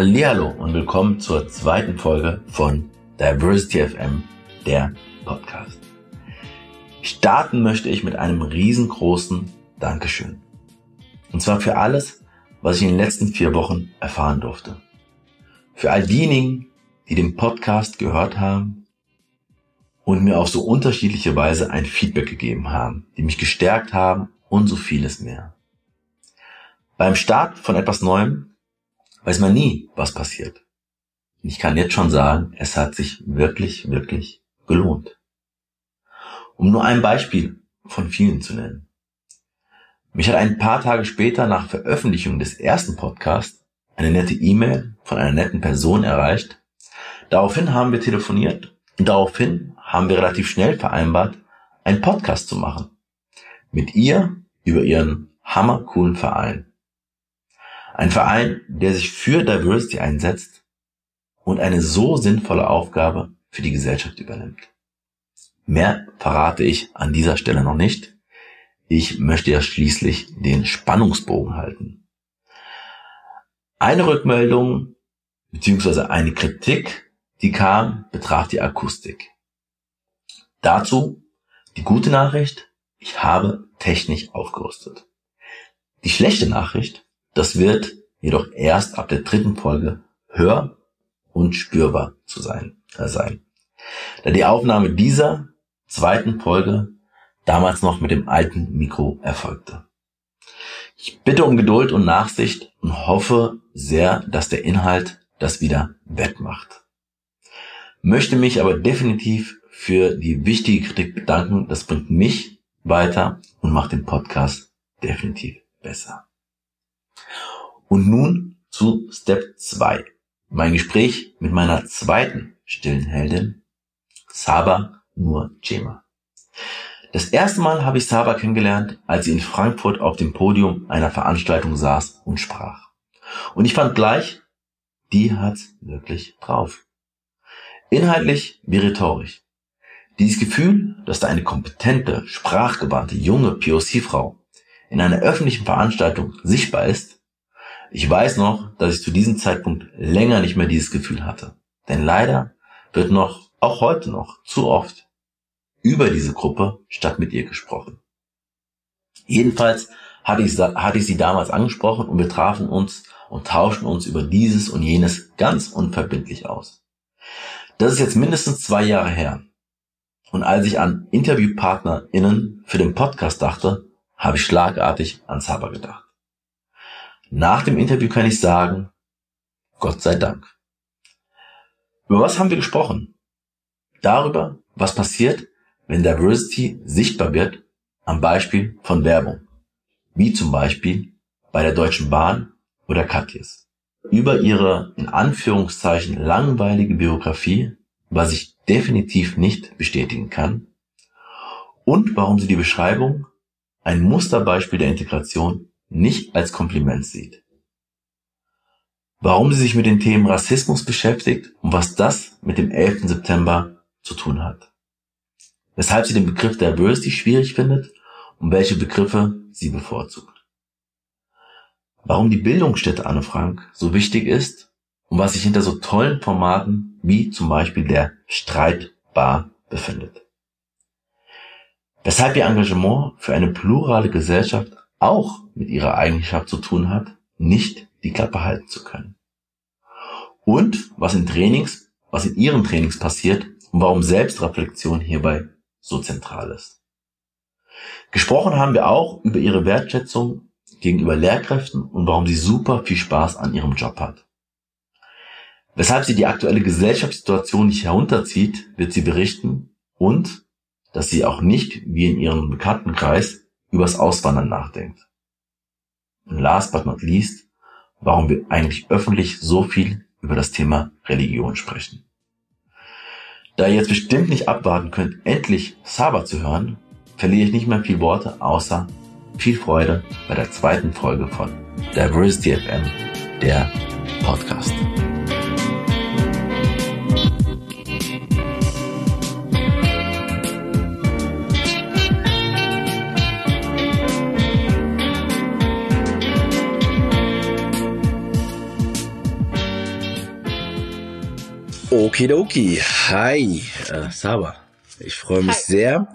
Hallihallo und willkommen zur zweiten Folge von Diversity FM, der Podcast. Starten möchte ich mit einem riesengroßen Dankeschön. Und zwar für alles, was ich in den letzten vier Wochen erfahren durfte. Für all diejenigen, die den Podcast gehört haben und mir auf so unterschiedliche Weise ein Feedback gegeben haben, die mich gestärkt haben und so vieles mehr. Beim Start von etwas Neuem weiß man nie, was passiert. Ich kann jetzt schon sagen, es hat sich wirklich, wirklich gelohnt. Um nur ein Beispiel von vielen zu nennen. Mich hat ein paar Tage später nach Veröffentlichung des ersten Podcasts eine nette E-Mail von einer netten Person erreicht. Daraufhin haben wir telefoniert und daraufhin haben wir relativ schnell vereinbart, einen Podcast zu machen. Mit ihr über ihren hammercoolen Verein. Ein Verein, der sich für Diversity einsetzt und eine so sinnvolle Aufgabe für die Gesellschaft übernimmt. Mehr verrate ich an dieser Stelle noch nicht. Ich möchte ja schließlich den Spannungsbogen halten. Eine Rückmeldung beziehungsweise eine Kritik, die kam, betraf die Akustik. Dazu die gute Nachricht, ich habe technisch aufgerüstet. Die schlechte Nachricht, das wird jedoch erst ab der dritten Folge hör- und spürbar zu sein, äh sein. Da die Aufnahme dieser zweiten Folge damals noch mit dem alten Mikro erfolgte. Ich bitte um Geduld und Nachsicht und hoffe sehr, dass der Inhalt das wieder wettmacht. Möchte mich aber definitiv für die wichtige Kritik bedanken. Das bringt mich weiter und macht den Podcast definitiv besser. Und nun zu Step 2. Mein Gespräch mit meiner zweiten stillen Heldin, Saba Nur Chema. Das erste Mal habe ich Saba kennengelernt, als sie in Frankfurt auf dem Podium einer Veranstaltung saß und sprach. Und ich fand gleich, die hat's wirklich drauf. Inhaltlich wie rhetorisch. Dieses Gefühl, dass da eine kompetente, sprachgewandte, junge POC-Frau in einer öffentlichen Veranstaltung sichtbar ist, ich weiß noch, dass ich zu diesem Zeitpunkt länger nicht mehr dieses Gefühl hatte. Denn leider wird noch, auch heute noch, zu oft über diese Gruppe statt mit ihr gesprochen. Jedenfalls hatte ich, hatte ich sie damals angesprochen und wir trafen uns und tauschten uns über dieses und jenes ganz unverbindlich aus. Das ist jetzt mindestens zwei Jahre her. Und als ich an InterviewpartnerInnen für den Podcast dachte, habe ich schlagartig an Saba gedacht. Nach dem Interview kann ich sagen, Gott sei Dank. Über was haben wir gesprochen? Darüber, was passiert, wenn Diversity sichtbar wird am Beispiel von Werbung, wie zum Beispiel bei der Deutschen Bahn oder Katjes. Über ihre in Anführungszeichen langweilige Biografie, was ich definitiv nicht bestätigen kann, und warum sie die Beschreibung, ein Musterbeispiel der Integration, nicht als Kompliment sieht. Warum sie sich mit den Themen Rassismus beschäftigt und was das mit dem 11. September zu tun hat weshalb sie den Begriff Diversity schwierig findet und welche Begriffe sie bevorzugt. Warum die Bildungsstätte Anne Frank so wichtig ist und was sich hinter so tollen Formaten wie zum Beispiel der Streitbar befindet. Weshalb ihr Engagement für eine plurale Gesellschaft auch mit ihrer Eigenschaft zu tun hat, nicht die Klappe halten zu können. Und was in Trainings, was in ihren Trainings passiert und warum Selbstreflexion hierbei so zentral ist. Gesprochen haben wir auch über ihre Wertschätzung gegenüber Lehrkräften und warum sie super viel Spaß an ihrem Job hat. Weshalb sie die aktuelle Gesellschaftssituation nicht herunterzieht, wird sie berichten und dass sie auch nicht, wie in ihrem Bekanntenkreis, übers Auswandern nachdenkt. Und last but not least, warum wir eigentlich öffentlich so viel über das Thema Religion sprechen. Da ihr jetzt bestimmt nicht abwarten könnt, endlich Saba zu hören, verliere ich nicht mehr viel Worte, außer viel Freude bei der zweiten Folge von Diversity FM, der Podcast. Okidoki. Hi, äh, Saba. Ich freue mich Hi. sehr,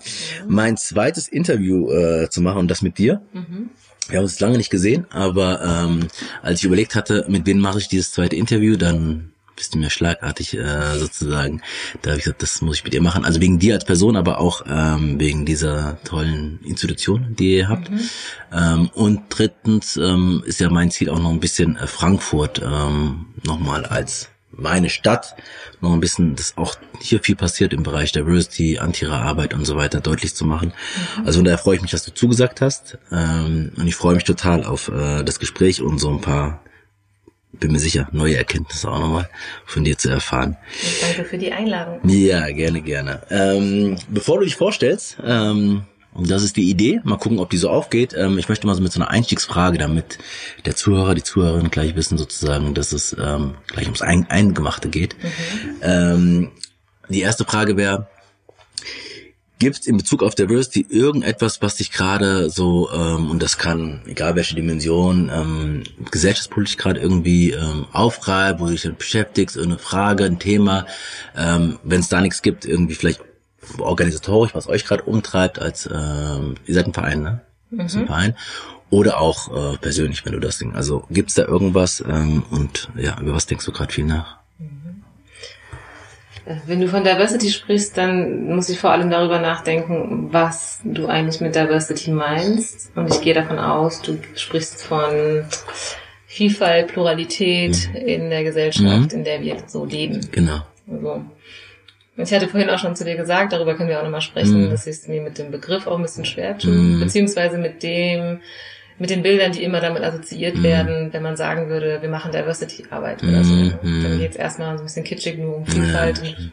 mein zweites Interview äh, zu machen und das mit dir. Mhm. Wir haben uns lange nicht gesehen, aber ähm, als ich überlegt hatte, mit wem mache ich dieses zweite Interview, dann bist du mir schlagartig äh, sozusagen. Da habe ich gesagt, das muss ich mit dir machen. Also wegen dir als Person, aber auch ähm, wegen dieser tollen Institution, die ihr habt. Mhm. Ähm, und drittens ähm, ist ja mein Ziel auch noch ein bisschen äh, Frankfurt ähm, nochmal als meine Stadt noch ein bisschen, dass auch hier viel passiert im Bereich Diversity, Antira-Arbeit und so weiter deutlich zu machen. Mhm. Also von daher freue ich mich, dass du zugesagt hast. Ähm, und ich freue mich total auf äh, das Gespräch und so ein paar bin mir sicher, neue Erkenntnisse auch nochmal von dir zu erfahren. Und danke für die Einladung. Ja, gerne, gerne. Ähm, bevor du dich vorstellst, ähm, und das ist die Idee, mal gucken, ob die so aufgeht. Ähm, ich möchte mal so mit so einer Einstiegsfrage, damit der Zuhörer, die Zuhörerin gleich wissen sozusagen, dass es ähm, gleich ums Eingemachte geht. Mhm. Ähm, die erste Frage wäre, Gibt es in Bezug auf Diversity irgendetwas, was dich gerade so, ähm, und das kann, egal welche Dimension, ähm, gesellschaftspolitisch gerade irgendwie ähm, aufreibt, wo du dich dann beschäftigst, eine Frage, ein Thema, ähm, wenn es da nichts gibt, irgendwie vielleicht organisatorisch, was euch gerade umtreibt, als ähm, ihr seid ein Verein, ne? Mhm. Ein Verein. Oder auch äh, persönlich, wenn du das denkst. Also gibt's da irgendwas ähm, und ja, über was denkst du gerade viel nach? Wenn du von Diversity sprichst, dann muss ich vor allem darüber nachdenken, was du eigentlich mit Diversity meinst. Und ich gehe davon aus, du sprichst von Vielfalt, Pluralität mhm. in der Gesellschaft, mhm. in der wir so leben. Genau. Also, ich hatte vorhin auch schon zu dir gesagt, darüber können wir auch nochmal sprechen, mhm. dass ich es mir mit dem Begriff auch ein bisschen schwer tue, mhm. beziehungsweise mit dem, mit den Bildern, die immer damit assoziiert mhm. werden, wenn man sagen würde, wir machen Diversity-Arbeit oder so. Mhm. Dann geht es erstmal so ein bisschen kitschig nur um Vielfalt ja, und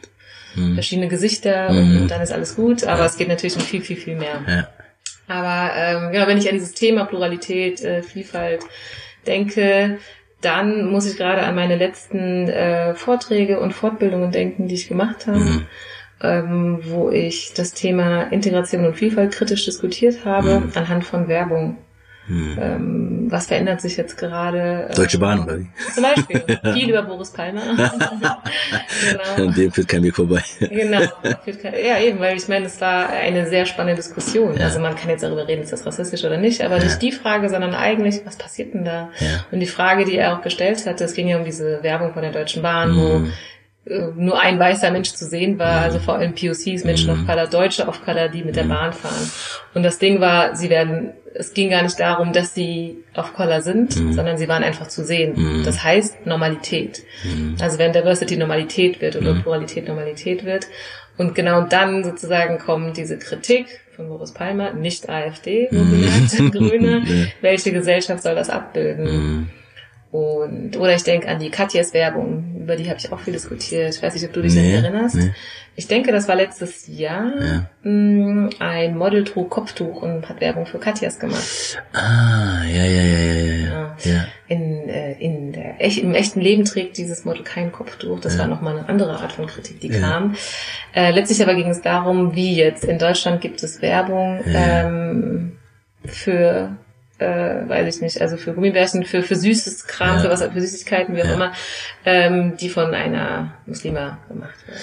mhm. verschiedene Gesichter und, und, dann ist alles gut, aber ja. es geht natürlich um viel, viel, viel mehr. Ja. Aber ähm, genau, wenn ich an dieses Thema Pluralität, äh, Vielfalt denke, dann muss ich gerade an meine letzten äh, Vorträge und Fortbildungen denken, die ich gemacht habe. Mhm. Ähm, wo ich das Thema Integration und Vielfalt kritisch diskutiert habe, mhm. anhand von Werbung. Hm. Ähm, was verändert sich jetzt gerade? Deutsche Bahn oder wie? Zum Beispiel. Viel über Boris Palmer. genau. An dem führt kein Weg vorbei. genau. Ja, eben, weil ich meine, es war eine sehr spannende Diskussion. Ja. Also man kann jetzt darüber reden, ist das rassistisch oder nicht, aber ja. nicht die Frage, sondern eigentlich, was passiert denn da? Ja. Und die Frage, die er auch gestellt hatte, es ging ja um diese Werbung von der Deutschen Bahn, mhm. wo äh, nur ein weißer Mensch zu sehen war, also vor allem POCs, Menschen mhm. of Color, Deutsche of Color, die mit der mhm. Bahn fahren. Und das Ding war, sie werden, es ging gar nicht darum, dass sie of Color sind, mhm. sondern sie waren einfach zu sehen. Mhm. Das heißt Normalität. Mhm. Also wenn Diversity Normalität wird oder mhm. Pluralität Normalität wird. Und genau dann sozusagen kommt diese Kritik von Boris Palmer, nicht AfD, wohlgemerkt, Grüne, welche Gesellschaft soll das abbilden? Und, oder ich denke an die Katjes Werbung, über die habe ich auch viel diskutiert. Ich weiß nicht, ob du dich nee, erinnerst. Nee. Ich denke, das war letztes Jahr. Ja. Mm, ein Model trug Kopftuch und hat Werbung für Katjas gemacht. Ah, ja, ja, ja, ja, ja. ja. In, äh, in der, Im echten Leben trägt dieses Model kein Kopftuch. Das ja. war nochmal eine andere Art von Kritik, die ja. kam. Äh, letztlich aber ging es darum, wie jetzt in Deutschland gibt es Werbung ähm, für äh, weiß ich nicht, also für Gummibärchen, für, für süßes Kram, ja. für was, für Süßigkeiten, wie auch ja. immer, ähm, die von einer Muslima gemacht wird.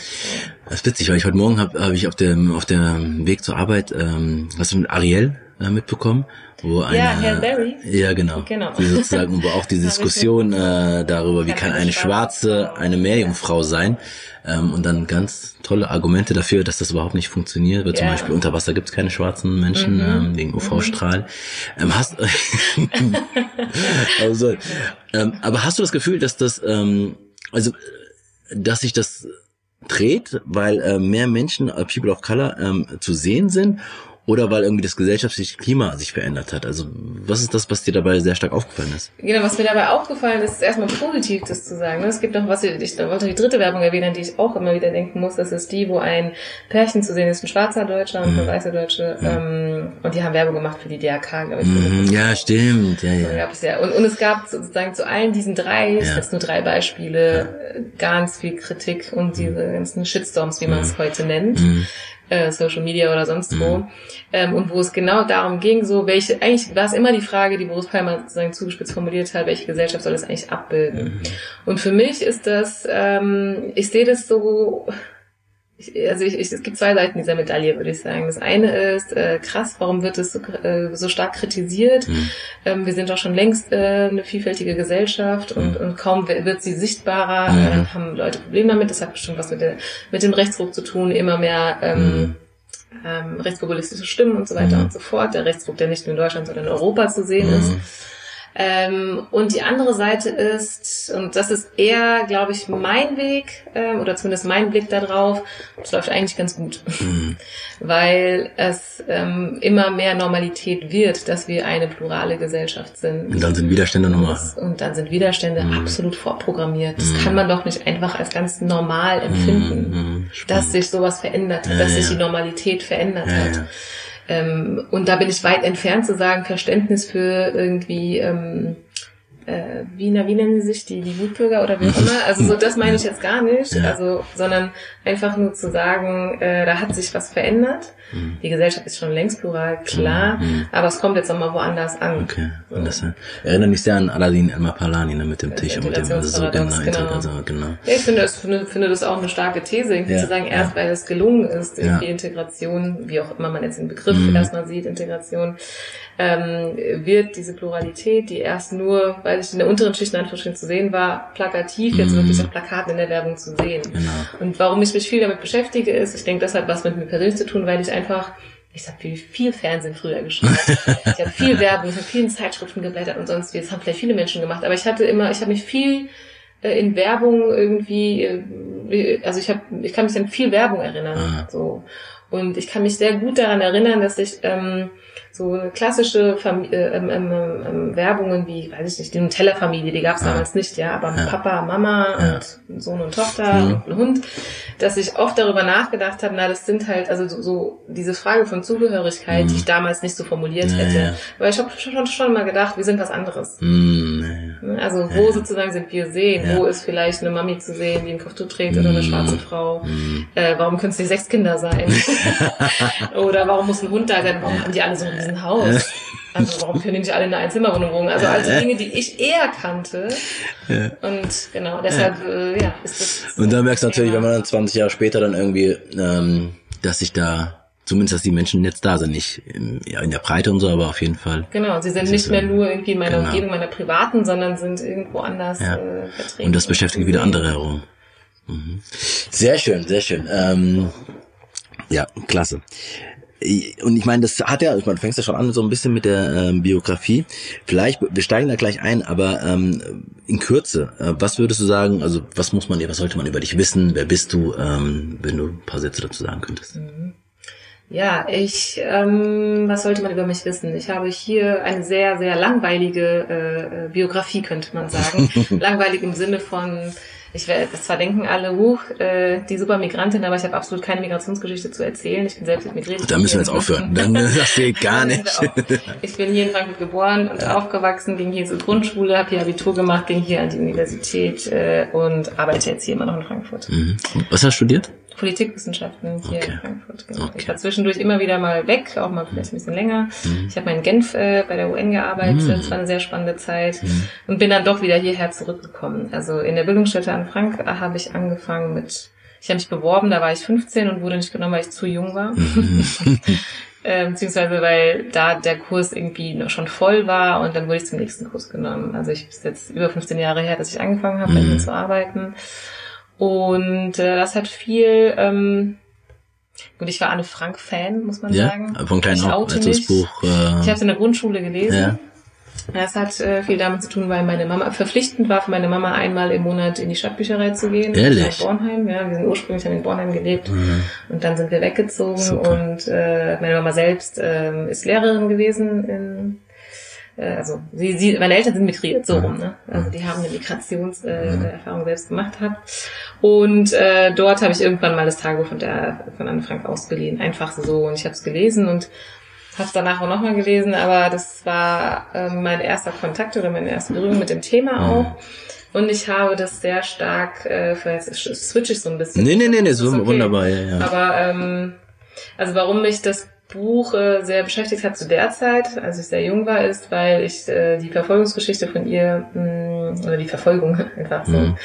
Das ist witzig, weil ich heute Morgen habe hab ich auf dem auf dem Weg zur Arbeit, ähm, hast du mit Ariel äh, mitbekommen? Wo eine, ja, Herr Barry. Ja, genau. genau. Die sozusagen, wo auch die Diskussion äh, darüber, wie kann eine Schwarze eine Meerjungfrau sein, ähm, und dann ganz tolle Argumente dafür, dass das überhaupt nicht funktioniert. Weil ja. zum Beispiel unter Wasser gibt es keine schwarzen Menschen mhm. ähm, wegen UV-Strahlen. Mhm. Ähm, hast also, ähm, aber hast du das Gefühl, dass das, ähm, also, dass sich das dreht, weil äh, mehr Menschen, äh, People of Color, ähm, zu sehen sind oder weil irgendwie das gesellschaftliche Klima sich verändert hat? Also was ist das, was dir dabei sehr stark aufgefallen ist? Genau, was mir dabei aufgefallen ist, ist erstmal positiv, das zu sagen. Es gibt noch was, ich wollte die dritte Werbung erwähnen, die ich auch immer wieder denken muss, das ist die, wo ein Pärchen zu sehen ist, ein schwarzer Deutscher und eine mhm. weiße Deutsche, mhm. ähm, und die haben Werbung gemacht für die DRK, glaube ich. Mhm, ja, stimmt, ja, ja. Gab es ja. Und, und es gab sozusagen zu allen diesen drei, ja. jetzt nur drei Beispiele, ja. ganz viel Kritik und diese ganzen Shitstorms, wie man es mhm. heute nennt. Mhm äh, Social Media oder sonst wo. Mhm. Ähm, und wo es genau darum ging, so welche, eigentlich war es immer die Frage, die Boris Palmer sozusagen zugespitzt formuliert hat, welche Gesellschaft soll das eigentlich abbilden? Mhm. Und für mich ist das, ähm, ich sehe das so, ich, also ich, ich, es gibt zwei Seiten dieser Medaille, würde ich sagen. Das eine ist, äh, krass, warum wird es so, äh, so stark kritisiert? Mhm. Ähm, wir sind doch schon längst äh, eine vielfältige Gesellschaft und, mhm. und kaum wird sie sichtbarer, mhm. äh, haben Leute Probleme damit. Das hat bestimmt was mit, der, mit dem Rechtsruck zu tun, immer mehr ähm, mhm. ähm, rechtspopulistische Stimmen und so weiter mhm. und so fort. Der Rechtsruck, der nicht nur in Deutschland, sondern in Europa zu sehen mhm. ist. Ähm, und die andere Seite ist, und das ist eher, glaube ich, mein Weg, ähm, oder zumindest mein Blick darauf, es läuft eigentlich ganz gut. Mhm. Weil es ähm, immer mehr Normalität wird, dass wir eine plurale Gesellschaft sind. Und dann sind Widerstände normal. Und dann sind Widerstände mhm. absolut vorprogrammiert. Das mhm. kann man doch nicht einfach als ganz normal empfinden, mhm. Mhm. dass sich sowas verändert hat, ja, dass sich die Normalität verändert ja, hat. Ähm, und da bin ich weit entfernt zu sagen, Verständnis für irgendwie, ähm, äh, wie, na, wie nennen sie sich, die, die Wutbürger oder wie auch immer. Also so, das meine ich jetzt gar nicht. Ja. Also, sondern einfach nur zu sagen, äh, da hat sich was verändert. Mhm. Die Gesellschaft ist schon längst plural, klar, mhm. aber es kommt jetzt nochmal woanders an. Okay. Und das äh, erinnert mich sehr an Aladin El-Mapalani ne, mit dem Tisch und mit dem so genau, genau. Also, genau. Ja, ich finde, das, finde, finde das auch eine starke These, irgendwie ja. zu sagen, erst weil es gelungen ist, irgendwie. Integration, wie auch immer man jetzt den Begriff mhm. erstmal sieht, Integration, ähm, wird diese Pluralität, die erst nur, weil ich in der unteren Schicht in Anführungsstrichen zu sehen war, plakativ jetzt mm. wirklich auf Plakaten in der Werbung zu sehen. Genau. Und warum ich mich viel damit beschäftige, ist, ich denke, das hat was mit mir persönlich zu tun, weil ich einfach ich habe viel, viel Fernsehen früher geschaut. ich habe viel Werbung, ich habe vielen Zeitschriften geblättert und sonst wie. Das haben vielleicht viele Menschen gemacht. Aber ich hatte immer, ich habe mich viel äh, in Werbung irgendwie, äh, also ich habe, ich kann mich an viel Werbung erinnern. Ah. So. Und ich kann mich sehr gut daran erinnern, dass ich ähm, so klassische Fam äh, ähm, ähm, ähm, Werbungen wie, weiß ich nicht, die Nutella-Familie, die gab es ja. damals nicht, ja, aber ja. Papa, Mama ja. und Sohn und Tochter mhm. und ein Hund, dass ich oft darüber nachgedacht habe, na, das sind halt, also so, so diese Frage von Zugehörigkeit, mhm. die ich damals nicht so formuliert hätte. Weil ich habe schon, schon mal gedacht, wir sind was anderes. Mhm. Also wo sozusagen sind wir sehen? Wo ist vielleicht eine Mami zu sehen, die ein Kopftuch trägt oder eine mhm. schwarze Frau? Mhm. Äh, warum können es nicht sechs Kinder sein? oder warum muss ein Hund da sein? Warum haben die alle so ein riesen Haus. Also warum können die nicht alle in einer Einzimmerwohnung wohnen? Also also Dinge, die ich eher kannte. Ja. Und genau, deshalb ja. Äh, ja, ist das. Und dann merkst du natürlich, wenn man dann 20 Jahre später dann irgendwie, ähm, dass sich da zumindest, dass die Menschen jetzt da sind, nicht in, ja, in der Breite und so, aber auf jeden Fall. Genau, sie sind nicht mehr nur irgendwie in meiner genau. Umgebung, meiner privaten, sondern sind irgendwo anders ja. äh, vertreten. Und das beschäftigt wieder andere herum. Mhm. Sehr schön, sehr schön. Ähm, ja, klasse und ich meine, das hat ja, ich meine, du fängst ja schon an so ein bisschen mit der ähm, Biografie. Vielleicht, wir steigen da gleich ein, aber ähm, in Kürze, äh, was würdest du sagen, also was muss man, was sollte man über dich wissen, wer bist du, ähm, wenn du ein paar Sätze dazu sagen könntest? Mhm. Ja, ich, ähm, was sollte man über mich wissen? Ich habe hier eine sehr, sehr langweilige äh, Biografie, könnte man sagen. Langweilig im Sinne von ich werde, das zwar denken alle, huch, äh, die super Migrantin, aber ich habe absolut keine Migrationsgeschichte zu erzählen. Ich bin selbst migriert. Da müssen wir jetzt aufhören. Dann äh, das geht gar nicht. ich bin hier in Frankfurt geboren und ja. aufgewachsen, ging hier zur Grundschule, habe hier Abitur gemacht, ging hier an die Universität äh, und arbeite jetzt hier immer noch in Frankfurt. Mhm. Was hast du studiert? Politikwissenschaften hier okay. in Frankfurt. Genau. Okay. Ich war zwischendurch immer wieder mal weg, auch mal vielleicht ein bisschen länger. Mhm. Ich habe mal in Genf äh, bei der UN gearbeitet, mhm. das war eine sehr spannende Zeit mhm. und bin dann doch wieder hierher zurückgekommen. Also in der Bildungsstätte an Frank habe ich angefangen mit, ich habe mich beworben, da war ich 15 und wurde nicht genommen, weil ich zu jung war. Mhm. äh, beziehungsweise weil da der Kurs irgendwie noch schon voll war und dann wurde ich zum nächsten Kurs genommen. Also ich bin jetzt über 15 Jahre her, dass ich angefangen habe, mhm. zu arbeiten. Und äh, das hat viel, ähm, gut, ich war Anne Frank-Fan, muss man ja, sagen. Von klein auf, als das Buch. Äh, ich habe es in der Grundschule gelesen. Ja. Das hat äh, viel damit zu tun, weil meine Mama verpflichtend war für meine Mama einmal im Monat in die Stadtbücherei zu gehen. Ehrlich? In Bornheim, ja. Wir sind ursprünglich haben in Bornheim gelebt mhm. und dann sind wir weggezogen Super. und äh, meine Mama selbst äh, ist Lehrerin gewesen in also sie, sie, meine Eltern sind migriert, so rum, ne? Also die haben eine Migrationserfahrung äh, selbst gemacht hat. Und äh, dort habe ich irgendwann mal das Tagebuch von der von Anne Frank ausgeliehen, einfach so. Und ich habe es gelesen und habe es danach auch nochmal gelesen, aber das war äh, mein erster Kontakt oder meine erste Berührung mit dem Thema auch. Und ich habe das sehr stark, äh, vielleicht switch ich so ein bisschen. Nee, nee, nee, nee, so okay. wunderbar, ja, ja. Aber ähm, Also warum mich das Buch äh, sehr beschäftigt hat zu der Zeit, als ich sehr jung war, ist, weil ich äh, die Verfolgungsgeschichte von ihr, mh, mm, oder die Verfolgung einfach so, mhm.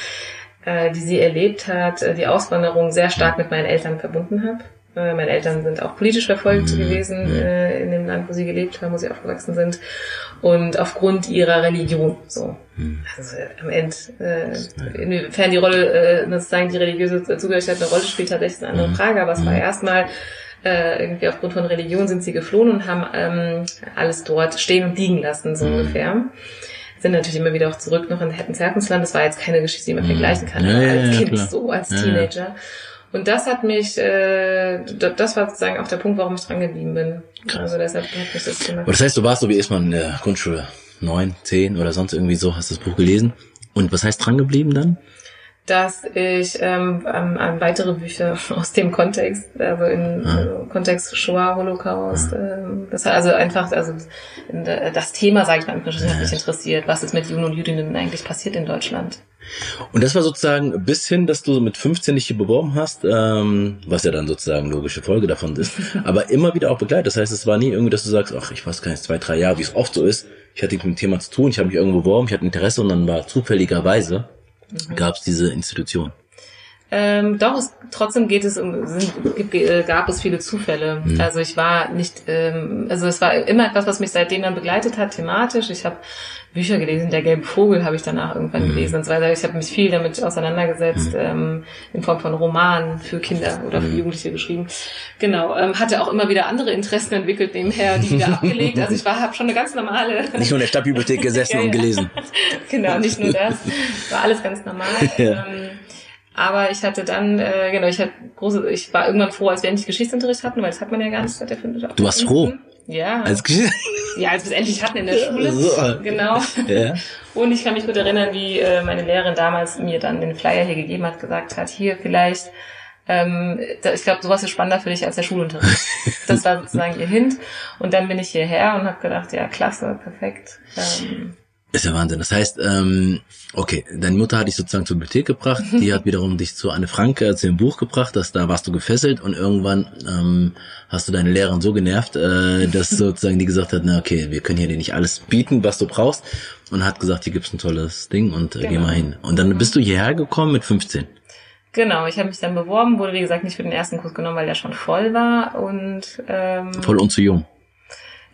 äh, die sie erlebt hat, äh, die Auswanderung sehr stark mit meinen Eltern verbunden habe. Äh, meine Eltern sind auch politisch verfolgt mhm. gewesen äh, in dem Land, wo sie gelebt haben, wo sie aufgewachsen sind. Und aufgrund ihrer Religion. So. Mhm. Also äh, am Ende, äh, inwiefern die Rolle, äh, sozusagen die religiöse Zugehörigkeit eine Rolle spielt, tatsächlich eine andere mhm. Frage, aber es war mhm. erstmal äh, irgendwie aufgrund von Religion sind sie geflohen und haben ähm, alles dort stehen und liegen lassen, so mhm. ungefähr sind natürlich immer wieder auch zurück noch in Hettens Herkunftsland. Das war jetzt keine Geschichte, die man mhm. vergleichen kann, ja, als ja, Kind klar. so, als ja, Teenager. Und das hat mich, äh, das war sozusagen auch der Punkt, warum ich dran geblieben bin. Krass. Also deshalb hat mich das Thema. Aber das heißt, du warst so wie ist man in der Grundschule neun, zehn oder sonst irgendwie so, hast das Buch gelesen. Und was heißt dran geblieben dann? Dass ich ähm, an, an weitere Bücher aus dem Kontext, also im ja. äh, Kontext Shoah, Holocaust, ja. ähm, das also einfach, also das Thema, sage ich mal, hat mich interessiert. Was ist mit Juden und Jüdinnen eigentlich passiert in Deutschland? Und das war sozusagen bis hin, dass du mit 15 dich hier beworben hast, ähm, was ja dann sozusagen logische Folge davon ist, aber immer wieder auch begleitet. Das heißt, es war nie irgendwie, dass du sagst, ach, ich weiß gar nicht, zwei, drei Jahre, wie es oft so ist. Ich hatte mit dem Thema zu tun, ich habe mich irgendwo beworben, ich hatte Interesse und dann war zufälligerweise mhm. gab es diese Institution. Ähm, doch, es, trotzdem geht es um, sind, äh, gab es viele Zufälle. Mhm. Also ich war nicht, ähm, also es war immer etwas, was mich seitdem dann begleitet hat, thematisch. Ich habe Bücher gelesen, der gelbe Vogel habe ich danach irgendwann mhm. gelesen und so weiter. Ich habe mich viel damit auseinandergesetzt, mhm. ähm, in Form von Romanen für Kinder oder für mhm. Jugendliche geschrieben. Genau, ähm, hatte auch immer wieder andere Interessen entwickelt nebenher, die wieder abgelegt. Also ich war, habe schon eine ganz normale... Nicht nur in der Stadtbibliothek gesessen ja, und gelesen. genau, nicht nur das. War alles ganz normal. Ja. Ähm, aber ich hatte dann, äh, genau, ich hatte große, ich war irgendwann froh, als wir endlich Geschichtsunterricht hatten, weil das hat man ja gar nicht seit der fünften. Du warst froh? Ja. Als ja, als wir es endlich hatten in der Schule. So. Genau. Ja. Und ich kann mich gut erinnern, wie äh, meine Lehrerin damals mir dann den Flyer hier gegeben hat, gesagt hat, hier vielleicht, ähm, ich glaube, sowas ist spannender für dich als der Schulunterricht. das war sozusagen ihr Hint. Und dann bin ich hierher und habe gedacht, ja, klasse, perfekt. Ähm, ist ja Wahnsinn. Das heißt, ähm, okay, deine Mutter hat dich sozusagen zur Bibliothek gebracht, die hat wiederum dich zu Anne Frank äh, zu dem Buch gebracht, dass da warst du gefesselt und irgendwann ähm, hast du deine Lehrerin so genervt, äh, dass sozusagen die gesagt hat, na okay, wir können hier dir nicht alles bieten, was du brauchst und hat gesagt, hier gibt's ein tolles Ding und äh, genau. geh mal hin. Und dann bist du hierher gekommen mit 15. Genau, ich habe mich dann beworben, wurde wie gesagt nicht für den ersten Kurs genommen, weil der schon voll war und ähm, voll und zu jung.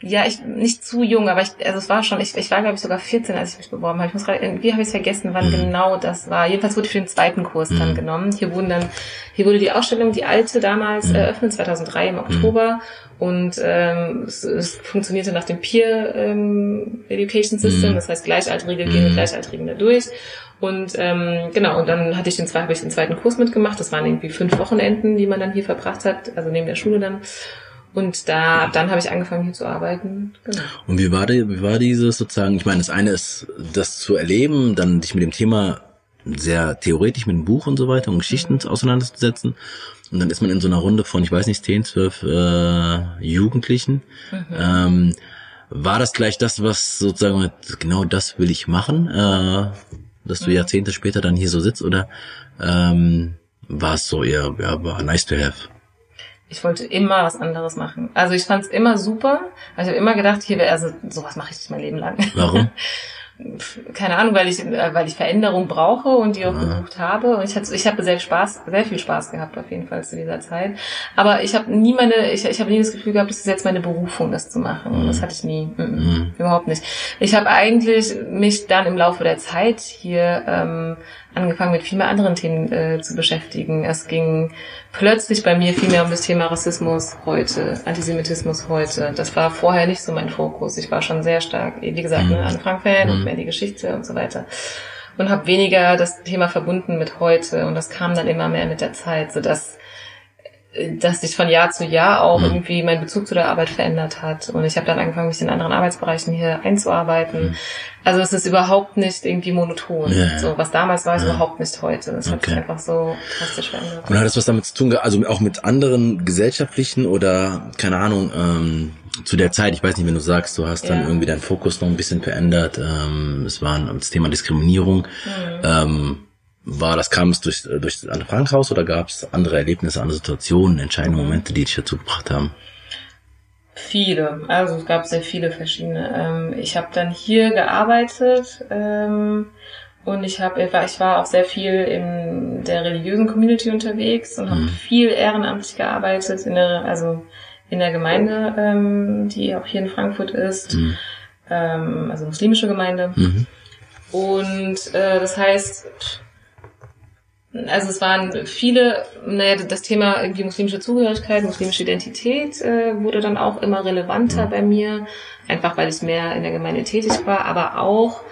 Ja, ich nicht zu jung, aber ich, also es war schon, ich, ich war glaube ich sogar 14, als ich mich beworben habe. Ich muss gerade, irgendwie habe ich vergessen, wann mhm. genau das war. Jedenfalls wurde ich für den zweiten Kurs mhm. dann genommen. Hier wurden dann, hier wurde die Ausstellung, die alte damals mhm. eröffnet, 2003 im Oktober. Und ähm, es, es funktionierte nach dem Peer ähm, Education System, mhm. das heißt Gleichaltrige gehen mit mhm. Gleichaltrigen da durch. Und ähm, genau, und dann hatte ich den, habe ich den zweiten Kurs mitgemacht. Das waren irgendwie fünf Wochenenden, die man dann hier verbracht hat, also neben der Schule dann. Und da, dann habe ich angefangen hier zu arbeiten. Genau. Und wie war, die, wie war dieses sozusagen, ich meine, das eine ist, das zu erleben, dann dich mit dem Thema sehr theoretisch mit dem Buch und so weiter und Geschichten mhm. auseinanderzusetzen. Und dann ist man in so einer Runde von, ich weiß nicht, 10, 12 äh, Jugendlichen. Mhm. Ähm, war das gleich das, was sozusagen, genau das will ich machen, äh, dass du mhm. Jahrzehnte später dann hier so sitzt? Oder ähm, war es so eher, ja, war nice to have? Ich wollte immer was anderes machen. Also ich fand es immer super. Also ich habe immer gedacht, hier wäre also sowas mache ich nicht mein Leben lang. Warum? Keine Ahnung, weil ich äh, weil ich Veränderung brauche und die auch ja. gesucht habe. Und ich hatte ich habe sehr Spaß, sehr viel Spaß gehabt auf jeden Fall zu dieser Zeit. Aber ich habe nie meine ich ich habe nie das Gefühl gehabt, das ist jetzt meine Berufung, das zu machen. Mhm. Das hatte ich nie, mhm. Mhm. überhaupt nicht. Ich habe eigentlich mich dann im Laufe der Zeit hier ähm, angefangen mit viel mehr anderen Themen äh, zu beschäftigen. Es ging plötzlich bei mir viel mehr um das Thema Rassismus heute, Antisemitismus heute. Das war vorher nicht so mein Fokus. Ich war schon sehr stark, wie gesagt, mhm. ne, an Frank-Fan mhm. und mehr die Geschichte und so weiter. Und habe weniger das Thema verbunden mit heute. Und das kam dann immer mehr mit der Zeit, sodass dass sich von Jahr zu Jahr auch mhm. irgendwie mein Bezug zu der Arbeit verändert hat. Und ich habe dann angefangen, mich in anderen Arbeitsbereichen hier einzuarbeiten. Mhm. Also es ist überhaupt nicht irgendwie monoton. Ja, so was damals war, ist ja. überhaupt nicht heute. Das okay. hat sich einfach so drastisch verändert. Und hat das was damit zu tun, also auch mit anderen gesellschaftlichen oder keine Ahnung, ähm, zu der Zeit, ich weiß nicht, wenn du sagst, du hast dann irgendwie deinen Fokus noch ein bisschen verändert. Ähm, es war das Thema Diskriminierung. Mhm. Ähm, war das, kam es durch, durch das Anne Frank Haus oder gab es andere Erlebnisse, andere Situationen, entscheidende. Momente, die dich dazu gebracht haben? Viele, also es gab sehr viele verschiedene. Ähm, ich habe dann hier gearbeitet ähm, und ich habe, ich war auch sehr viel in der religiösen Community unterwegs und habe mhm. viel ehrenamtlich gearbeitet in der, also in der Gemeinde, ähm, die auch hier in Frankfurt ist, mhm. also muslimische Gemeinde. Mhm. Und äh, das heißt, also es waren viele, naja, das Thema irgendwie muslimische Zugehörigkeit, muslimische Identität äh, wurde dann auch immer relevanter mhm. bei mir, einfach weil ich mehr in der Gemeinde tätig war, aber auch,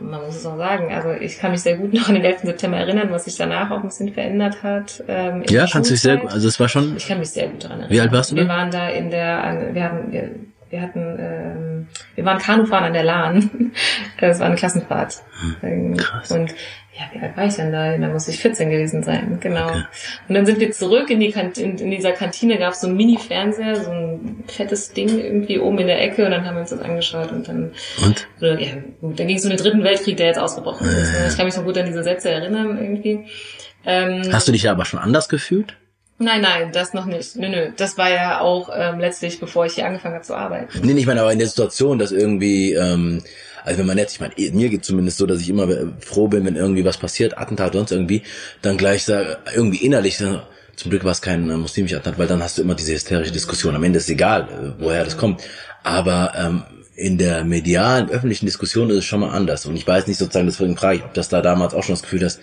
man muss es auch sagen, also ich kann mich sehr gut noch an den 11. September erinnern, was sich danach auch ein bisschen verändert hat. Ähm, ja, kannst du dich sehr gut, also es war schon... Ich kann mich sehr gut daran erinnern. Wie alt warst du Wir waren da in der, wir hatten, wir, wir hatten, ähm, wir waren Kanufahren an der Lahn. Es war eine Klassenfahrt. Hm, krass. Und ja, wie alt war ich denn da? Da muss ich 14 gewesen sein, genau. Okay. Und dann sind wir zurück in die Kantine, in, dieser Kantine gab es so ein Mini-Fernseher, so ein fettes Ding irgendwie oben in der Ecke und dann haben wir uns das angeschaut und dann. Und? ja, gut, dann ging es um den dritten Weltkrieg, der jetzt ausgebrochen äh. ist. Ich kann mich noch gut an diese Sätze erinnern irgendwie. Ähm, Hast du dich aber schon anders gefühlt? Nein, nein, das noch nicht. Nö, nö. Das war ja auch ähm, letztlich, bevor ich hier angefangen habe zu arbeiten. Nee, ich meine, aber in der Situation, dass irgendwie, ähm, also wenn man jetzt, ich meine, mir geht zumindest so, dass ich immer froh bin, wenn irgendwie was passiert, Attentat sonst irgendwie, dann gleich sage, irgendwie innerlich, zum Glück war es kein äh, muslimischer Attentat, weil dann hast du immer diese hysterische Diskussion. Am Ende ist egal, äh, woher das kommt. Aber ähm, in der medialen, öffentlichen Diskussion ist es schon mal anders. Und ich weiß nicht sozusagen, deswegen frage ich, ob das da damals auch schon das Gefühl hast,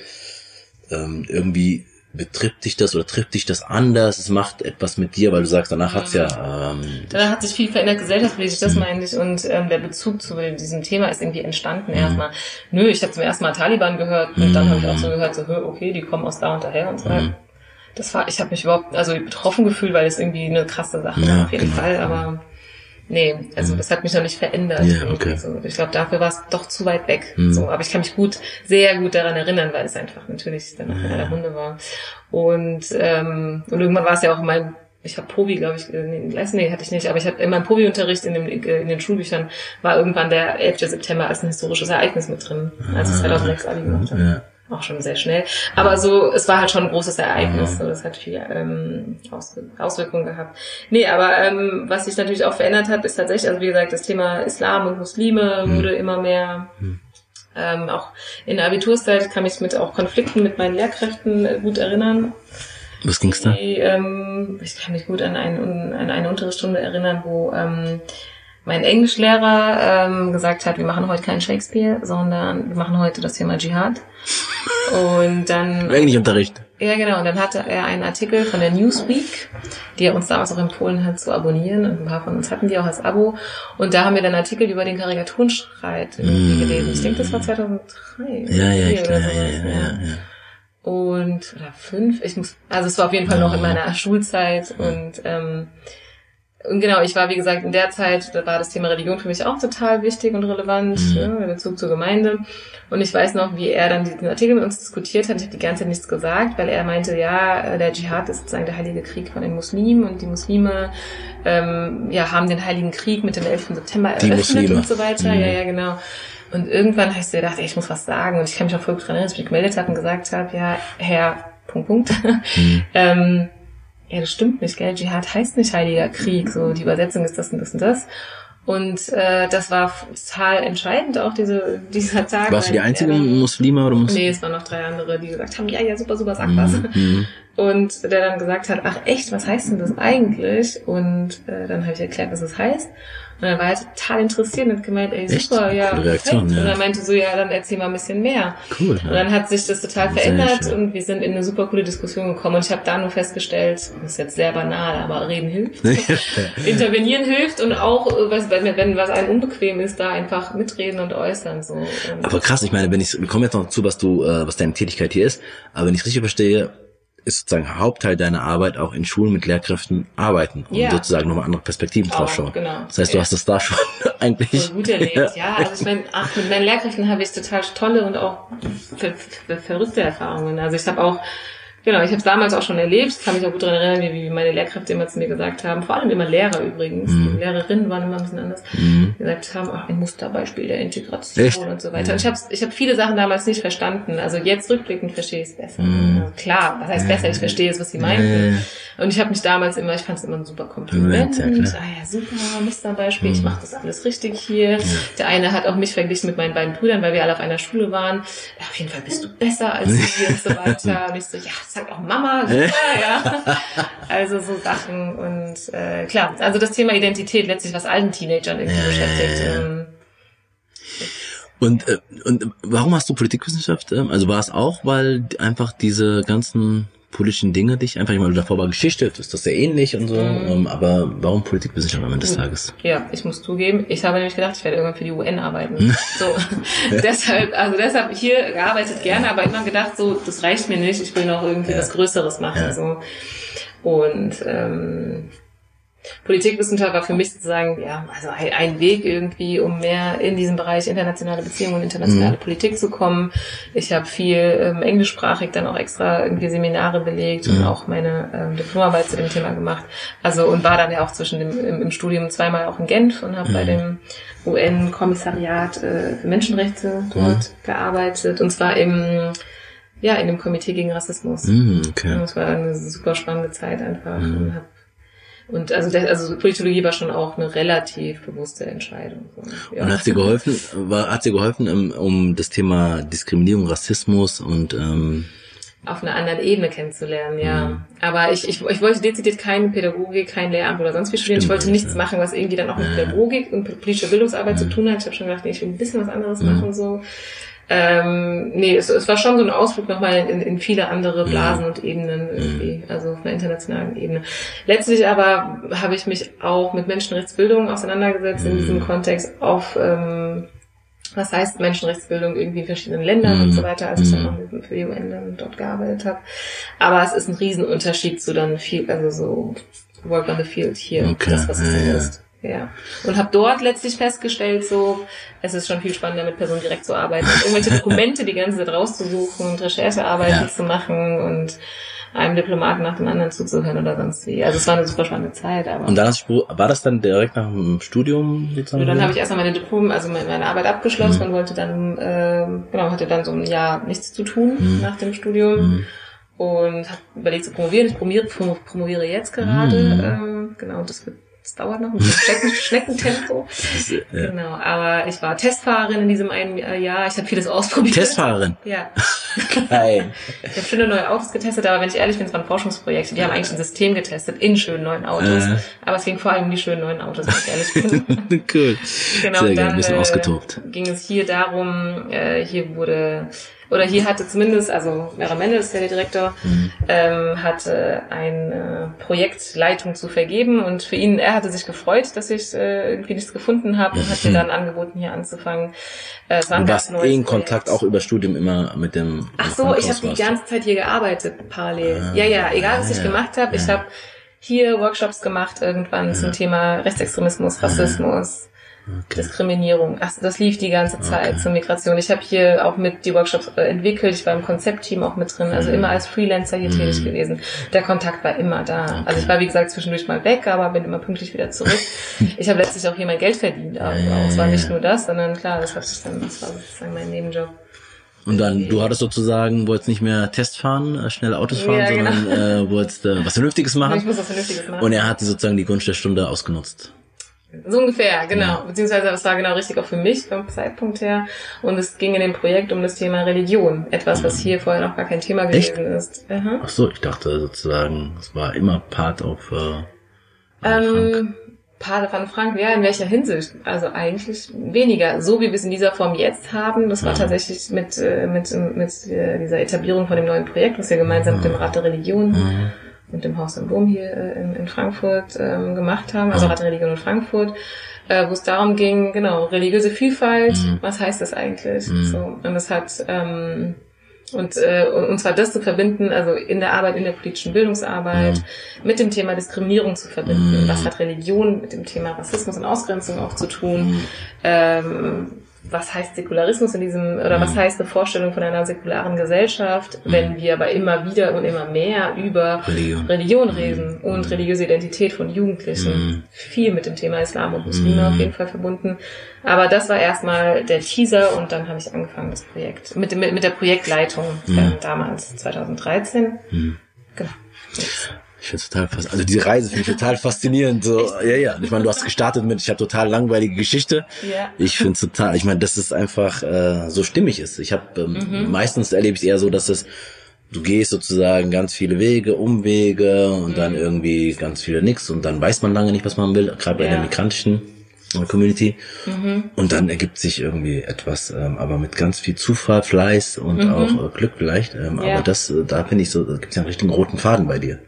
ähm, irgendwie betrifft dich das oder trifft dich das anders? Es macht etwas mit dir, weil du sagst, danach hat's ja. Ähm, danach hat sich viel verändert gesellschaftlich, das mhm. meine ich. Und ähm, der Bezug zu diesem Thema ist irgendwie entstanden mhm. erstmal. Nö, ich habe zum ersten Mal Taliban gehört und mhm. dann habe ich auch so gehört, so, okay, die kommen aus da und daher und so. Mhm. Das war, ich habe mich überhaupt also betroffen gefühlt, weil es irgendwie eine krasse Sache ja, war, auf jeden genau. Fall. Aber Nee, also mhm. das hat mich noch nicht verändert. Ja, okay. also ich glaube, dafür war es doch zu weit weg. Mhm. So, aber ich kann mich gut, sehr gut daran erinnern, weil es einfach natürlich dann noch ja. einer der Hunde war. Und, ähm, und irgendwann war es ja auch mein ich habe Probi, glaube ich, nee, nee, hatte ich nicht, aber ich habe in meinem Probi-Unterricht in, dem, in den Schulbüchern war irgendwann der 11. September als ein historisches Ereignis mit drin, als ich 2006 Abi gemacht habe. Ja auch schon sehr schnell. Aber so, es war halt schon ein großes Ereignis. Mhm. So, das hat viel ähm, Auswirkungen gehabt. Nee, aber ähm, was sich natürlich auch verändert hat, ist tatsächlich, also wie gesagt, das Thema Islam und Muslime mhm. wurde immer mehr. Mhm. Ähm, auch in der Abiturzeit kann ich mit auch Konflikten mit meinen Lehrkräften äh, gut erinnern. Was ging's da? Die, ähm, ich kann mich gut an, ein, an eine Unterrichtsstunde erinnern, wo ähm, mein Englischlehrer ähm, gesagt hat, wir machen heute keinen Shakespeare, sondern wir machen heute das Thema Dschihad. Und dann. Englischunterricht. Ja, genau. Und dann hatte er einen Artikel von der Newsweek, die er uns damals auch empfohlen hat zu abonnieren. Und ein paar von uns hatten die auch als Abo. Und da haben wir dann Artikel über den Karikaturenstreit mm. gelesen. Ich denke, das war 2003. Ja, ja, ich klar, ja, ja, ja, ja. Und, oder fünf, ich muss, also es war auf jeden Fall noch in meiner Schulzeit und, ähm, und genau, ich war, wie gesagt, in der Zeit, da war das Thema Religion für mich auch total wichtig und relevant, mhm. ja, in Bezug zur Gemeinde. Und ich weiß noch, wie er dann diesen Artikel mit uns diskutiert hat. Ich habe die ganze Zeit nichts gesagt, weil er meinte, ja, der Dschihad ist sozusagen der heilige Krieg von den Muslimen und die Muslime ähm, ja, haben den heiligen Krieg mit dem 11. September eröffnet und so weiter. Mhm. Ja, ja, genau. Und irgendwann habe ich so gedacht, ey, ich muss was sagen. Und ich kann mich auch voll daran erinnern, dass ich mich gemeldet habe und gesagt habe, ja, Herr, Punkt, Punkt. Mhm. ähm, ja, das stimmt nicht, gell? Dschihad heißt nicht Heiliger Krieg, so die Übersetzung ist das und das und das. Und äh, das war total entscheidend, auch diese, dieser Tag. Warst du die einzige äh, Muslime oder Muslime? Nee, es waren noch drei andere, die gesagt haben, ja, ja, super, super, sag was. Mhm. Und der dann gesagt hat, ach echt, was heißt denn das eigentlich? Und äh, dann habe ich erklärt, was es heißt. Und dann war er total interessiert und hat gemeint, ey, super, Echt? ja, Reaktion, ja. Und dann meinte so, ja, dann erzähl mal ein bisschen mehr. Cool. Und dann hat sich das total verändert und wir sind in eine super coole Diskussion gekommen. Und ich habe da nur festgestellt, das ist jetzt sehr banal, aber reden hilft. Intervenieren hilft und auch, was, wenn, wenn was einem unbequem ist, da einfach mitreden und äußern. So. Und aber krass, ich meine, wenn ich, wir kommen jetzt noch zu, was du, äh, was deine Tätigkeit hier ist, aber wenn ich richtig verstehe, ist sozusagen Hauptteil deiner Arbeit auch in Schulen mit Lehrkräften arbeiten und yeah. sozusagen nochmal andere Perspektiven drauf schauen. Genau. Das heißt, du ja. hast das da schon eigentlich. Gut erlebt, ja. ja. Also ich meine, ach, mit meinen Lehrkräften habe ich total tolle und auch ver ver verrückte Erfahrungen. Also ich habe auch Genau, ich habe es damals auch schon erlebt, kann mich auch gut daran erinnern, wie, wie meine Lehrkräfte immer zu mir gesagt haben, vor allem immer Lehrer übrigens, mhm. Lehrerinnen waren immer ein bisschen anders, mhm. gesagt haben, ach, ein Musterbeispiel der Integration Echt? und so weiter. Und ich habe ich hab viele Sachen damals nicht verstanden. Also jetzt rückblickend verstehe ich es besser. Mhm. Also klar, was heißt besser? Ich verstehe es, was sie meinten. Und ich habe mich damals immer, ich fand es immer ein super Kompliment. Ja, ah ja, super, Musterbeispiel, ich mhm. mache das alles richtig hier. Der eine hat auch mich verglichen mit meinen beiden Brüdern, weil wir alle auf einer Schule waren. Auf jeden Fall bist du besser als sie und so weiter. Und ich so, ja, sagt auch Mama, super, ja. Also so Sachen und äh, klar, also das Thema Identität letztlich, was allen Teenagern irgendwie ja, beschäftigt. Ja, ja, ähm, und, äh, und warum hast du Politikwissenschaft? Ähm, also war es auch, weil einfach diese ganzen politischen Dinge dich einfach, ich meine, davor war Geschichte, ist das sehr ähnlich und so, mhm. ähm, aber warum Politikwissenschaft am Ende des Tages? Ja, ich muss zugeben, ich habe nämlich gedacht, ich werde irgendwann für die UN arbeiten. so, deshalb, also deshalb hier gearbeitet gerne, aber immer gedacht, so, das reicht mir nicht, ich will noch irgendwie ja. was Größeres machen, ja. so. Und, ähm, Politikwissenschaft war für mich sozusagen ja also ein, Weg irgendwie, um mehr in diesem Bereich internationale Beziehungen und internationale mhm. Politik zu kommen. Ich habe viel ähm, englischsprachig dann auch extra irgendwie Seminare belegt mhm. und auch meine ähm, Diplomarbeit zu dem Thema gemacht. Also und war dann ja auch zwischen dem im, im Studium zweimal auch in Genf und habe mhm. bei dem UN-Kommissariat äh, für Menschenrechte dort gearbeitet und zwar im ja, in dem Komitee gegen Rassismus. Mm, okay. Und das war eine super spannende Zeit einfach. Und habe und also, der, also Politologie war schon auch eine relativ bewusste Entscheidung. Ja. Und hat sie geholfen, war, hat sie geholfen, um, um das Thema Diskriminierung, Rassismus und ähm auf einer anderen Ebene kennenzulernen, ja. Mhm. Aber ich, ich, ich wollte dezidiert keine Pädagogik, kein Lehramt oder sonst wie studieren. Stimmt, ich wollte nichts ja. machen, was irgendwie dann auch mit Pädagogik und politischer Bildungsarbeit mhm. zu tun hat. Ich habe schon gedacht, nee, ich will ein bisschen was anderes mhm. machen so. Ähm, nee, es, es war schon so ein Ausflug nochmal in, in viele andere Blasen und Ebenen irgendwie, also auf einer internationalen Ebene. Letztlich aber habe ich mich auch mit Menschenrechtsbildung auseinandergesetzt in diesem Kontext auf ähm, was heißt Menschenrechtsbildung irgendwie in verschiedenen Ländern und so weiter, als ich dann noch für die UN dann dort gearbeitet habe. Aber es ist ein Riesenunterschied zu dann viel, also so Work on the Field hier, okay. das, was es ja, ist. Ja. Und habe dort letztlich festgestellt, so, es ist schon viel spannender, mit Personen direkt zu arbeiten, irgendwelche Dokumente die ganze Zeit rauszusuchen und Recherchearbeiten ja. zu machen und einem Diplomaten nach dem anderen zuzuhören oder sonst wie. Also es war eine super spannende Zeit. Aber und dann hast du, war das dann direkt nach dem Studium sozusagen? Und dann habe ich erstmal meine Diplom, also meine Arbeit abgeschlossen mhm. und wollte dann, äh, genau, hatte dann so ein Jahr nichts zu tun mhm. nach dem Studium. Mhm. Und habe überlegt zu promovieren. Ich promoviere, promoviere jetzt gerade. Mhm. Ähm, genau, das wird das dauert noch ein bisschen Schneckentempo. ja. Genau, aber ich war Testfahrerin in diesem einen Jahr. Ich habe vieles ausprobiert. Testfahrerin? Ja. Geil. Ich habe schöne neue Autos getestet, aber wenn ich ehrlich bin, es waren Forschungsprojekte. Die haben eigentlich ein System getestet in schönen neuen Autos. Äh. Aber es ging vor allem um die schönen neuen Autos, wenn ich ehrlich bin. cool. Genau, Sehr dann, ein bisschen äh, ausgetobt. ging es hier darum, äh, hier wurde oder hier hatte zumindest, also Mera Mendel ist ja der Direktor, mhm. ähm, hatte eine Projektleitung zu vergeben und für ihn, er hatte sich gefreut, dass ich äh, irgendwie nichts gefunden habe und hat mir dann angeboten, hier anzufangen. Äh, es war du warst eh in Kontakt auch über Studium immer mit dem Ach so, ich habe die ganze Zeit hier gearbeitet, parallel. Ah, ja, ja, egal was ja, ich gemacht habe, ja. ich habe hier Workshops gemacht irgendwann ja. zum Thema Rechtsextremismus, Rassismus, Okay. Diskriminierung. Ach, das lief die ganze Zeit okay. zur Migration. Ich habe hier auch mit die Workshops äh, entwickelt. Ich war im Konzeptteam auch mit drin. Also mhm. immer als Freelancer hier mhm. tätig gewesen. Der Kontakt war immer da. Okay. Also ich war wie gesagt zwischendurch mal weg, aber bin immer pünktlich wieder zurück. ich habe letztlich auch hier mein Geld verdient. Aber ja, auch. Es war nicht nur das, sondern klar, das, hat sich dann, das war sozusagen mein Nebenjob. Und dann, du hattest sozusagen, wolltest nicht mehr Test fahren, äh, schnelle Autos fahren, ja, genau. sondern äh, wolltest äh, was Vernünftiges machen. Ich muss was Vernünftiges machen. Und er hat sozusagen die Gunst der Stunde ausgenutzt. So ungefähr, genau. Ja. Beziehungsweise es war genau richtig auch für mich vom Zeitpunkt her. Und es ging in dem Projekt um das Thema Religion. Etwas, was hier vorher noch gar kein Thema gewesen Echt? ist. Aha. Ach so, ich dachte sozusagen, es war immer Part of äh, ähm, Part von Frank, ja, in welcher Hinsicht? Also eigentlich weniger. So wie wir es in dieser Form jetzt haben, das war ja. tatsächlich mit, äh, mit, mit äh, dieser Etablierung von dem neuen Projekt, was wir gemeinsam ja. mit dem Rat der Religion ja und dem Haus im Boom hier äh, in, in Frankfurt ähm, gemacht haben, also Rat Religion in Frankfurt, äh, wo es darum ging, genau, religiöse Vielfalt, mhm. was heißt das eigentlich? Mhm. So, und das hat ähm, und, äh, und zwar das zu verbinden, also in der Arbeit, in der politischen Bildungsarbeit, mhm. mit dem Thema Diskriminierung zu verbinden. Mhm. Was hat Religion mit dem Thema Rassismus und Ausgrenzung auch zu tun? Mhm. Ähm, was heißt Säkularismus in diesem, oder was mhm. heißt eine Vorstellung von einer säkularen Gesellschaft, mhm. wenn wir aber immer wieder und immer mehr über Religion, Religion reden mhm. und religiöse Identität von Jugendlichen. Viel mit dem Thema Islam und Muslime auf jeden Fall verbunden. Aber das war erstmal der Teaser und dann habe ich angefangen, das Projekt, mit, mit, mit der Projektleitung äh, damals, 2013. Genau. Ich finde total fast, also diese Reise finde ich total faszinierend. So, ja, ja. Ich meine, du hast gestartet mit, ich habe total langweilige Geschichte. Ja. Ich finde es total, ich meine, dass es einfach äh, so stimmig ist. Ich habe ähm, mhm. meistens erlebe ich es eher so, dass es du gehst sozusagen ganz viele Wege, Umwege und mhm. dann irgendwie ganz viele nix und dann weiß man lange nicht, was man will, gerade bei ja. der migrantischen äh, Community. Mhm. Und dann ergibt sich irgendwie etwas, ähm, aber mit ganz viel Zufall, Fleiß und mhm. auch äh, Glück vielleicht. Ähm, ja. Aber das, äh, da finde ich so, da gibt es ja einen richtigen roten Faden bei dir.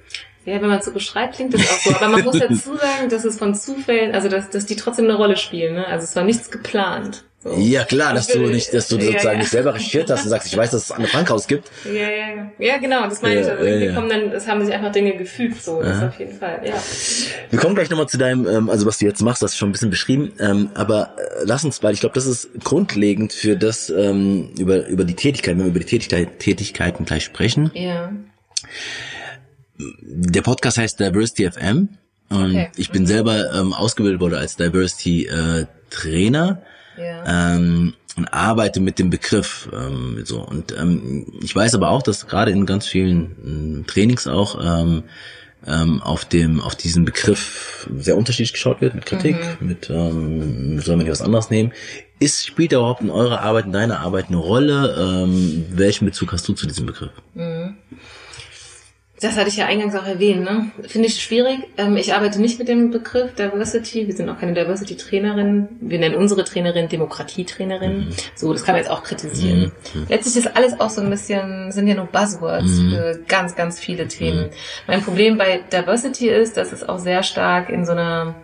Ja, wenn man es so beschreibt, klingt das auch so. Aber man muss dazu sagen, dass es von Zufällen, also dass, dass die trotzdem eine Rolle spielen. Ne? Also es war nichts geplant. So. Ja klar, dass du nicht, dass du ja, sozusagen ja. nicht selber recherchiert hast und sagst, ich weiß, dass es Anne Frankhaus gibt. Ja, ja, ja, genau, das meine ja, ich. Also irgendwie kommen dann, es haben sich einfach Dinge gefügt, so, das auf jeden Fall, ja. Wir kommen gleich nochmal zu deinem, ähm, also was du jetzt machst, das ist schon ein bisschen beschrieben, ähm, aber äh, lass uns, weil ich glaube, das ist grundlegend für das, ähm, über, über die Tätigkeit, wenn wir über die Tätigkeit, Tätigkeiten gleich sprechen. Ja der Podcast heißt Diversity FM und okay. ich bin selber ähm, ausgebildet worden als Diversity äh, Trainer ja. ähm, und arbeite mit dem Begriff ähm, so und ähm, ich weiß aber auch, dass gerade in ganz vielen äh, Trainings auch ähm, ähm, auf dem auf diesen Begriff sehr unterschiedlich geschaut wird mit Kritik, mhm. mit ähm, soll man nicht was anderes nehmen. Ist spielt überhaupt in eurer Arbeit, in deiner Arbeit eine Rolle? Ähm, welchen Bezug hast du zu diesem Begriff? Mhm. Das hatte ich ja eingangs auch erwähnt, ne? Finde ich schwierig. Ähm, ich arbeite nicht mit dem Begriff Diversity. Wir sind auch keine Diversity-Trainerin. Wir nennen unsere Trainerin Demokratietrainerin. Mhm. So, das kann man jetzt auch kritisieren. Mhm. Letztlich ist alles auch so ein bisschen, sind ja nur Buzzwords mhm. für ganz, ganz viele Themen. Mhm. Mein Problem bei Diversity ist, dass es auch sehr stark in so einer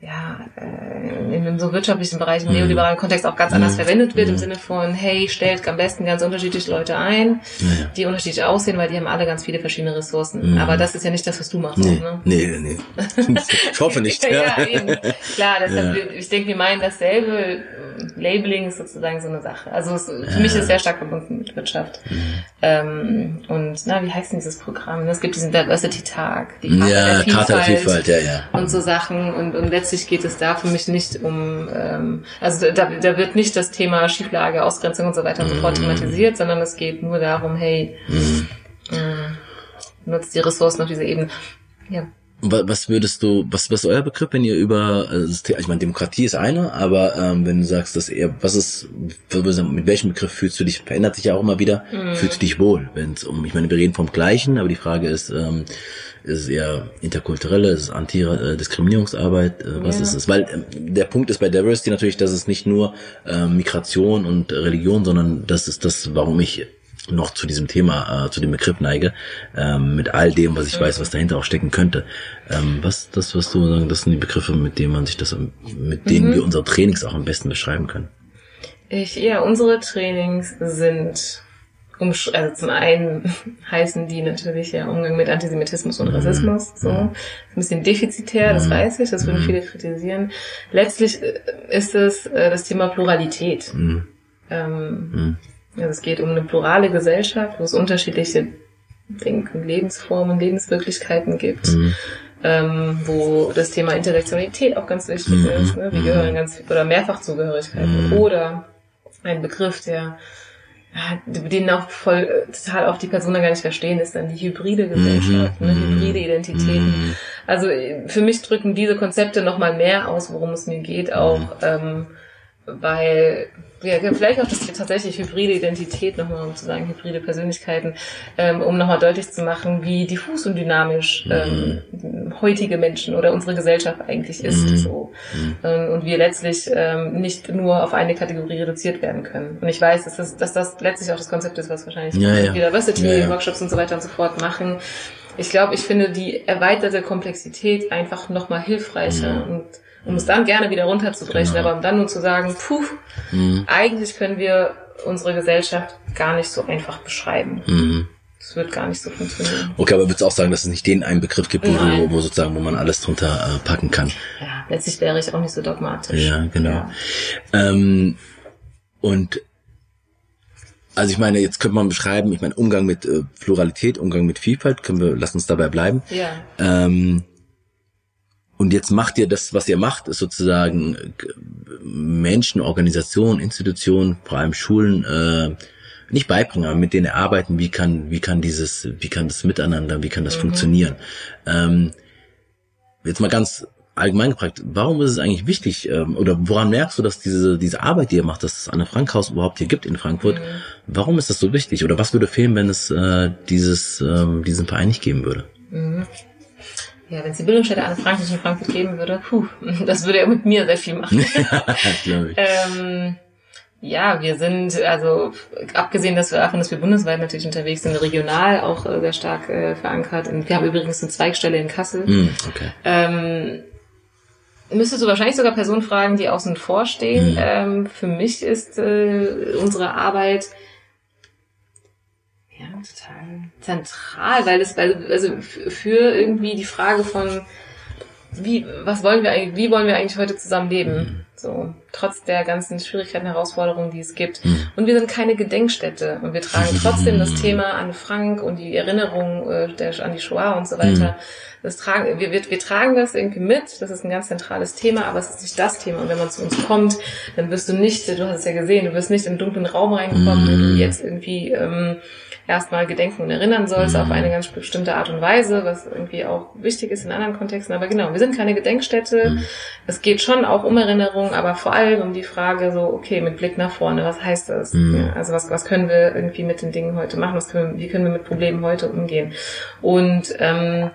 ja, äh, in einem so wirtschaftlichen Bereich, im mhm. neoliberalen Kontext auch ganz anders mhm. verwendet wird, im mhm. Sinne von, hey, stellt am besten ganz unterschiedliche Leute ein, ja. die unterschiedlich aussehen, weil die haben alle ganz viele verschiedene Ressourcen. Mhm. Aber das ist ja nicht das, was du machst. Nee, ne? nee, nee. Ich hoffe nicht. ja, eben. Klar, deshalb, ja. ich denke, wir meinen dasselbe. Labeling ist sozusagen so eine Sache. Also es, für ja. mich ist es sehr stark verbunden mit Wirtschaft. Ähm, und na, wie heißt denn dieses Programm? Es gibt diesen Diversity-Tag, die Karte ja, der Vielfalt, Karte der Vielfalt ja, ja. und so Sachen. Und, und letztlich letztlich geht es da für mich nicht um, ähm, also da, da wird nicht das Thema Schieflage, Ausgrenzung und so weiter und so fort mhm. thematisiert, sondern es geht nur darum, hey, mhm. äh, nutzt die Ressourcen auf dieser Ebene. Ja. Was würdest du, was, was ist euer Begriff, wenn ihr über, also ich meine, Demokratie ist eine, aber ähm, wenn du sagst, dass eher, was ist, mit welchem Begriff fühlst du dich, verändert sich ja auch immer wieder, mhm. fühlst du dich wohl, wenn es um, ich meine, wir reden vom Gleichen, aber die Frage ist, ähm, ist es eher interkulturelle, ist es Anti-Diskriminierungsarbeit, äh, was ja. ist es? Weil äh, der Punkt ist bei Diversity natürlich, dass es nicht nur äh, Migration und Religion, sondern das ist das, warum ich noch zu diesem Thema, äh, zu dem Begriff neige, ähm, mit all dem, was ich weiß, was dahinter auch stecken könnte. Ähm, was das, was du sagen, das sind die Begriffe, mit denen man sich das, mit denen mhm. wir unsere Trainings auch am besten beschreiben können. Ich, ja, unsere Trainings sind um, also zum einen heißen die natürlich ja Umgang mit Antisemitismus und mhm. Rassismus, so. Ein bisschen defizitär, das mhm. weiß ich, das würden mhm. viele kritisieren. Letztlich äh, ist es äh, das Thema Pluralität. Ähm, also es geht um eine plurale Gesellschaft, wo es unterschiedliche Denk- und Lebensformen, Lebenswirklichkeiten gibt. Ähm, wo das Thema Intersektionalität auch ganz wichtig ist. Ne? Wir gehören ganz oder Mehrfachzugehörigkeiten oder ein Begriff, der den auch voll äh, total auch die Personen gar nicht verstehen, ist dann die hybride Gesellschaft, mhm. ne, hybride Identitäten. Mhm. Also äh, für mich drücken diese Konzepte nochmal mehr aus, worum es mir geht, auch mhm. ähm, weil ja, vielleicht auch das tatsächlich hybride Identität nochmal, um zu sagen, hybride Persönlichkeiten, ähm, um nochmal deutlich zu machen, wie diffus und dynamisch ähm, mhm. heutige Menschen oder unsere Gesellschaft eigentlich ist. Mhm. So. Mhm. Ähm, und wir letztlich ähm, nicht nur auf eine Kategorie reduziert werden können. Und ich weiß, dass das, dass das letztlich auch das Konzept ist, was wahrscheinlich ja, ja. Diversity-Workshops ja, und so weiter und so fort machen. Ich glaube, ich finde die erweiterte Komplexität einfach nochmal hilfreicher mhm. und um es dann gerne wieder runterzubrechen, genau. aber um dann nur zu sagen, puh, mhm. eigentlich können wir unsere Gesellschaft gar nicht so einfach beschreiben. Mhm. Das wird gar nicht so funktionieren. Okay, aber würdest du auch sagen, dass es nicht den einen Begriff gibt, wo, wo, wo sozusagen, wo man alles drunter äh, packen kann? Ja, letztlich wäre ich auch nicht so dogmatisch. Ja, genau. Ja. Ähm, und also ich meine, jetzt könnte man beschreiben, ich meine, Umgang mit äh, Pluralität, Umgang mit Vielfalt, können wir, lass uns dabei bleiben. Ja. Ähm, und jetzt macht ihr das, was ihr macht, ist sozusagen äh, Menschen, Organisationen, Institutionen, vor allem Schulen, äh, nicht beibringen, aber mit denen erarbeiten, wie kann, wie kann dieses, wie kann das miteinander, wie kann das mhm. funktionieren. Ähm, jetzt mal ganz allgemein gefragt, warum ist es eigentlich wichtig ähm, oder woran merkst du, dass diese diese Arbeit, die ihr macht, dass das Anne Frank Haus überhaupt hier gibt in Frankfurt, mhm. warum ist das so wichtig oder was würde fehlen, wenn es äh, dieses ähm, diesen Verein nicht geben würde? Mhm. Ja, wenn es die Bildungsstätte Anne Frank nicht in Frankfurt geben würde, puh, das würde ja mit mir sehr viel machen. Glaube ich. ähm, ja, wir sind, also abgesehen dass wir, davon, dass wir bundesweit natürlich unterwegs sind, regional auch äh, sehr stark äh, verankert. Und wir haben übrigens eine Zweigstelle in Kassel. Mm, okay. Ähm, müsstest du wahrscheinlich sogar Personen fragen, die außen vor stehen. Mm. Ähm, für mich ist äh, unsere Arbeit ja total zentral, weil es, weil, also für irgendwie die Frage von wie, was wollen wir eigentlich, wie wollen wir eigentlich heute zusammen leben? So, trotz der ganzen Schwierigkeiten, Herausforderungen, die es gibt. Mhm. Und wir sind keine Gedenkstätte. Und wir tragen trotzdem das Thema an Frank und die Erinnerung äh, der, an die Shoah und so weiter. Mhm. Das tragen, wir, wir, wir tragen das irgendwie mit. Das ist ein ganz zentrales Thema, aber es ist nicht das Thema. Und wenn man zu uns kommt, dann wirst du nicht, du hast es ja gesehen, du wirst nicht in einen dunklen Raum reingekommen, mhm. wenn du jetzt irgendwie ähm, erstmal gedenken und erinnern sollst mhm. auf eine ganz bestimmte Art und Weise, was irgendwie auch wichtig ist in anderen Kontexten. Aber genau, wir sind keine Gedenkstätte. Mhm. Es geht schon auch um Erinnerung, aber vor allem um die Frage so, okay, mit Blick nach vorne, was heißt das? Mhm. Also was, was können wir irgendwie mit den Dingen heute machen? Was können wir, wie können wir mit Problemen heute umgehen? Und ähm,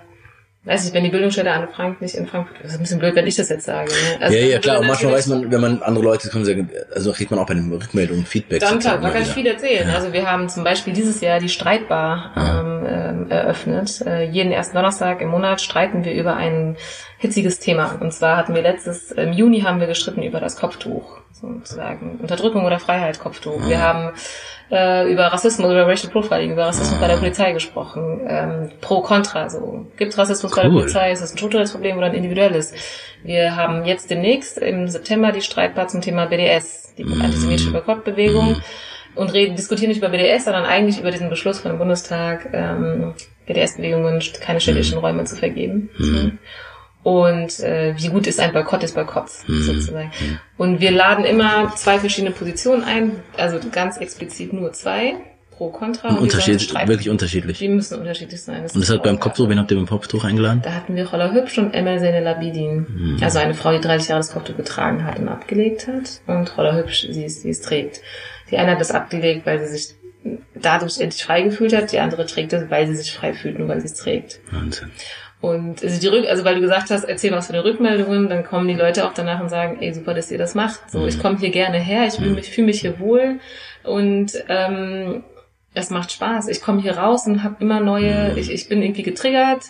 weiß ich, wenn die Bildungsstätte Anne Frank nicht in Frankfurt, das ist ein bisschen blöd, wenn ich das jetzt sage. Ne? Also ja, ja, klar, und manchmal weiß man, wenn man andere Leute kommen, sagen, also kriegt man auch bei den Rückmeldungen Feedback. Dann klar, man kann viel erzählen. Ja. Also wir haben zum Beispiel dieses Jahr die Streitbar ähm, ähm, eröffnet. Äh, jeden ersten Donnerstag im Monat streiten wir über ein hitziges Thema. Und zwar hatten wir letztes, im Juni haben wir gestritten über das Kopftuch, sozusagen. Unterdrückung oder Freiheit Kopftuch. Mhm. Wir haben äh, über Rassismus, über Racial Profiling, über Rassismus bei der Polizei gesprochen. Ähm, pro, contra, so. Gibt Rassismus cool. bei der Polizei? Ist das ein strukturelles Problem oder ein individuelles? Wir haben jetzt demnächst im September die Streitbar zum Thema BDS, die mm. antisemitische Boykottbewegung. Mm. Und reden, diskutieren nicht über BDS, sondern eigentlich über diesen Beschluss von dem Bundestag, ähm, BDS-Bewegungen keine städtischen mm. Räume zu vergeben. Mm. So und äh, wie gut ist ein Boykott des Boykotts mhm. sozusagen. Und wir laden immer zwei verschiedene Positionen ein, also ganz explizit nur zwei pro Contra. Und, und unterschiedlich, wirklich unterschiedlich. Die müssen unterschiedlich sein. Das und das hat beim Kopftuch, wen habt ihr beim Kopftuch eingeladen? Da hatten wir Roller Hübsch und Emel Sene Labidin. Mhm. Also eine Frau, die 30 Jahre das Kopftuch getragen hat und abgelegt hat. Und Roller Hübsch, sie es, sie es trägt. Die eine hat das abgelegt, weil sie sich dadurch endlich frei gefühlt hat. Die andere trägt es, weil sie sich frei fühlt, nur weil sie es trägt. Wahnsinn. Und also die Rück, also weil du gesagt hast, erzähl was von den Rückmeldungen, dann kommen die Leute auch danach und sagen, ey, super, dass ihr das macht. So, ich mhm. komme hier gerne her, ich fühle mhm. mich, fühl mich hier wohl und ähm, es macht Spaß. Ich komme hier raus und habe immer neue, mhm. ich, ich bin irgendwie getriggert,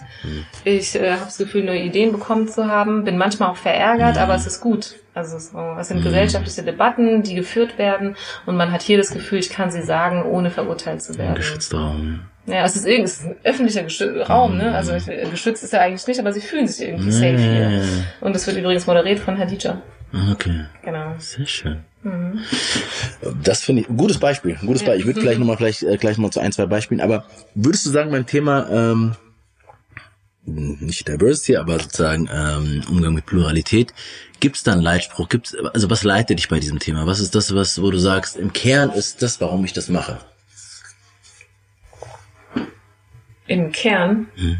ich äh, habe das Gefühl, neue Ideen bekommen zu haben, bin manchmal auch verärgert, aber es ist gut. Also es, es sind gesellschaftliche Debatten, die geführt werden und man hat hier das Gefühl, ich kann sie sagen, ohne verurteilt zu werden. Geschützter Raum. Ja, es ist, irgendwie, es ist ein öffentlicher Raum, ne? Also geschützt ist er eigentlich nicht, aber sie fühlen sich irgendwie safe hier. Und das wird übrigens moderiert von Hadija. Ah, okay. Genau. Sehr schön. Mhm. Das finde ich ein gutes Beispiel. Ein gutes ja. Beispiel. Ich würde gleich nochmal vielleicht äh, gleich noch zu ein, zwei Beispielen. Aber würdest du sagen, beim Thema ähm, nicht Diversity, aber sozusagen ähm, Umgang mit Pluralität, gibt es da einen Leitspruch? Gibt's, also was leitet dich bei diesem Thema? Was ist das, was, wo du sagst, im Kern ist das, warum ich das mache? Im Kern? Hm.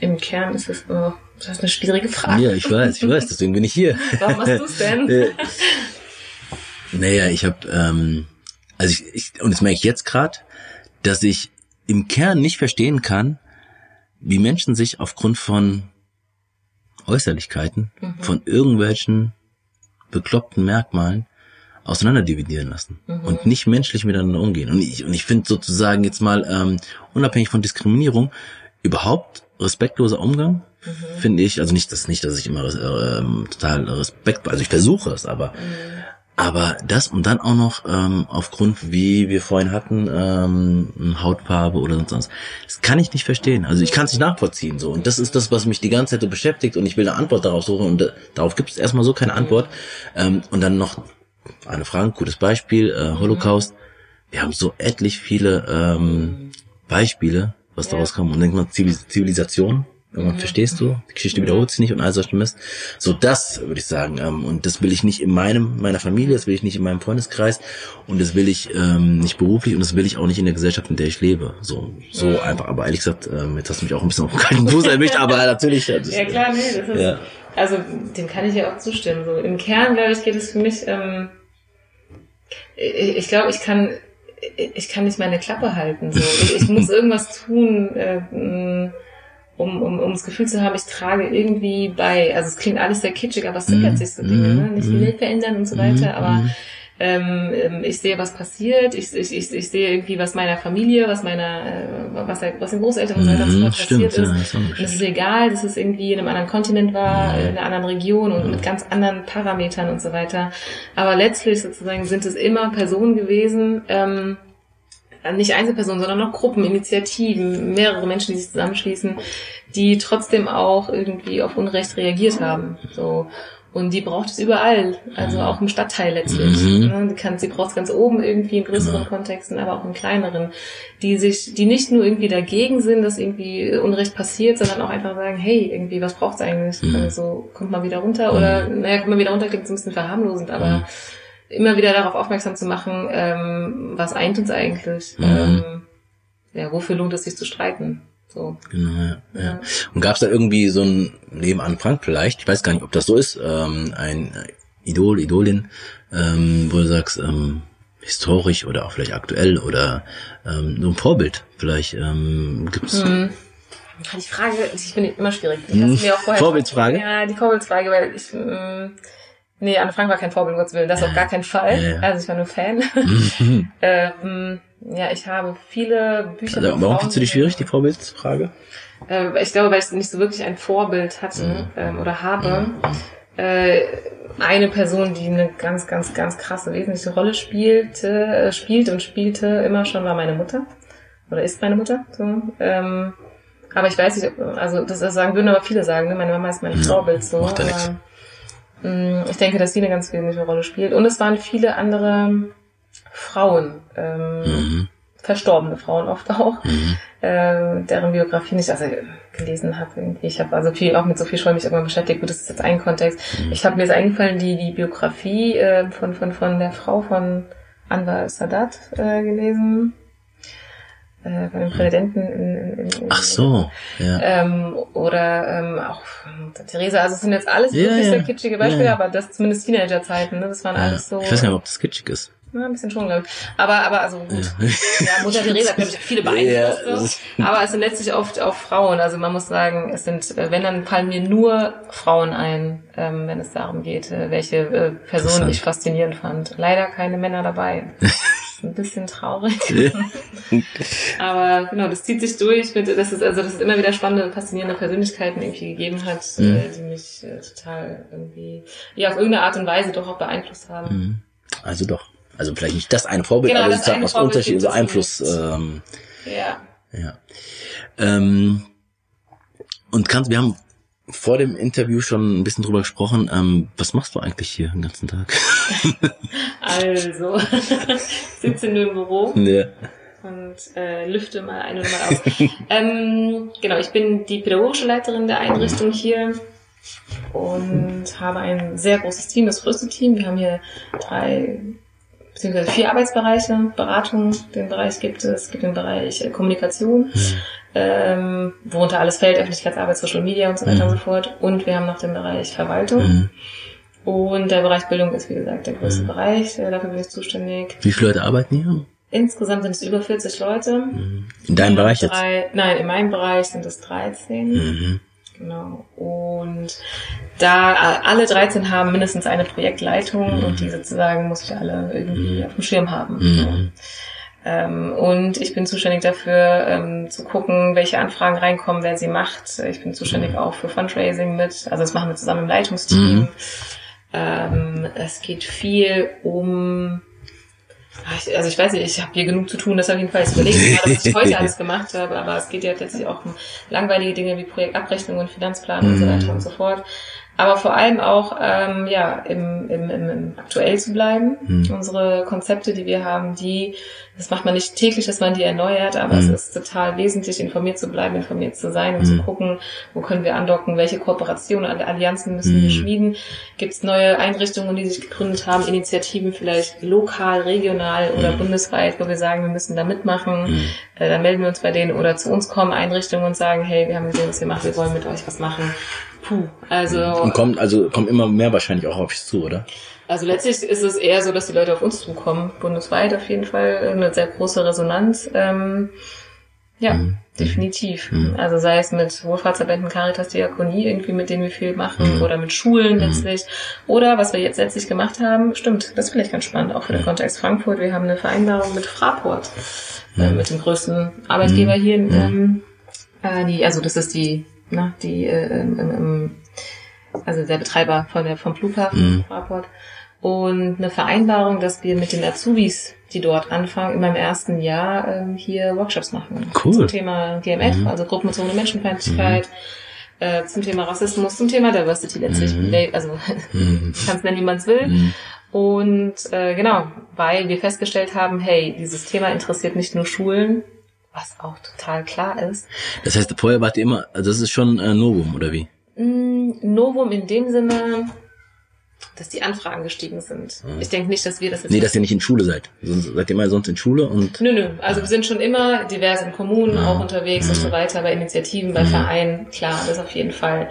Im Kern ist es, oh, das ist eine schwierige Frage. Ja, ich weiß, ich weiß, deswegen bin ich hier. Warum machst du es denn? Äh, naja, ich habe, ähm, also ich, ich, und das merke ich jetzt gerade, dass ich im Kern nicht verstehen kann, wie Menschen sich aufgrund von Äußerlichkeiten, mhm. von irgendwelchen bekloppten Merkmalen auseinanderdividieren lassen mhm. und nicht menschlich miteinander umgehen. Und ich, und ich finde sozusagen jetzt mal, ähm, unabhängig von Diskriminierung, überhaupt respektloser Umgang, mhm. finde ich, also nicht, dass nicht, dass ich immer äh, ähm, total Respekt, also ich versuche es, aber mhm. aber das und dann auch noch ähm, aufgrund, wie wir vorhin hatten, ähm, Hautfarbe oder sonst was, das kann ich nicht verstehen. Also ich kann es nicht nachvollziehen so und das ist das, was mich die ganze Zeit beschäftigt und ich will eine Antwort darauf suchen und äh, darauf gibt es erstmal so keine Antwort ähm, und dann noch Anne Frank, gutes Beispiel, äh, Holocaust. Wir haben so etlich viele ähm, Beispiele, was ja. daraus kam. Und denkt man Zivilisation, Irgendwann mhm. verstehst du, die Geschichte wiederholt sich nicht und all solchen Mist. So das würde ich sagen. Ähm, und das will ich nicht in meinem, meiner Familie, das will ich nicht in meinem Freundeskreis und das will ich ähm, nicht beruflich und das will ich auch nicht in der Gesellschaft, in der ich lebe. So, so mhm. einfach. Aber ehrlich gesagt, ähm, jetzt hast du mich auch ein bisschen auf kalten Fuß erwischt, aber natürlich. Ja, das, ja klar, nee, das ist, ja. also dem kann ich ja auch zustimmen. So im Kern, glaube ich, geht es für mich, ähm, ich, ich glaube, ich kann ich kann nicht meine Klappe halten. So. Ich, ich muss irgendwas tun, äh, um, um, um das Gefühl zu haben, ich trage irgendwie bei, also es klingt alles sehr kitschig, aber es sind sich so Dinge, ne? nicht die Welt verändern und so weiter, aber ähm, ähm, ich sehe, was passiert, ich, ich, ich, ich sehe irgendwie, was meiner Familie, was meiner, äh, was, was den Großeltern und so weiter mhm, passiert stimmt, ist. Ja, und es ist egal, dass es irgendwie in einem anderen Kontinent war, in einer anderen Region und mit ganz anderen Parametern und so weiter. Aber letztlich sozusagen sind es immer Personen gewesen, ähm, nicht Einzelpersonen, sondern auch Gruppen, Initiativen, mehrere Menschen, die sich zusammenschließen, die trotzdem auch irgendwie auf Unrecht reagiert haben. So. Und die braucht es überall, also auch im Stadtteil letztlich. Mhm. Ne? Die, kann, sie braucht es ganz oben irgendwie in größeren genau. Kontexten, aber auch in kleineren, die sich, die nicht nur irgendwie dagegen sind, dass irgendwie Unrecht passiert, sondern auch einfach sagen, hey, irgendwie, was braucht's eigentlich? Mhm. Also kommt mal wieder runter oder, mhm. naja, kommt mal wieder runter, klingt so ein bisschen verharmlosend, aber mhm immer wieder darauf aufmerksam zu machen, ähm, was eint uns eigentlich. Mhm. Ähm, ja, wofür lohnt es sich zu streiten? So. Genau, ja. ja. Und gab es da irgendwie so ein Leben an Frank vielleicht, ich weiß gar nicht, ob das so ist, ähm, ein Idol, Idolin, ähm, wo du sagst, ähm, historisch oder auch vielleicht aktuell oder ähm, so ein Vorbild vielleicht ähm, gibt's. Hm. Die Frage, ich bin immer schwierig. Ich hm. mir auch vorher Vorbildsfrage? Ja, die Vorbildsfrage, weil ich ähm, Nee, Anne Frank war kein Vorbild, Gottes Willen. Das auf gar keinen Fall. Ja, ja. Also ich war nur Fan. Mhm. ähm, ja, ich habe viele Bücher. Also, warum findest du die schwierig, die Vorbildsfrage? Äh, ich glaube, weil ich nicht so wirklich ein Vorbild hatte mhm. ähm, oder habe. Mhm. Äh, eine Person, die eine ganz, ganz, ganz krasse, wesentliche Rolle spielte, äh, spielt und spielte immer schon, war meine Mutter. Oder ist meine Mutter. So. Ähm, aber ich weiß nicht, also das sagen würden aber viele sagen, ne? meine Mama ist mein Vorbild. So. Macht ja nichts. Mm, ich denke, dass sie eine ganz wesentliche Rolle spielt. Und es waren viele andere Frauen, ähm, mhm. verstorbene Frauen oft auch, mhm. äh, deren Biografie nicht also gelesen habe. Irgendwie. Ich habe also viel auch mit Sophie Scholl mich irgendwann beschäftigt. Gut, das ist jetzt ein Kontext. Mhm. Ich habe mir jetzt eingefallen, die die Biografie äh, von von von der Frau von Anwar Sadat äh, gelesen äh, bei dem Präsidenten in, in, in, Ach so, ja. Ähm, oder ähm, auch Mutter Theresa, also es sind jetzt alles ja, wirklich ja. sehr kitschige Beispiele, ja. aber das zumindest Teenagerzeiten, ne? Das waren alles so. Ich weiß nicht, ob das kitschig ist. Ja, ein bisschen schon, glaube ich. Aber, aber also gut. Ja, Mutter Theresa glaube ich, viele beeinflusst. Ja. Aber es sind letztlich oft auch Frauen. Also man muss sagen, es sind, äh, wenn dann fallen mir nur Frauen ein, ähm, wenn es darum geht, äh, welche äh, Personen ich faszinierend fand. Leider keine Männer dabei. ein bisschen traurig. Aber genau, das zieht sich durch. Mit, das ist also, dass es immer wieder spannende, faszinierende Persönlichkeiten irgendwie gegeben hat, mhm. äh, die mich äh, total irgendwie, ja, auf irgendeine Art und Weise doch auch beeinflusst haben. Mhm. Also doch. Also vielleicht nicht das eine Vorbild, genau, aber sozusagen aus Unterschied, so Einfluss. Ähm, ja. Ja. Ähm, und kannst, wir haben vor dem Interview schon ein bisschen drüber gesprochen. Ähm, was machst du eigentlich hier den ganzen Tag? also, sitze nur im Büro. Ja. Und äh, lüfte mal ein oder mal aus. ähm, genau, ich bin die pädagogische Leiterin der Einrichtung hier und habe ein sehr großes Team, das größte Team. Wir haben hier drei beziehungsweise vier Arbeitsbereiche. Beratung, den Bereich gibt es, es gibt den Bereich Kommunikation. Mhm ähm, worunter alles fällt, Öffentlichkeitsarbeit, Social Media und so weiter mhm. und so fort. Und wir haben noch den Bereich Verwaltung. Mhm. Und der Bereich Bildung ist, wie gesagt, der größte mhm. Bereich. Dafür bin ich zuständig. Wie viele Leute arbeiten hier? Insgesamt sind es über 40 Leute. Mhm. In deinem Bereich drei, jetzt? Nein, in meinem Bereich sind es 13. Mhm. Genau. Und da alle 13 haben mindestens eine Projektleitung mhm. und die sozusagen muss ich alle irgendwie mhm. auf dem Schirm haben. Mhm. Ähm, und ich bin zuständig dafür, ähm, zu gucken, welche Anfragen reinkommen, wer sie macht. Ich bin zuständig auch für Fundraising mit. Also das machen wir zusammen im Leitungsteam. Ähm, es geht viel um also ich weiß nicht, ich habe hier genug zu tun, das auf jeden Fall jetzt überlegen, was ich heute alles gemacht habe, aber es geht ja letztlich auch um langweilige Dinge wie Projektabrechnung und Finanzplan mhm. und so weiter und so fort. Aber vor allem auch ähm, ja im, im, im, im aktuell zu bleiben. Mhm. Unsere Konzepte, die wir haben, die das macht man nicht täglich, dass man die erneuert, aber mhm. es ist total wesentlich, informiert zu bleiben, informiert zu sein und mhm. zu gucken, wo können wir andocken, welche Kooperationen, Allianzen müssen wir mhm. schmieden. Gibt es neue Einrichtungen, die sich gegründet haben, Initiativen vielleicht lokal, regional oder mhm. bundesweit, wo wir sagen, wir müssen da mitmachen. Äh, dann melden wir uns bei denen oder zu uns kommen Einrichtungen und sagen, hey, wir haben gesehen, was ihr macht, wir wollen mit euch was machen. Puh, also. Und kommt, also kommt immer mehr wahrscheinlich auch auf dich zu, oder? Also letztlich ist es eher so, dass die Leute auf uns zukommen. Bundesweit auf jeden Fall eine sehr große Resonanz. Ähm, ja, mhm. definitiv. Mhm. Also sei es mit Wohlfahrtsverbänden, Caritas, Diakonie, irgendwie mit denen wir viel machen, mhm. oder mit Schulen mhm. letztlich. Oder was wir jetzt letztlich gemacht haben, stimmt, das ist vielleicht ganz spannend, auch für den Kontext Frankfurt. Wir haben eine Vereinbarung mit Fraport, äh, mit dem größten Arbeitgeber hier. Ähm, äh, die, also das ist die, na, die äh, ähm, ähm, also der Betreiber von der, vom Flughafen mhm. Fraport. Und eine Vereinbarung, dass wir mit den Azubis, die dort anfangen, immer im ersten Jahr ähm, hier Workshops machen. Cool. Zum Thema GMF, mhm. also gruppenbezogene Menschenfeindlichkeit, mhm. äh, zum Thema Rassismus, zum Thema Diversity letztlich. Mhm. Also mhm. kann es nennen, wie man es will. Mhm. Und äh, genau, weil wir festgestellt haben, hey, dieses Thema interessiert nicht nur Schulen, was auch total klar ist. Das heißt, vorher wart ihr immer, also das ist schon äh, Novum, oder wie? Mm, Novum in dem Sinne, dass die Anfragen gestiegen sind. Mhm. Ich denke nicht, dass wir das jetzt. Nee, dass ihr nicht in Schule seid. Seid ihr mal sonst in Schule und. Nö, nö. Also ja. wir sind schon immer divers in Kommunen ja. auch unterwegs mhm. und so weiter, bei Initiativen, bei mhm. Vereinen. Klar, das auf jeden Fall.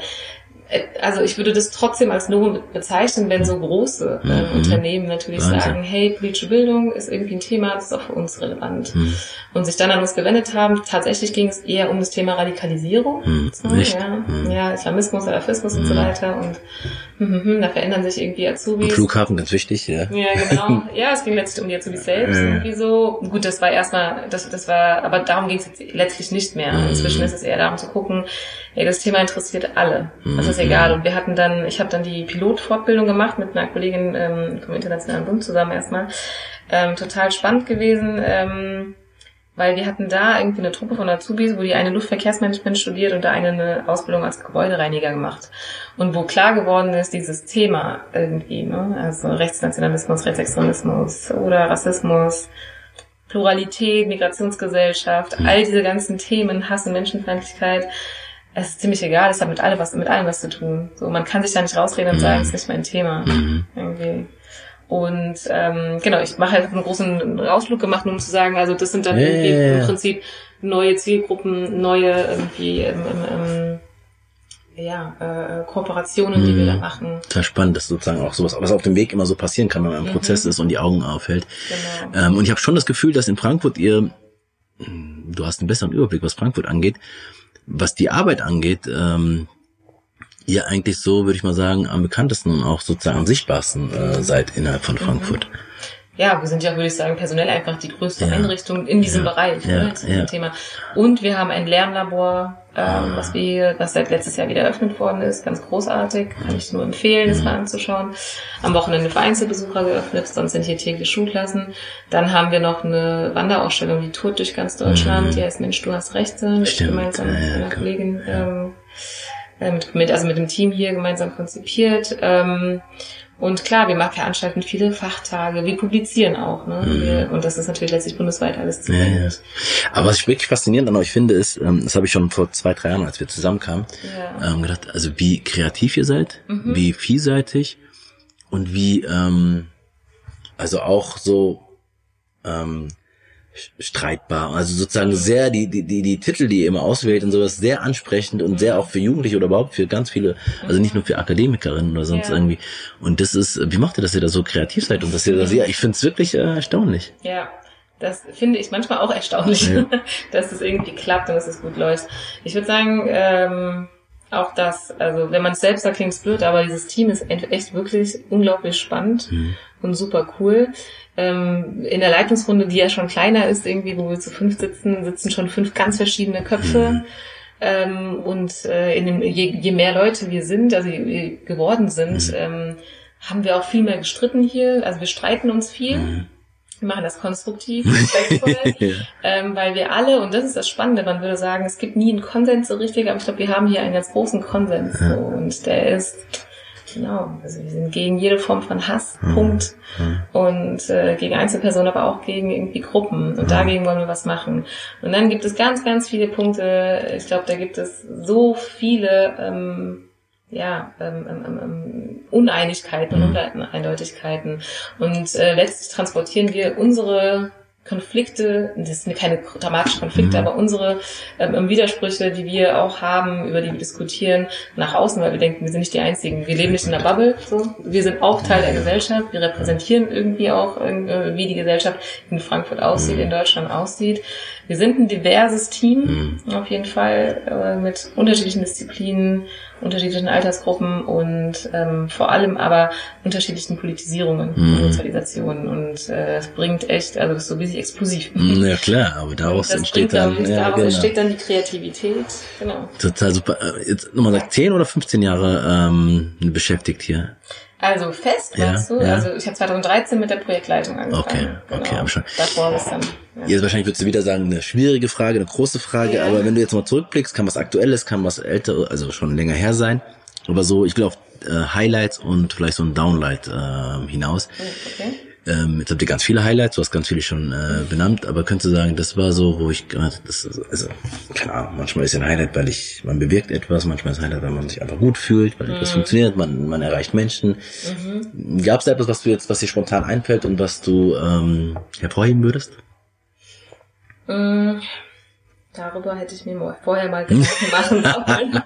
Äh, also ich würde das trotzdem als Novum bezeichnen, wenn so große äh, mhm. Unternehmen natürlich Wahnsinn. sagen, hey, politische Bildung ist irgendwie ein Thema, das ist auch für uns relevant. Mhm. Und sich dann an uns gewendet haben. Tatsächlich ging es eher um das Thema Radikalisierung. Mhm. So, ja. Mhm. ja, Islamismus, Salafismus und so mhm. weiter. Und hm, hm, hm, da verändern sich irgendwie Azubis. Flughafen, ganz wichtig, ja. Ja, genau. Ja, es ging letztlich um die Azubis selbst ja. irgendwie so. Gut, das war erstmal, das, das war, aber darum ging es jetzt letztlich nicht mehr. Inzwischen ist es eher darum zu gucken, ey, das Thema interessiert alle. Das ist egal. Und wir hatten dann, ich habe dann die Pilotfortbildung gemacht mit einer Kollegin ähm, vom Internationalen Bund zusammen erstmal. Ähm, total spannend gewesen. Ähm, weil wir hatten da irgendwie eine Truppe von Azubis, wo die eine Luftverkehrsmanagement studiert und da eine, eine Ausbildung als Gebäudereiniger gemacht. Und wo klar geworden ist, dieses Thema irgendwie, ne? also Rechtsnationalismus, Rechtsextremismus oder Rassismus, Pluralität, Migrationsgesellschaft, mhm. all diese ganzen Themen, Hass und Menschenfeindlichkeit, es ist ziemlich egal, es hat mit allem was, mit allem was zu tun. So, man kann sich da nicht rausreden und mhm. sagen, es ist nicht mein Thema. Mhm. Irgendwie. Und ähm, genau, ich mache halt einen großen Ausflug gemacht, um zu sagen, also das sind dann yeah, irgendwie yeah, im Prinzip neue Zielgruppen, neue irgendwie ähm, ähm, ja, äh, Kooperationen, die wir da mhm. machen. Total spannend, dass sozusagen auch sowas, was auf dem Weg immer so passieren kann, wenn man im mhm. Prozess ist und die Augen aufhält. Genau. Ähm, und ich habe schon das Gefühl, dass in Frankfurt ihr, du hast einen besseren Überblick, was Frankfurt angeht, was die Arbeit angeht, ähm, ihr eigentlich so, würde ich mal sagen, am bekanntesten und auch sozusagen am sichtbarsten äh, seid innerhalb von Frankfurt. Ja, wir sind ja, würde ich sagen, personell einfach die größte ja. Einrichtung in diesem ja. Bereich, ja. ne, zu diesem Thema. Und wir haben ein Lernlabor, ähm, ah. was wir, was seit letztes Jahr wieder eröffnet worden ist, ganz großartig, kann ich nur empfehlen, das mal anzuschauen. Am Wochenende für Einzelbesucher geöffnet, sonst sind hier täglich Schulklassen. Dann haben wir noch eine Wanderausstellung, die tourt durch ganz Deutschland, mhm. die heißt Mensch, du hast Rechte, Stimmt. gemeinsam mit einer Kollegin ähm, äh, mit, mit, also mit dem Team hier gemeinsam konzipiert. Ähm, und klar, wir machen veranstalten viele Fachtage, wir publizieren auch, ne? Mhm. Wir, und das ist natürlich letztlich bundesweit alles zugänglich. Ja, ja. Aber was ich wirklich faszinierend an euch finde, ist, ähm, das habe ich schon vor zwei, drei Jahren, als wir zusammenkamen, ja. ähm, gedacht, also wie kreativ ihr seid, mhm. wie vielseitig und wie, ähm, also auch so, ähm, streitbar. Also sozusagen sehr die, die, die, die Titel, die ihr immer auswählt und sowas, sehr ansprechend und sehr auch für Jugendliche oder überhaupt für ganz viele, also nicht nur für Akademikerinnen oder sonst ja. irgendwie. Und das ist, wie macht ihr, dass ihr da so kreativ seid und dass ihr das, ja, ich finde es wirklich äh, erstaunlich. Ja. Das finde ich manchmal auch erstaunlich, ja. dass es irgendwie klappt und dass es gut läuft. Ich würde sagen, ähm, auch das, also wenn man es selbst sagt, klingt es blöd, aber dieses Team ist echt wirklich unglaublich spannend mhm. und super cool ähm, in der Leitungsrunde, die ja schon kleiner ist, irgendwie, wo wir zu fünf sitzen, sitzen schon fünf ganz verschiedene Köpfe. Mhm. Ähm, und äh, in dem, je, je mehr Leute wir sind, also wir geworden sind, mhm. ähm, haben wir auch viel mehr gestritten hier. Also wir streiten uns viel. Wir machen das konstruktiv, ja. ähm, weil wir alle, und das ist das Spannende, man würde sagen, es gibt nie einen Konsens so richtig, aber ich glaube, wir haben hier einen ganz großen Konsens. Ja. So, und der ist Genau, also wir sind gegen jede Form von Hass, mhm. Punkt. Mhm. Und äh, gegen Einzelpersonen, aber auch gegen irgendwie Gruppen. Und mhm. dagegen wollen wir was machen. Und dann gibt es ganz, ganz viele Punkte. Ich glaube, da gibt es so viele ähm, ja, ähm, ähm, ähm, ähm Uneinigkeiten und mhm. Uneindeutigkeiten. Und äh, letztlich transportieren wir unsere Konflikte, das sind keine dramatischen Konflikte, mhm. aber unsere ähm, Widersprüche, die wir auch haben, über die wir diskutieren, nach außen, weil wir denken, wir sind nicht die Einzigen. Wir leben nicht in einer Bubble, so. Wir sind auch Teil der Gesellschaft. Wir repräsentieren irgendwie auch, äh, wie die Gesellschaft in Frankfurt aussieht, mhm. in Deutschland aussieht. Wir sind ein diverses Team, mhm. auf jeden Fall, äh, mit unterschiedlichen Disziplinen, unterschiedlichen Altersgruppen und ähm, vor allem aber unterschiedlichen Politisierungen mhm. und Sozialisationen. Und äh, es bringt echt, also das ist so riesig explosiv. Mhm, ja klar, aber daraus entsteht dann, dann ja, daraus genau. entsteht dann die Kreativität. Genau. Total super. Äh, jetzt nochmal sagt, 10 oder 15 Jahre ähm, beschäftigt hier? Also fest, ja, weißt du? Ja. Also ich habe 2013 mit der Projektleitung angefangen. Okay, okay, genau. aber schon. Davor ist dann. Ja. Jetzt wahrscheinlich würdest du wieder sagen, eine schwierige Frage, eine große Frage, ja. aber wenn du jetzt mal zurückblickst, kann was Aktuelles, kann was älter, also schon länger her sein. Aber so, ich will auf äh, Highlights und vielleicht so ein Downlight äh, hinaus. Okay. Ähm, jetzt habt ihr ganz viele Highlights, du hast ganz viele schon äh, benannt, aber könntest du sagen, das war so, wo ich gerade, das, also, keine Ahnung, manchmal ist ein Highlight, weil ich, man bewirkt etwas, manchmal ist ein Highlight, weil man sich einfach gut fühlt, weil mhm. etwas funktioniert, man, man erreicht Menschen. Mhm. Gab es da etwas, was du jetzt, was dir spontan einfällt und was du ähm, hervorheben würdest? Mhm. Darüber hätte ich mir vorher mal Gedanken machen sollen.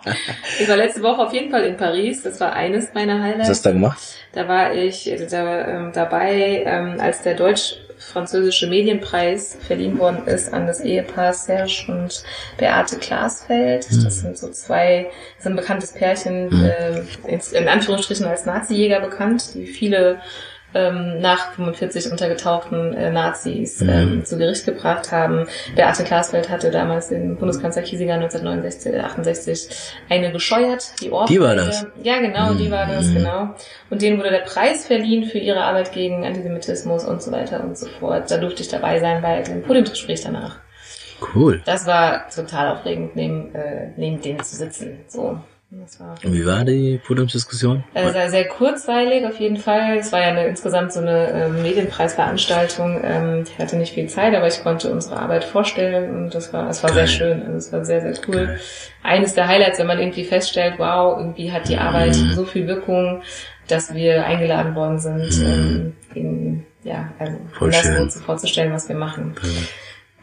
ich war letzte Woche auf jeden Fall in Paris. Das war eines meiner Highlights. Was hast du da gemacht? Da war ich da, ähm, dabei, ähm, als der deutsch-französische Medienpreis verliehen worden ist an das Ehepaar Serge und Beate Glasfeld. Mhm. Das sind so zwei, das ist ein bekanntes Pärchen, mhm. äh, in, in Anführungsstrichen als Nazi-Jäger bekannt, die viele ähm, nach 45 untergetauchten äh, Nazis mhm. ähm, zu Gericht gebracht haben. Beate Glasfeld hatte damals den Bundeskanzler Kiesinger 1968 eine gescheuert, die Ohrfeige. Die war das? Ja, genau, mhm. die war das, mhm. genau. Und denen wurde der Preis verliehen für ihre Arbeit gegen Antisemitismus und so weiter und so fort. Da durfte ich dabei sein bei dem Podiumsgespräch danach. Cool. Das war total aufregend, neben, äh, neben denen zu sitzen. So. Und wie war die Podiumsdiskussion? Äh, sehr, sehr kurzweilig auf jeden Fall. Es war ja eine, insgesamt so eine äh, Medienpreisveranstaltung. Ähm, ich hatte nicht viel Zeit, aber ich konnte unsere Arbeit vorstellen und das war, es war sehr schön. Also es war sehr, sehr cool. Geil. Eines der Highlights, wenn man irgendwie feststellt, wow, irgendwie hat die Arbeit mhm. so viel Wirkung, dass wir eingeladen worden sind, mhm. ähm, in, ja, also Voll das vorzustellen, was wir machen. Mhm.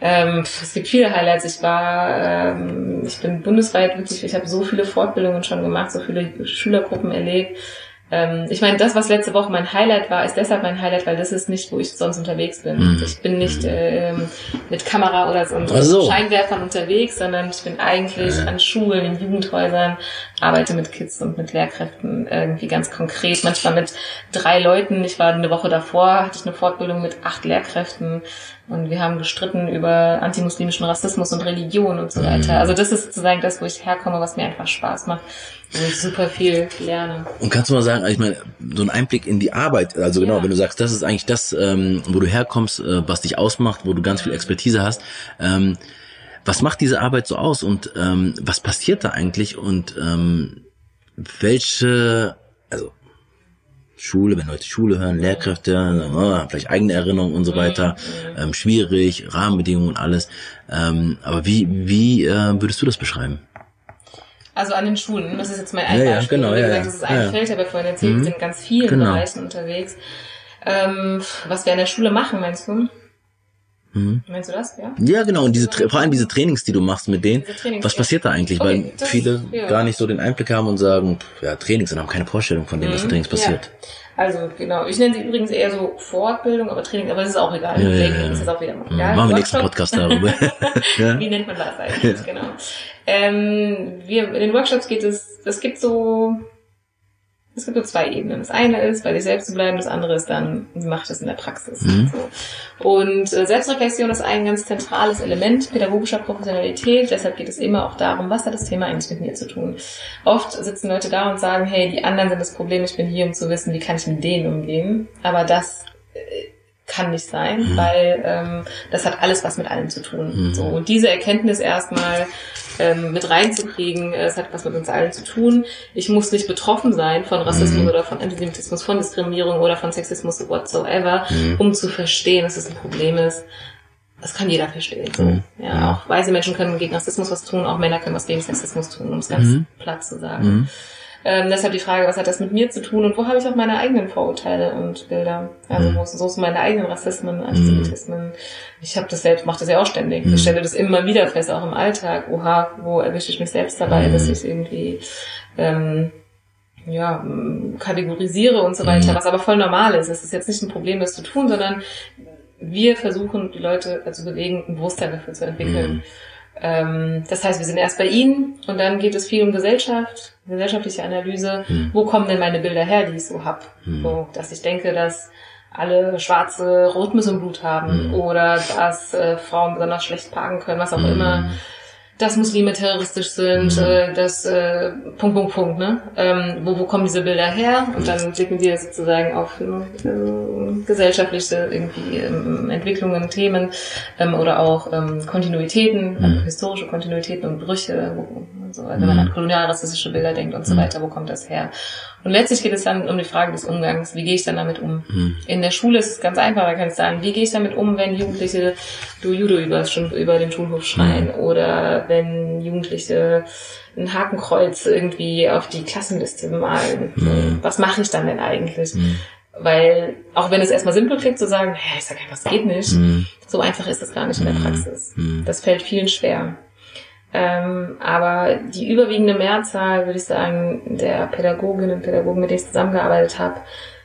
Ähm, es gibt viele Highlights. Ich war, ähm, ich bin bundesweit wirklich, ich habe so viele Fortbildungen schon gemacht, so viele Schülergruppen erlebt. Ähm, ich meine, das, was letzte Woche mein Highlight war, ist deshalb mein Highlight, weil das ist nicht, wo ich sonst unterwegs bin. Mhm. Ich bin nicht ähm, mit Kamera oder so, so. Scheinwerfern unterwegs, sondern ich bin eigentlich an Schulen, in Jugendhäusern, arbeite mit Kids und mit Lehrkräften irgendwie ganz konkret. Manchmal mit drei Leuten. Ich war eine Woche davor, hatte ich eine Fortbildung mit acht Lehrkräften und wir haben gestritten über antimuslimischen Rassismus und Religion und so mhm. weiter. Also das ist sozusagen das, wo ich herkomme, was mir einfach Spaß macht wo ich super viel lerne. Und kannst du mal sagen, ich meine, so ein Einblick in die Arbeit, also genau, ja. wenn du sagst, das ist eigentlich das, ähm, wo du herkommst, äh, was dich ausmacht, wo du ganz viel Expertise hast, ähm, was macht diese Arbeit so aus und ähm, was passiert da eigentlich und ähm, welche, Schule, wenn Leute Schule hören, Lehrkräfte, oh, vielleicht eigene Erinnerungen und so weiter, ähm, schwierig, Rahmenbedingungen und alles. Ähm, aber wie, wie äh, würdest du das beschreiben? Also an den Schulen, das ist jetzt mein ein ja, Beispiel. Ja, genau, Wie gesagt, ja, das ist ein ja. Feld, aber vorhin erzählt, mhm. sind ganz vielen genau. Bereichen unterwegs. Ähm, was wir an der Schule machen, meinst du? Mhm. Meinst du das, ja? Ja, genau. Und diese, vor allem diese Trainings, die du machst mit denen, was passiert da eigentlich? Okay, Weil viele ja. gar nicht so den Einblick haben und sagen, ja, Trainings und haben keine Vorstellung von dem, mhm. was in Trainings passiert. Ja. Also genau, ich nenne sie übrigens eher so Fortbildung, aber Training, aber es ist auch egal. Ja, ja. ist das auch wieder mal. Ja, Machen wir nächsten Podcast darüber. Wie nennt man das eigentlich? Genau. Ähm, wir, in den Workshops geht es, es gibt so es gibt nur zwei Ebenen. Das eine ist, bei sich selbst zu bleiben, das andere ist dann, wie mache ich das in der Praxis? Mhm. So. Und äh, Selbstreflexion ist ein ganz zentrales Element pädagogischer Professionalität. Deshalb geht es immer auch darum, was hat das Thema eigentlich mit mir zu tun. Oft sitzen Leute da und sagen, hey, die anderen sind das Problem, ich bin hier, um zu wissen, wie kann ich mit denen umgehen. Aber das äh, kann nicht sein, mhm. weil ähm, das hat alles was mit allem zu tun. Mhm. So und diese Erkenntnis erstmal ähm, mit reinzukriegen, äh, es hat was mit uns allen zu tun. Ich muss nicht betroffen sein von Rassismus mhm. oder von Antisemitismus, von Diskriminierung oder von Sexismus whatsoever, mhm. um zu verstehen, dass es ein Problem ist. Das kann jeder verstehen. So. Mhm. Ja, auch weise Menschen können gegen Rassismus was tun, auch Männer können was gegen Sexismus tun, um es ganz mhm. platt zu sagen. Ähm, deshalb die Frage, was hat das mit mir zu tun und wo habe ich auch meine eigenen Vorurteile und Bilder? Also mhm. wo so sind meine eigenen Rassismen, Antisemitismen. Mhm. Ich habe das selbst, mache das ja auch ständig. Mhm. Ich stelle das immer wieder fest, auch im Alltag. Oha, wo erwische ich mich selbst dabei, dass mhm. ich irgendwie ähm, ja, kategorisiere und so weiter, mhm. was aber voll normal ist. Es ist jetzt nicht ein Problem, das zu tun, sondern wir versuchen, die Leute zu bewegen, ein Bewusstsein dafür zu entwickeln. Ähm, das heißt, wir sind erst bei Ihnen und dann geht es viel um Gesellschaft, gesellschaftliche Analyse. Hm. Wo kommen denn meine Bilder her, die ich so hab? Hm. So, dass ich denke, dass alle Schwarze Rotmus im Blut haben hm. oder dass äh, Frauen besonders schlecht parken können, was auch hm. immer dass Muslime terroristisch sind, mhm. äh, dass äh, Punkt, Punkt, Punkt, ne? Ähm, wo, wo kommen diese Bilder her? Und dann blicken wir sozusagen auf äh, gesellschaftliche irgendwie ähm, Entwicklungen, Themen ähm, oder auch ähm, Kontinuitäten, mhm. also historische Kontinuitäten und Brüche, wo, so, wenn man mhm. an kolonialrassistische Bilder denkt und so mhm. weiter, wo kommt das her? Und letztlich geht es dann um die Frage des Umgangs. Wie gehe ich dann damit um? Mhm. In der Schule ist es ganz einfach, da kann ich sagen, wie gehe ich damit um, wenn Jugendliche du Judo über, über den Schulhof schreien oder wenn Jugendliche ein Hakenkreuz irgendwie auf die Klassenliste malen. Mhm. Was mache ich dann denn eigentlich? Mhm. Weil, auch wenn es erstmal simpel klingt zu sagen, hä, ich sag einfach, das geht nicht, mhm. so einfach ist es gar nicht in der mhm. Praxis. Mhm. Das fällt vielen schwer. Ähm, aber die überwiegende Mehrzahl, würde ich sagen, der Pädagoginnen und Pädagogen, mit denen ich zusammengearbeitet habe,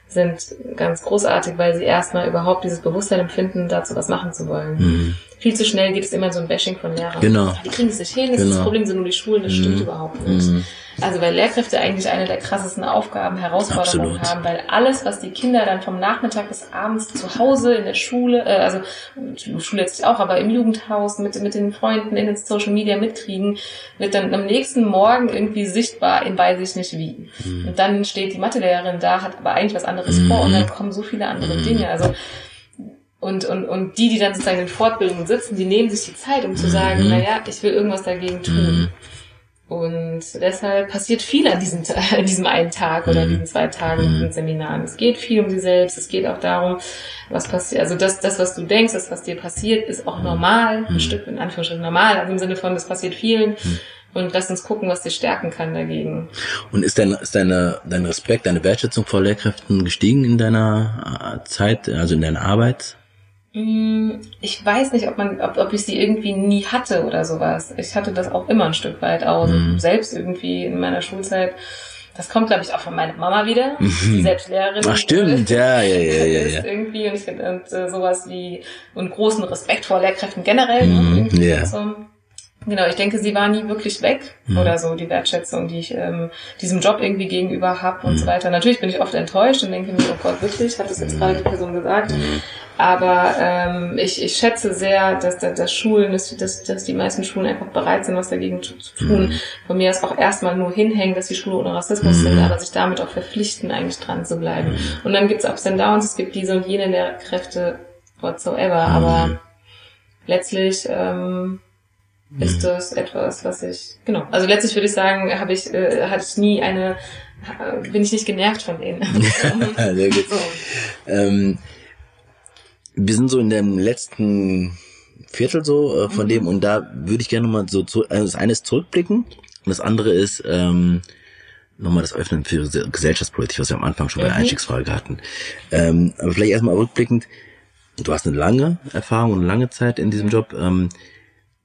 sind ganz großartig, weil sie erstmal überhaupt dieses Bewusstsein empfinden, dazu was machen zu wollen. Mhm viel zu schnell geht es immer so ein Bashing von Lehrern. Genau. Die kriegen es nicht hin, das, genau. das Problem sind nur die Schulen, das mhm. stimmt überhaupt nicht. Mhm. Also weil Lehrkräfte eigentlich eine der krassesten Aufgaben, Herausforderungen Absolut. haben, weil alles, was die Kinder dann vom Nachmittag bis abends zu Hause in der Schule, äh, also Schule jetzt auch, aber im Jugendhaus mit, mit den Freunden in den Social Media mitkriegen, wird dann am nächsten Morgen irgendwie sichtbar in weiß ich nicht wie. Mhm. Und dann steht die Mathelehrerin da, hat aber eigentlich was anderes mhm. vor und dann kommen so viele andere mhm. Dinge. Also und, und, und die, die dann sozusagen in Fortbildungen sitzen, die nehmen sich die Zeit, um zu sagen, mhm. naja, ich will irgendwas dagegen tun. Mhm. Und deshalb passiert viel an diesem, an diesem einen Tag oder mhm. diesen zwei Tagen in diesen Seminaren. Es geht viel um sie selbst. Es geht auch darum, was passiert. Also das, das, was du denkst, das, was dir passiert, ist auch normal. Ein mhm. Stück in Anführungsstrichen normal. Also im Sinne von, das passiert vielen. Mhm. Und lass uns gucken, was dir stärken kann dagegen. Und ist dein, ist deine, dein Respekt, deine Wertschätzung vor Lehrkräften gestiegen in deiner äh, Zeit, also in deiner Arbeit? Mm, ich weiß nicht, ob man, ob, ob ich sie irgendwie nie hatte oder sowas. Ich hatte das auch immer ein Stück weit auch. Mhm. Selbst irgendwie in meiner Schulzeit. Das kommt, glaube ich, auch von meiner Mama wieder, mhm. die selbst Lehrerin. Ach stimmt, ja, ja, ja, ja. Ist ja. irgendwie und ich finde äh, sowas wie und großen Respekt vor Lehrkräften generell. Ne, mhm, ne, ja. So. Genau, ich denke, sie war nie wirklich weg mhm. oder so, die Wertschätzung, die ich ähm, diesem Job irgendwie gegenüber habe und mhm. so weiter. Natürlich bin ich oft enttäuscht und denke mir, oh Gott, wirklich, hat das jetzt gerade die Person gesagt. Mhm. Aber ähm, ich, ich schätze sehr, dass, dass, dass Schulen, dass, dass, dass die meisten Schulen einfach bereit sind, was dagegen zu, zu tun. Mhm. Von mir ist auch erstmal nur hinhängen, dass die Schule ohne Rassismus mhm. sind, aber sich damit auch verpflichten, eigentlich dran zu bleiben. Mhm. Und dann gibt's Ups and Downs, es gibt diese und jene Lehrkräfte whatsoever, aber letztlich ähm, ist mhm. das etwas, was ich, genau. Also letztlich würde ich sagen, habe ich, äh, hatte ich nie eine, äh, bin ich nicht genervt von denen. Sehr gut. So. Ähm, wir sind so in dem letzten Viertel so äh, von mhm. dem und da würde ich gerne nochmal so zu, also das eine ist zurückblicken und das andere ist ähm, nochmal das Öffnen für Gesellschaftspolitik, was wir am Anfang schon bei der mhm. Einstiegsfrage hatten. Ähm, aber vielleicht erstmal rückblickend, du hast eine lange Erfahrung und eine lange Zeit in diesem Job. Ähm,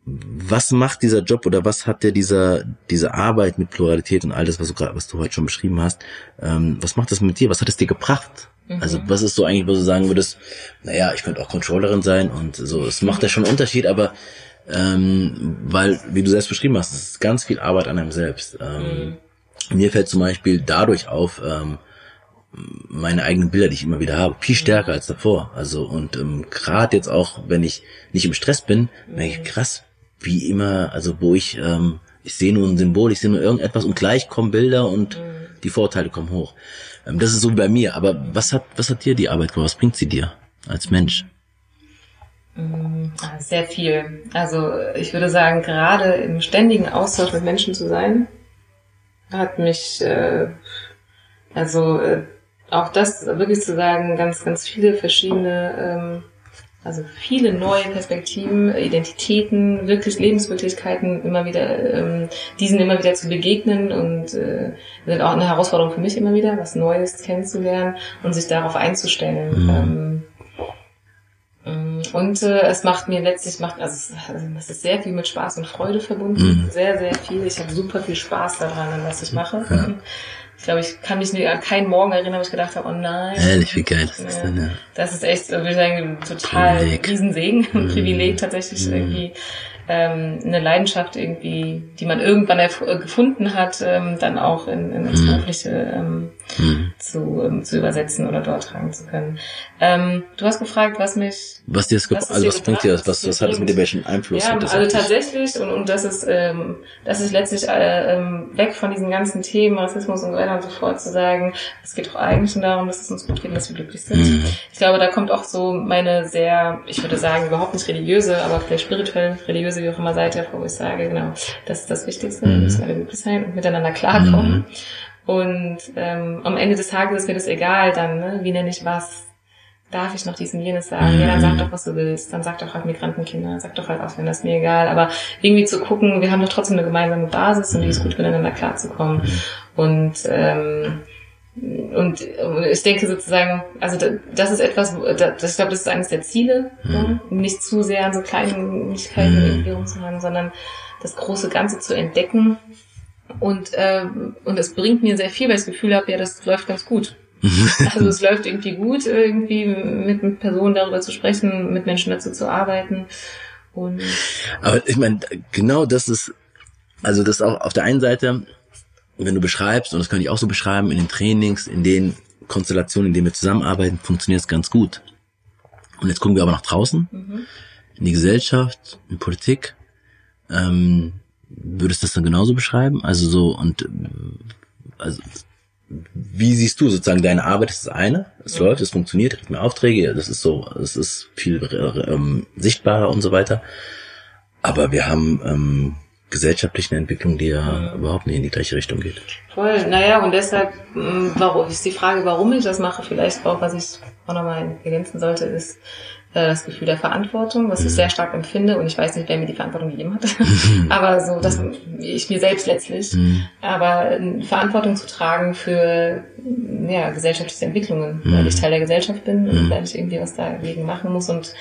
was macht dieser Job oder was hat dir dieser diese Arbeit mit Pluralität und all das, was du gerade, was du heute schon beschrieben hast, ähm, was macht das mit dir? Was hat es dir gebracht? Mhm. Also was ist so eigentlich, wo du sagen würdest, naja, ich könnte auch Controllerin sein und so, es macht ja schon einen Unterschied, aber ähm, weil, wie du selbst beschrieben hast, es ist ganz viel Arbeit an einem selbst. Ähm, mhm. Mir fällt zum Beispiel dadurch auf, ähm, meine eigenen Bilder, die ich immer wieder habe, viel stärker als davor. Also und ähm, gerade jetzt auch, wenn ich nicht im Stress bin, merke ich krass, wie immer, also wo ich, ähm, ich sehe nur ein Symbol, ich sehe nur irgendetwas und gleich kommen Bilder und die Vorteile kommen hoch. Ähm, das ist so wie bei mir. Aber was hat, was hat dir die Arbeit gemacht? Was bringt sie dir? als Mensch? Mm, sehr viel. Also ich würde sagen, gerade im ständigen Austausch mit Menschen zu sein, hat mich, äh, also äh, auch das wirklich zu sagen, ganz, ganz viele verschiedene, ähm, also viele neue Perspektiven, Identitäten, wirklich Lebenswirklichkeiten immer wieder, ähm, diesen immer wieder zu begegnen und äh, sind auch eine Herausforderung für mich immer wieder, was Neues kennenzulernen und sich darauf einzustellen. Mhm. Ähm, mm, und äh, es macht mir letztlich, macht, also es, ist sehr viel mit Spaß und Freude verbunden. Mhm. Sehr, sehr viel. Ich habe super viel Spaß daran, an was ich mache. Ja. Ich glaube, ich kann mich an keinen Morgen erinnern, wo ich gedacht habe, oh nein. Ehrlich, wie geil das ist ja. denn, ja. Das ist echt, würde ich sagen, total Privileg. Riesensegen, ein Privileg tatsächlich mhm. irgendwie ähm, eine Leidenschaft irgendwie, die man irgendwann gefunden hat, ähm, dann auch in, in ins mhm. Berufliche ähm, mhm. zu, ähm, zu übersetzen oder dort tragen zu können. Ähm, du hast gefragt, was mich... Was dir das, was also was bringt dir das, was, was hat es mit dir welchen Einfluss? Ja, also tatsächlich, und, und das ist, ähm, das ist letztlich äh, ähm, weg von diesen ganzen Themen, Rassismus und so weiter und so fort, zu sagen, es geht doch eigentlich nur darum, dass es uns gut geht und dass wir glücklich sind. Mhm. Ich glaube, da kommt auch so meine sehr, ich würde sagen, überhaupt nicht religiöse, aber vielleicht spirituell religiöse wie auch immer Seite hervor, wo ich sage, genau, das ist das Wichtigste, mhm. wir müssen alle glücklich sein und miteinander klarkommen. Mhm. Und ähm, am Ende des Tages ist mir das egal dann, ne? wie nenne ich was, darf ich noch diesen jenes sagen? Mhm. Ja, dann sag doch, was du willst. Dann sag doch halt Migrantenkinder, sag doch halt Ausländer, ist mir egal. Aber irgendwie zu gucken, wir haben doch trotzdem eine gemeinsame Basis und die ist gut miteinander klarzukommen. Mhm. Und ähm, und ich denke sozusagen, also das ist etwas, das, ich glaube, das ist eines der Ziele, mhm. ne? nicht zu sehr an so Kleinigkeiten mhm. irgendwie rumzuhaben, sondern das große Ganze zu entdecken. Und, äh, und es bringt mir sehr viel, weil ich das Gefühl habe, ja, das läuft ganz gut. also es läuft irgendwie gut, irgendwie mit, mit Personen darüber zu sprechen, mit Menschen dazu zu arbeiten. Und Aber ich meine, genau das ist, also das auch auf der einen Seite wenn du beschreibst, und das kann ich auch so beschreiben, in den Trainings, in den Konstellationen, in denen wir zusammenarbeiten, funktioniert es ganz gut. Und jetzt gucken wir aber nach draußen, mhm. in die Gesellschaft, in Politik. Ähm, würdest du das dann genauso beschreiben? Also so, und also wie siehst du sozusagen deine Arbeit? Das ist das eine, es läuft, es funktioniert, kriegt mehr Aufträge, das ist so, es ist viel ähm, sichtbarer und so weiter. Aber wir haben ähm, gesellschaftlichen Entwicklung, die ja überhaupt nicht in die gleiche Richtung geht. Voll, naja, und deshalb mm, warum, ist die Frage, warum ich das mache, vielleicht auch, was ich auch nochmal ergänzen sollte, ist äh, das Gefühl der Verantwortung, was mhm. ich sehr stark empfinde und ich weiß nicht, wer mir die Verantwortung gegeben hat, aber so, dass ich mir selbst letztlich, mhm. aber Verantwortung zu tragen für ja, gesellschaftliche Entwicklungen, mhm. weil ich Teil der Gesellschaft bin und mhm. weil ich irgendwie was dagegen machen muss und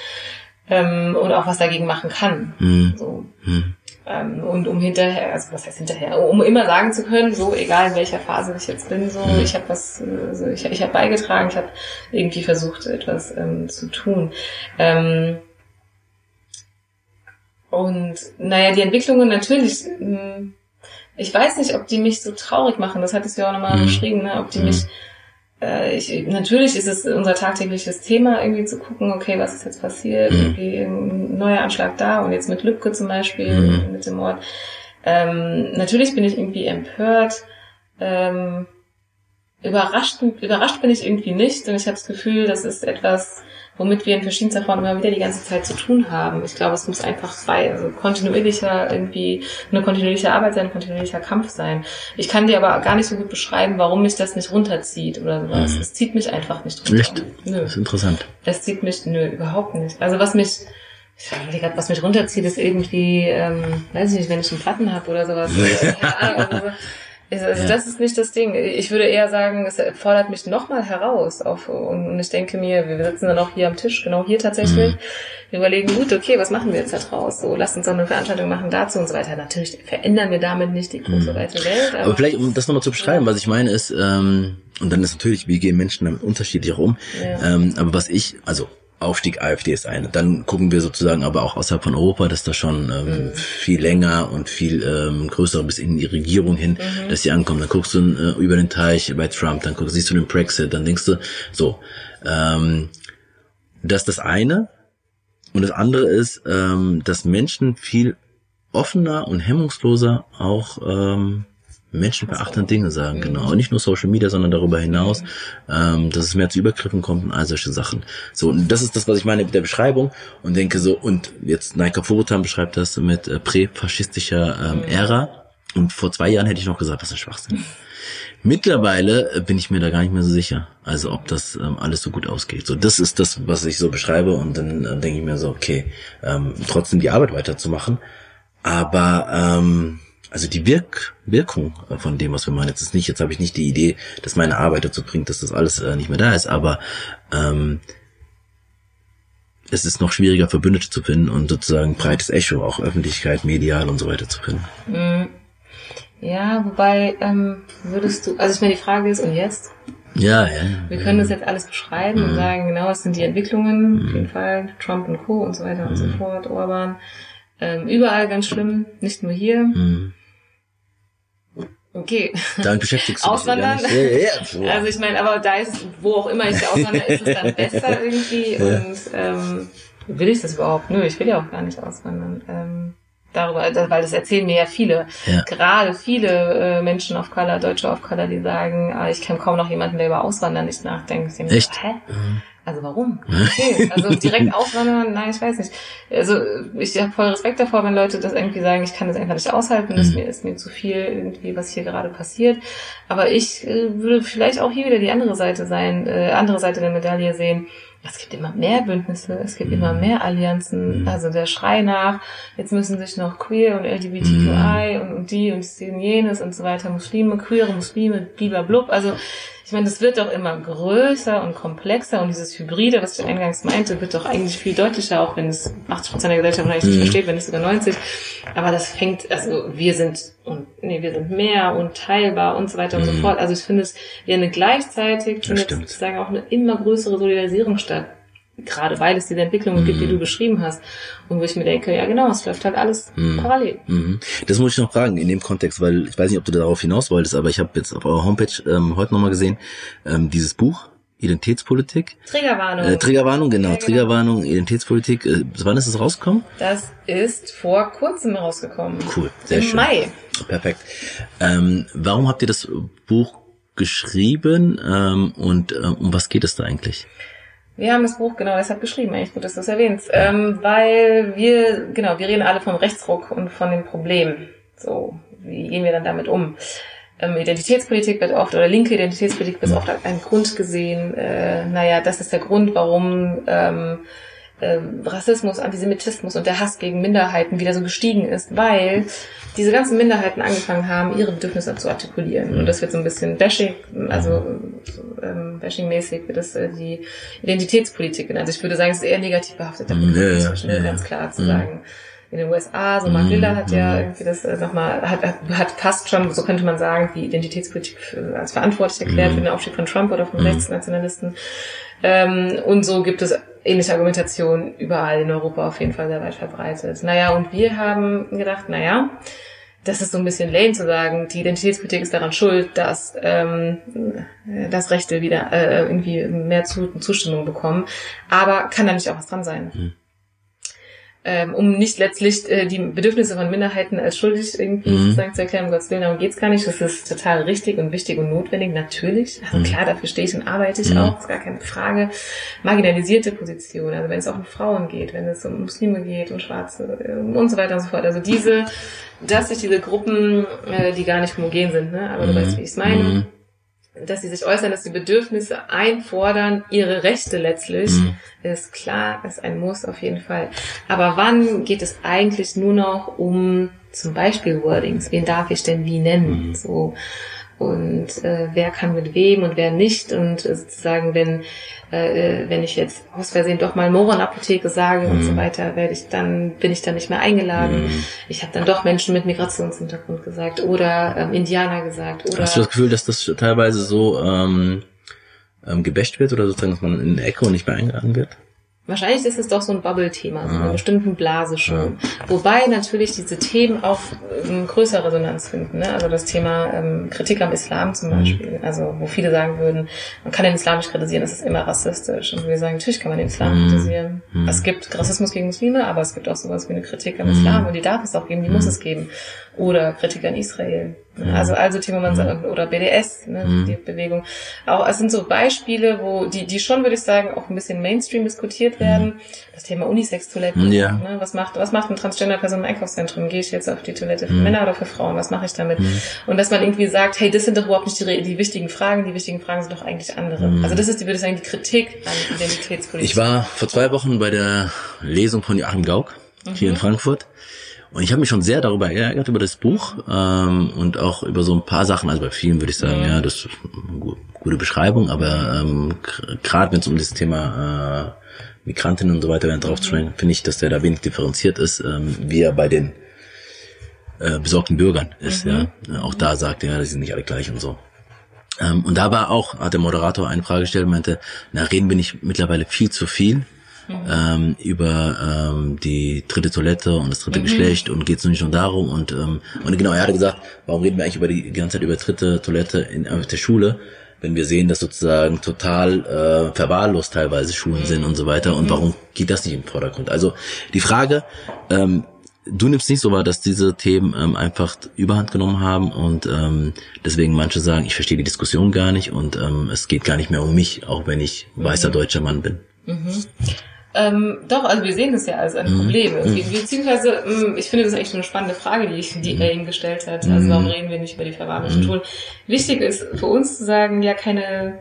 ähm, und auch was dagegen machen kann. Mhm. So. Ähm, und um hinterher, also was heißt hinterher, um immer sagen zu können, so egal in welcher Phase ich jetzt bin, so mhm. ich habe was, also ich, ich habe beigetragen, ich habe irgendwie versucht etwas ähm, zu tun. Ähm, und naja, die Entwicklungen natürlich, hm, ich weiß nicht, ob die mich so traurig machen, das hattest du ja auch nochmal mhm. beschrieben, ne? ob die mhm. mich äh, ich, natürlich ist es unser tagtägliches Thema, irgendwie zu gucken, okay, was ist jetzt passiert, mhm. irgendwie ein neuer Anschlag da und jetzt mit Lübcke zum Beispiel, mhm. mit dem Mord. Ähm, natürlich bin ich irgendwie empört, ähm, überrascht, überrascht bin ich irgendwie nicht und ich habe das Gefühl, das ist etwas, womit wir in verschiedenster Form immer wieder die ganze Zeit zu tun haben. Ich glaube, es muss einfach bei, also kontinuierlicher irgendwie eine kontinuierliche Arbeit sein, ein kontinuierlicher Kampf sein. Ich kann dir aber gar nicht so gut beschreiben, warum mich das nicht runterzieht oder sowas. Mhm. Es zieht mich einfach nicht runter. Nicht? Nö. Das ist interessant. Es zieht mich, nö, überhaupt nicht. Also was mich ich gerade, was mich runterzieht, ist irgendwie, ähm, weiß ich nicht, wenn ich einen Platten habe oder sowas. ja, also, also ja. das ist nicht das Ding. Ich würde eher sagen, es fordert mich nochmal heraus. Auf, und ich denke mir, wir sitzen dann auch hier am Tisch, genau hier tatsächlich. Mhm. Wir überlegen, gut, okay, was machen wir jetzt da draus? So, lasst uns doch eine Veranstaltung machen dazu und so weiter. Natürlich verändern wir damit nicht die große mhm. weite Welt. Aber, aber vielleicht, um das nochmal zu beschreiben, ja. was ich meine ist, ähm, und dann ist natürlich, wie gehen Menschen damit unterschiedlich auch um. Ja. Ähm, aber was ich, also Aufstieg AfD ist eine. Dann gucken wir sozusagen aber auch außerhalb von Europa, dass da schon ähm, mhm. viel länger und viel ähm, größer bis in die Regierung hin, mhm. dass sie ankommen. Dann guckst du äh, über den Teich bei Trump, dann guckst, siehst du den Brexit, dann denkst du, so, ähm, das ist das eine. Und das andere ist, ähm, dass Menschen viel offener und hemmungsloser auch ähm, menschenverachtende Dinge sagen, mhm. genau. Und nicht nur Social Media, sondern darüber hinaus, mhm. ähm, dass es mehr zu Übergriffen kommt und all solche Sachen. So, und das ist das, was ich meine mit der Beschreibung und denke so, und jetzt Naika Furutan beschreibt das mit äh, präfaschistischer ähm, mhm. Ära. Und vor zwei Jahren hätte ich noch gesagt, das ist Schwachsinn. Mittlerweile äh, bin ich mir da gar nicht mehr so sicher, also ob das ähm, alles so gut ausgeht. So, das ist das, was ich so beschreibe und dann äh, denke ich mir so, okay, ähm, trotzdem die Arbeit weiterzumachen, aber ähm, also die Wirk Wirkung von dem, was wir machen, jetzt ist nicht, jetzt habe ich nicht die Idee, dass meine Arbeit dazu bringt, dass das alles äh, nicht mehr da ist, aber ähm, es ist noch schwieriger, Verbündete zu finden und sozusagen breites Echo, auch Öffentlichkeit, medial und so weiter zu finden. Mhm. Ja, wobei ähm, würdest du, also ich meine, die Frage ist, und jetzt? Ja, ja. Wir können das jetzt alles beschreiben mhm. und sagen, genau, was sind die Entwicklungen, mhm. auf jeden Fall, Trump und Co. und so weiter und so mhm. fort, Orban. Ähm, überall ganz schlimm, nicht nur hier. Mhm. Okay. Dann beschäftigst du dich Auswandern. Ja, ja, ja. Also ich meine, aber da ist, wo auch immer ich auswandere, ist es dann besser irgendwie. Und ähm, will ich das überhaupt? Nö, ich will ja auch gar nicht auswandern. Ähm, darüber, weil das erzählen mir ja viele, ja. gerade viele äh, Menschen of Color, Deutsche of Color, die sagen, ah, ich kenne kaum noch jemanden, der über Auswandern nicht nachdenkt. Echt? Hä? Mhm. Also warum? Okay, also direkt auswandern, nein, ich weiß nicht. Also ich habe voll Respekt davor, wenn Leute das irgendwie sagen, ich kann das einfach nicht aushalten, das mhm. mir ist mir zu viel irgendwie, was hier gerade passiert. Aber ich äh, würde vielleicht auch hier wieder die andere Seite sein, äh, andere Seite der Medaille sehen es gibt immer mehr Bündnisse, es gibt mhm. immer mehr Allianzen, mhm. also der Schrei nach, jetzt müssen sich noch Queer und LGBTQI mhm. und, und die und jenes und so weiter, Muslime, queere Muslime, blub. Also ich meine, das wird doch immer größer und komplexer und dieses Hybride, was ich eingangs meinte, wird doch eigentlich viel deutlicher, auch wenn es 80 Prozent der Gesellschaft vielleicht nicht mhm. versteht, wenn nicht sogar 90. Aber das fängt, also wir sind und nee, wir sind mehr und teilbar und so weiter und so mhm. fort. Also ich finde es wie eine gleichzeitig findet sozusagen auch eine immer größere Solidarisierung statt gerade weil es diese Entwicklungen mhm. gibt, die du mhm. beschrieben hast. Und wo ich mir denke, ja genau, es läuft halt alles mhm. parallel. Mhm. Das muss ich noch fragen in dem Kontext, weil ich weiß nicht, ob du darauf hinaus wolltest, aber ich habe jetzt auf eurer Homepage ähm, heute nochmal gesehen, ähm, dieses Buch, Identitätspolitik. Triggerwarnung. Äh, Triggerwarnung, genau. Ja, genau. Triggerwarnung, Identitätspolitik. Äh, wann ist es rausgekommen? Das ist vor kurzem rausgekommen. Cool, sehr Im schön. Im Mai. Perfekt. Ähm, warum habt ihr das Buch geschrieben ähm, und ähm, um was geht es da eigentlich? Wir haben das Buch genau deshalb geschrieben, eigentlich gut, dass du es erwähnst, ähm, weil wir, genau, wir reden alle vom Rechtsruck und von dem Problem. So, wie gehen wir dann damit um? Ähm, Identitätspolitik wird oft, oder linke Identitätspolitik wird oft als ein Grund gesehen. Äh, naja, das ist der Grund, warum ähm, äh, Rassismus, Antisemitismus und der Hass gegen Minderheiten wieder so gestiegen ist, weil diese ganzen Minderheiten angefangen haben, ihre Bedürfnisse zu artikulieren. Und das wird so ein bisschen bashing, also ähm, bashing-mäßig wird das äh, die Identitätspolitik genannt. Also ich würde sagen, es ist eher negativ behaftet, da bin ich ja, ja, ganz klar zu sagen in den USA, so Mark Liller hat ja irgendwie das äh, nochmal, hat, hat fast schon, so könnte man sagen, die Identitätspolitik für, als verantwortlich erklärt für den Aufstieg von Trump oder von Rechtsnationalisten. Ähm, und so gibt es ähnliche Argumentation überall in Europa auf jeden Fall sehr weit verbreitet. Naja, und wir haben gedacht, naja, das ist so ein bisschen lame zu sagen, die Identitätspolitik ist daran schuld, dass, ähm, dass Rechte wieder äh, irgendwie mehr Zustimmung bekommen. Aber kann da nicht auch was dran sein? Mhm ähm, um nicht letztlich äh, die Bedürfnisse von Minderheiten als schuldig irgendwie mhm. sozusagen zu erklären, um Gottes Willen, darum geht's gar nicht. Das ist total richtig und wichtig und notwendig, natürlich. Also mhm. klar, dafür stehe ich und arbeite ich mhm. auch, ist gar keine Frage. Marginalisierte Positionen, also wenn es auch um Frauen geht, wenn es um Muslime geht, um Schwarze äh, und so weiter und so fort. Also diese, dass sich diese Gruppen, äh, die gar nicht homogen sind, ne? aber du weißt, wie ich es meine mhm dass sie sich äußern, dass sie Bedürfnisse einfordern, ihre Rechte letztlich, mhm. ist klar, ist ein Muss auf jeden Fall. Aber wann geht es eigentlich nur noch um zum Beispiel Wordings? Wen darf ich denn wie nennen? Mhm. So und äh, wer kann mit wem und wer nicht und äh, sozusagen wenn äh, wenn ich jetzt aus Versehen doch mal Moron-Apotheke sage mhm. und so mhm. weiter, werde ich dann bin ich dann nicht mehr eingeladen. Mhm. Ich habe dann doch Menschen mit Migrationshintergrund gesagt oder ähm, Indianer gesagt. Oder Hast du das Gefühl, dass das teilweise so ähm, ähm, gebäscht wird oder sozusagen, dass man in der Ecke und nicht mehr eingeladen wird? Wahrscheinlich ist es doch so ein Bubble-Thema, so einer bestimmten Blase schon. Ja. Wobei natürlich diese Themen auch ähm, größere Resonanz finden. Ne? Also das Thema ähm, Kritik am Islam zum mhm. Beispiel. Mhm. Also wo viele sagen würden, man kann den Islam nicht kritisieren, das ist immer rassistisch. Und wir sagen, natürlich kann man den Islam mhm. kritisieren. Mhm. Es gibt Rassismus gegen Muslime, aber es gibt auch sowas wie eine Kritik am Islam. Mhm. Und die darf es auch geben, die muss mhm. es geben. Oder Kritik an Israel. Mhm. Also, also Timmermans mhm. oder BDS, ne, mhm. die Bewegung. Auch, es sind so Beispiele, wo, die, die schon, würde ich sagen, auch ein bisschen Mainstream diskutiert werden. Mhm. Das Thema Unisex-Toiletten. Ja. Ne, was macht, was macht eine Transgender-Person im Einkaufszentrum? Gehe ich jetzt auf die Toilette für mhm. Männer oder für Frauen? Was mache ich damit? Mhm. Und dass man irgendwie sagt, hey, das sind doch überhaupt nicht die, die wichtigen Fragen. Die wichtigen Fragen sind doch eigentlich andere. Also das ist, die, würde ich sagen, die Kritik an Identitätspolitik. Ich war vor zwei Wochen bei der Lesung von Joachim Gauck hier in Frankfurt. Und ich habe mich schon sehr darüber geärgert, über das Buch ähm, und auch über so ein paar Sachen. Also bei vielen würde ich sagen, mhm. ja, das ist eine gute Beschreibung, aber ähm, gerade wenn es um das Thema äh, Migrantinnen und so weiter drauf zu sprechen, finde ich, dass der da wenig differenziert ist, ähm, wie er bei den äh, besorgten Bürgern ist. Mhm. Ja, Auch da sagt er, ja, die sind nicht alle gleich und so. Ähm, und da war auch, hat der Moderator eine Frage gestellt und meinte, na, reden bin ich mittlerweile viel zu viel ähm, über ähm, die dritte Toilette und das dritte mhm. Geschlecht und geht es nicht nur darum und ähm, und genau, er hatte gesagt, warum reden wir eigentlich über die, ganze Zeit über dritte Toilette in auf der Schule, wenn wir sehen, dass sozusagen total äh, verwahrlost teilweise Schulen mhm. sind und so weiter und mhm. warum geht das nicht im Vordergrund? Also die Frage, ähm, du nimmst nicht so wahr, dass diese Themen ähm, einfach Überhand genommen haben und ähm, deswegen manche sagen, ich verstehe die Diskussion gar nicht und ähm, es geht gar nicht mehr um mich, auch wenn ich weißer mhm. deutscher Mann bin. Mhm. Ähm, doch, also wir sehen das ja als ein mhm. Problem. Mhm. Beziehungsweise, mh, ich finde das eigentlich eine spannende Frage, die, ich, die mhm. er ihm gestellt hat. Also warum reden wir nicht über die verwahrlosen Schulen? Wichtig ist für uns zu sagen, ja, keine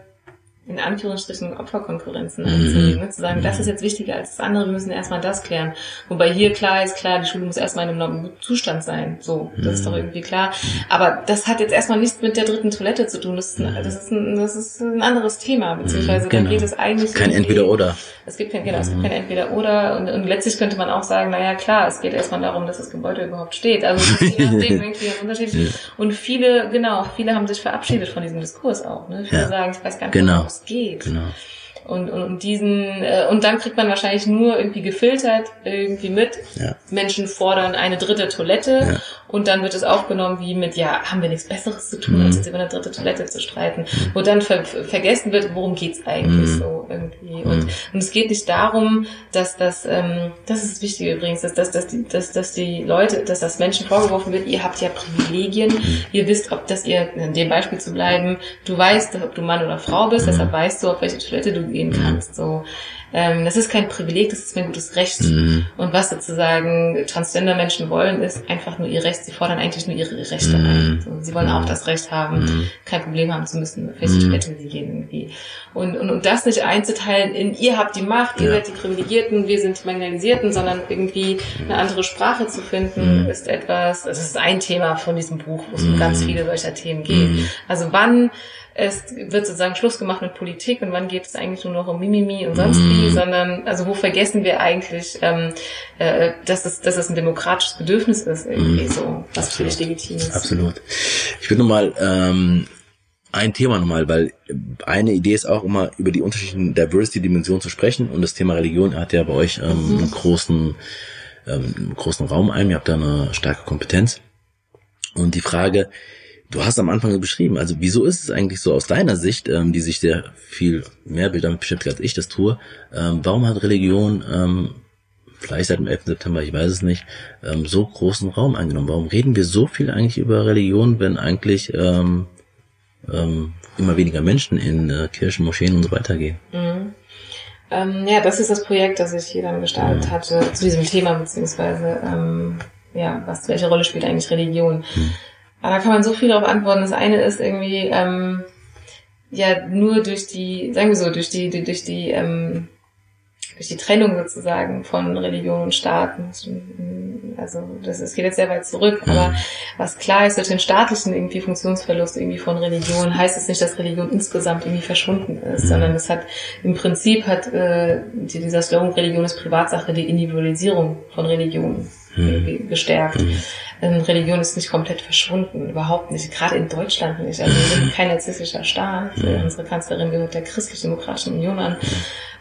in Anführungsstrichen Opferkonkurrenzen mhm. anzulegen, ne? zu sagen, das ist jetzt wichtiger als das andere, wir müssen erstmal das klären. Wobei hier klar ist, klar, die Schule muss erstmal in einem Zustand sein. So, das ist doch mhm. irgendwie klar. Aber das hat jetzt erstmal nichts mit der dritten Toilette zu tun. Das ist ein, das ist ein, das ist ein anderes Thema, beziehungsweise genau. da geht es eigentlich. Kein Entweder-Oder. Es gibt kein, genau, es gibt kein Entweder-Oder und, und letztlich könnte man auch sagen, naja, klar, es geht erstmal darum, dass das Gebäude überhaupt steht. Also je nachdem irgendwie unterschiedlich. Und viele, genau, viele haben sich verabschiedet von diesem Diskurs auch. Ne? Viele ja. sagen, ich weiß gar nicht, genau. es geht. Genau. Und, und, und diesen, äh, und dann kriegt man wahrscheinlich nur irgendwie gefiltert irgendwie mit. Ja. Menschen fordern eine dritte Toilette ja. und dann wird es aufgenommen wie mit, ja, haben wir nichts Besseres zu tun, mhm. als jetzt über eine dritte Toilette zu streiten. Mhm. Wo dann ver vergessen wird, worum geht's eigentlich mhm. so irgendwie. Und, mhm. und es geht nicht darum, dass das, ähm, das ist wichtig übrigens, dass, dass, dass, die, dass, dass die Leute, dass das Menschen vorgeworfen wird, ihr habt ja Privilegien, mhm. ihr wisst, ob das ihr, in dem Beispiel zu bleiben, du weißt, ob du Mann oder Frau bist, deshalb weißt du, auf welche Toilette du gehen kannst. So, ähm, das ist kein Privileg, das ist ein gutes Recht. Mhm. Und was sozusagen Transgender-Menschen wollen, ist einfach nur ihr Recht. Sie fordern eigentlich nur ihre Rechte mhm. ein. So, sie wollen auch das Recht haben, mhm. kein Problem haben zu müssen, welche mhm. Toilette sie gehen irgendwie. Und, und, und das nicht einzuteilen in, ihr habt die Macht, ihr ja. seid die Privilegierten, wir sind die Marginalisierten, sondern irgendwie eine andere Sprache zu finden, mhm. ist etwas, das ist ein Thema von diesem Buch, wo es um ganz mhm. viele solcher Themen geht. Mhm. Also wann es wird sozusagen Schluss gemacht mit Politik und wann geht es eigentlich nur noch um Mimimi und sonst wie, mm. sondern also wo vergessen wir eigentlich, ähm, äh, dass, es, dass es ein demokratisches Bedürfnis ist, irgendwie mm. so, was völlig legitim ist. Absolut. Ich würde nochmal ähm, ein Thema nochmal, weil eine Idee ist auch immer über die unterschiedlichen Diversity-Dimensionen zu sprechen und das Thema Religion hat ja bei euch ähm, mhm. einen großen, ähm, großen Raum ein, ihr habt da eine starke Kompetenz. Und die Frage, Du hast am Anfang beschrieben, also wieso ist es eigentlich so aus deiner Sicht, ähm, die sich sehr viel mehr damit beschäftigt, als ich das tue, ähm, warum hat Religion, ähm, vielleicht seit dem 11. September, ich weiß es nicht, ähm, so großen Raum eingenommen? Warum reden wir so viel eigentlich über Religion, wenn eigentlich ähm, ähm, immer weniger Menschen in äh, Kirchen, Moscheen und so weiter gehen? Mhm. Ähm, ja, das ist das Projekt, das ich hier dann gestartet mhm. hatte zu diesem Thema, beziehungsweise ähm, ja, was welche Rolle spielt eigentlich Religion? Mhm. Aber da kann man so viel darauf antworten. Das eine ist irgendwie, ähm, ja, nur durch die, sagen wir so, durch die, durch die, ähm, durch die Trennung sozusagen von Religion und Staaten. Also das, das geht jetzt sehr weit zurück, mhm. aber was klar ist, durch den staatlichen irgendwie Funktionsverlust irgendwie von Religion, heißt es nicht, dass Religion insgesamt irgendwie verschwunden ist, mhm. sondern es hat im Prinzip hat äh, dieser Slogan Religion ist Privatsache die Individualisierung von Religion mhm. gestärkt. Mhm. Ähm, Religion ist nicht komplett verschwunden, überhaupt nicht, gerade in Deutschland nicht. Also wir sind kein narzisstischer Staat. Mhm. Unsere Kanzlerin gehört der Christlich-Demokratischen Union an.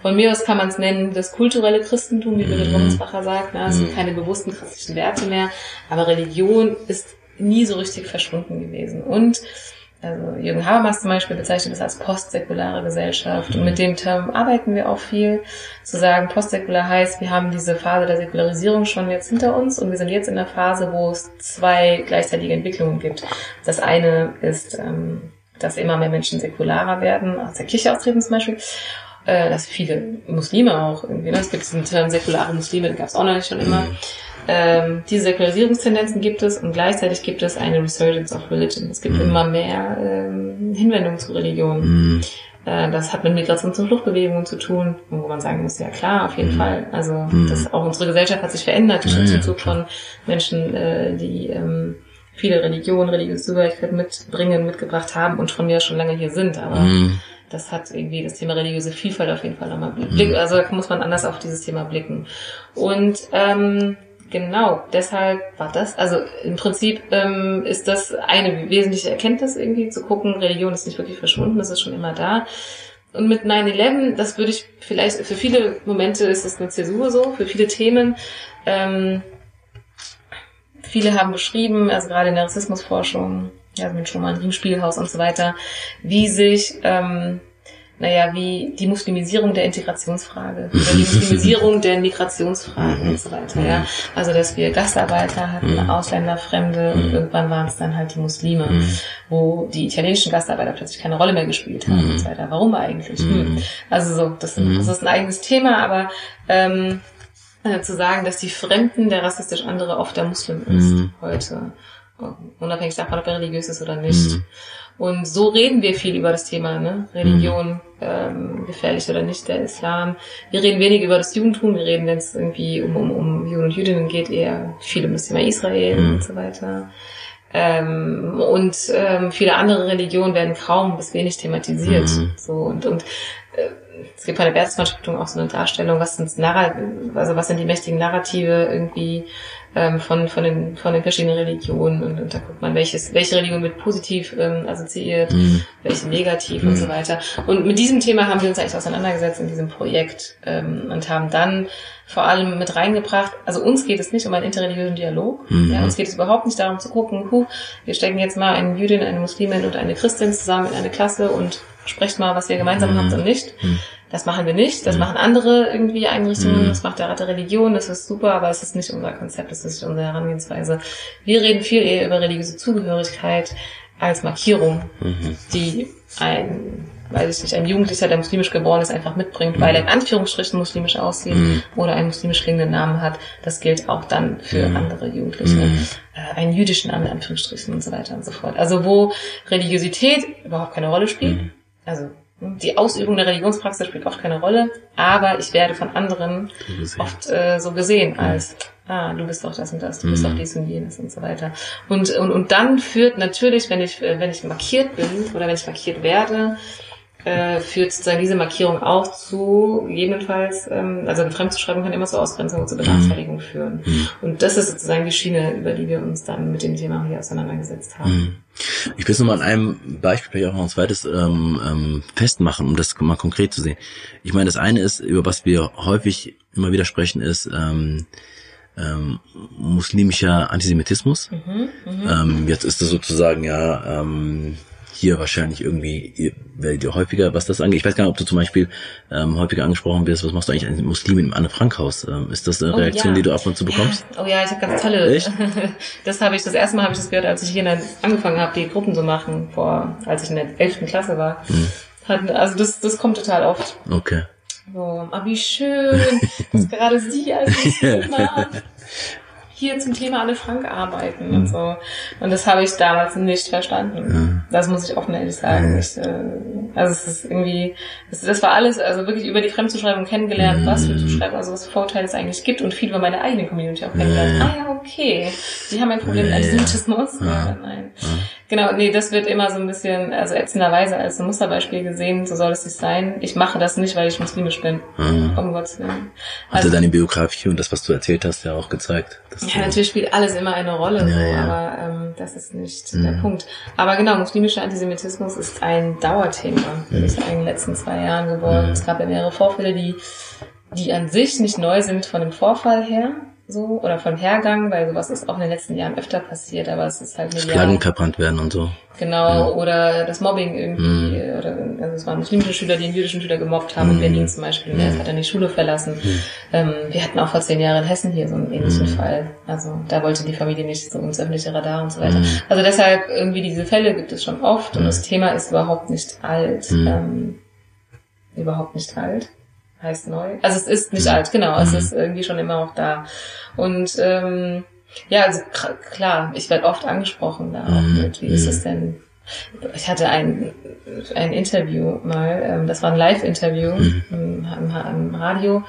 Von mir aus kann man es nennen, das kulturelle Christentum, wie Birgit Rommensbacher sagt. Ne? Es sind keine bewussten christlichen Werte mehr, aber Religion ist nie so richtig verschwunden gewesen. Und also Jürgen Habermas zum Beispiel bezeichnet es als postsäkulare Gesellschaft. Und mit dem Term arbeiten wir auch viel. Zu sagen, postsäkular heißt, wir haben diese Phase der Säkularisierung schon jetzt hinter uns und wir sind jetzt in der Phase, wo es zwei gleichzeitige Entwicklungen gibt. Das eine ist, ähm, dass immer mehr Menschen säkularer werden, aus der Kirche austreten zum Beispiel äh, dass viele Muslime auch irgendwie, ne? es gibt diesen Term säkulare Muslime, den gab es auch noch nicht schon immer. Mhm. Ähm, diese Säkularisierungstendenzen gibt es und gleichzeitig gibt es eine Resurgence of Religion. Es gibt mhm. immer mehr ähm, Hinwendungen zu Religion. Mhm. Äh, das hat mit Migration und Fluchtbewegungen zu tun, wo man sagen muss, ja klar, auf jeden mhm. Fall. Also mhm. das, auch unsere Gesellschaft hat sich verändert durch den Zuzug von Menschen, äh, die ähm, viele Religionen, religiöse Zugehörigkeit mitbringen, mitgebracht haben und schon ja schon lange hier sind. Aber mhm das hat irgendwie das Thema religiöse Vielfalt auf jeden Fall nochmal blicken. Also da muss man anders auf dieses Thema blicken. Und ähm, genau, deshalb war das, also im Prinzip ähm, ist das eine wesentliche Erkenntnis irgendwie, zu gucken, Religion ist nicht wirklich verschwunden, das ist schon immer da. Und mit 9-11, das würde ich vielleicht, für viele Momente ist es eine Zäsur so, für viele Themen. Ähm, viele haben beschrieben, also gerade in der Rassismusforschung, ja, mit Schumann, Riemspielhaus und so weiter, wie sich, ähm, naja, wie die Muslimisierung der Integrationsfrage, oder die Muslimisierung der Migrationsfragen und so weiter, ja. Also, dass wir Gastarbeiter hatten, mhm. Ausländer, Fremde und mhm. irgendwann waren es dann halt die Muslime, mhm. wo die italienischen Gastarbeiter plötzlich keine Rolle mehr gespielt haben und so weiter. Warum eigentlich? Hm. Also so, das, das ist ein eigenes Thema, aber ähm, äh, zu sagen, dass die Fremden der rassistisch andere oft der Muslim ist heute unabhängig davon, ob er religiös ist oder nicht. Mhm. Und so reden wir viel über das Thema, ne? Religion, mhm. ähm, gefährlich oder nicht, der Islam. Wir reden wenig über das Judentum, wir reden, wenn es irgendwie um, um, um Juden und Jüdinnen geht, eher viel um das Thema Israel mhm. und so weiter. Ähm, und ähm, viele andere Religionen werden kaum bis wenig thematisiert. Mhm. So und, und es gibt bei der Bertelsmann-Stiftung auch so eine Darstellung, was sind Narrat also was sind die mächtigen Narrative irgendwie ähm, von, von, den, von den verschiedenen Religionen und, und da guckt man, welches, welche Religion wird positiv ähm, assoziiert, mhm. welche negativ mhm. und so weiter. Und mit diesem Thema haben wir uns eigentlich auseinandergesetzt in diesem Projekt ähm, und haben dann vor allem mit reingebracht, also uns geht es nicht um einen interreligiösen Dialog, mhm. ja, uns geht es überhaupt nicht darum zu gucken, huh, wir stecken jetzt mal eine Jüdin, eine Muslimin und eine Christin zusammen in eine Klasse und sprecht mal, was ihr gemeinsam habt und nicht, mhm. Das machen wir nicht. Das mhm. machen andere irgendwie Einrichtungen. Mhm. Das macht der Rat der Religion. Das ist super, aber es ist nicht unser Konzept. Das ist nicht unsere Herangehensweise. Wir reden viel eher über religiöse Zugehörigkeit als Markierung, mhm. die ein, weiß ich nicht, ein Jugendlicher, der muslimisch geboren ist, einfach mitbringt, weil er in Anführungsstrichen muslimisch aussieht mhm. oder einen muslimisch klingenden Namen hat. Das gilt auch dann für mhm. andere Jugendliche. Mhm. Äh, einen jüdischen Namen in Anführungsstrichen und so weiter und so fort. Also wo Religiosität überhaupt keine Rolle spielt. Also die Ausübung der Religionspraxis spielt oft keine Rolle, aber ich werde von anderen oft äh, so gesehen als, ah, du bist doch das und das, du bist doch mhm. dies und jenes und so weiter. Und, und, und dann führt natürlich, wenn ich, wenn ich markiert bin oder wenn ich markiert werde, äh, führt sozusagen diese Markierung auch zu, gegebenenfalls, ähm, also eine Fremdzuschreibung kann immer zu Ausgrenzung und zu Benachteiligung mhm. führen. Mhm. Und das ist sozusagen die Schiene, über die wir uns dann mit dem Thema hier auseinandergesetzt haben. Mhm. Ich will es nochmal an einem Beispiel vielleicht auch noch ein zweites ähm, ähm, festmachen, um das mal konkret zu sehen. Ich meine, das eine ist, über was wir häufig immer wieder sprechen, ist ähm, ähm, muslimischer Antisemitismus. Mhm, mh. ähm, jetzt ist das sozusagen ja ähm, hier wahrscheinlich irgendwie häufiger, was das angeht. Ich weiß gar nicht, ob du zum Beispiel ähm, häufiger angesprochen wirst, was machst du eigentlich als Muslim im Anne-Frank-Haus? Ähm, ist das eine oh, Reaktion, ja. die du ab und zu bekommst? Ja. Oh ja, ich habe ganz tolle. Echt? Das habe ich, das erste Mal habe ich das gehört, als ich hier dann angefangen habe, die Gruppen zu machen, vor, als ich in der elften Klasse war. Hm. Hat, also das, das kommt total oft. Okay. So, aber wie schön, dass gerade Sie als Muslim hier zum Thema Anne Frank arbeiten mhm. und so. Und das habe ich damals nicht verstanden. Ja. Das muss ich offen ehrlich sagen. Ja. Ich, äh, also es ist irgendwie, das, das, war alles, also wirklich über die Fremdzuschreibung kennengelernt, mhm. was für Zuschreibung, also was Vorteile es eigentlich gibt und viel über meine eigene Community auch kennengelernt. Ja. Ah ja, okay. Die haben ein Problem mit Antisemitismus. Ja. nein. Genau, nee, das wird immer so ein bisschen, also ätzenderweise als ein Musterbeispiel gesehen, so soll es nicht sein. Ich mache das nicht, weil ich muslimisch bin. Mhm. Um Gottes Willen. Also, Hatte deine Biografie und das, was du erzählt hast, ja auch gezeigt. ja, natürlich spielt alles immer eine Rolle, ja, so, ja. aber ähm, das ist nicht mhm. der Punkt. Aber genau, muslimischer Antisemitismus ist ein Dauerthema, mhm. sagen, in den letzten zwei Jahren geworden. Mhm. Es gab ja mehrere Vorfälle, die, die an sich nicht neu sind von dem Vorfall her, so oder vom Hergang, weil sowas ist auch in den letzten Jahren öfter passiert, aber es ist halt medial. Flaggen verbrannt werden und so. Genau, ja. oder das Mobbing irgendwie, mhm. oder also es waren muslimische Schüler, die einen jüdischen Schüler gemobbt haben, mhm. in Berlin zum Beispiel, und er mhm. hat dann die Schule verlassen. Mhm. Ähm, wir hatten auch vor zehn Jahren in Hessen hier so einen ähnlichen. Fall. Also da wollte die Familie nicht so ins öffentliche Radar und so weiter. Also deshalb irgendwie diese Fälle gibt es schon oft und das Thema ist überhaupt nicht alt. Ähm, überhaupt nicht alt heißt neu. Also es ist nicht mhm. alt, genau. Es mhm. ist irgendwie schon immer auch da. Und ähm, ja, also klar, ich werde oft angesprochen da auch mhm. mit, wie ist es mhm. denn? Ich hatte ein, ein Interview mal, ähm, das war ein Live-Interview mhm. im, im Radio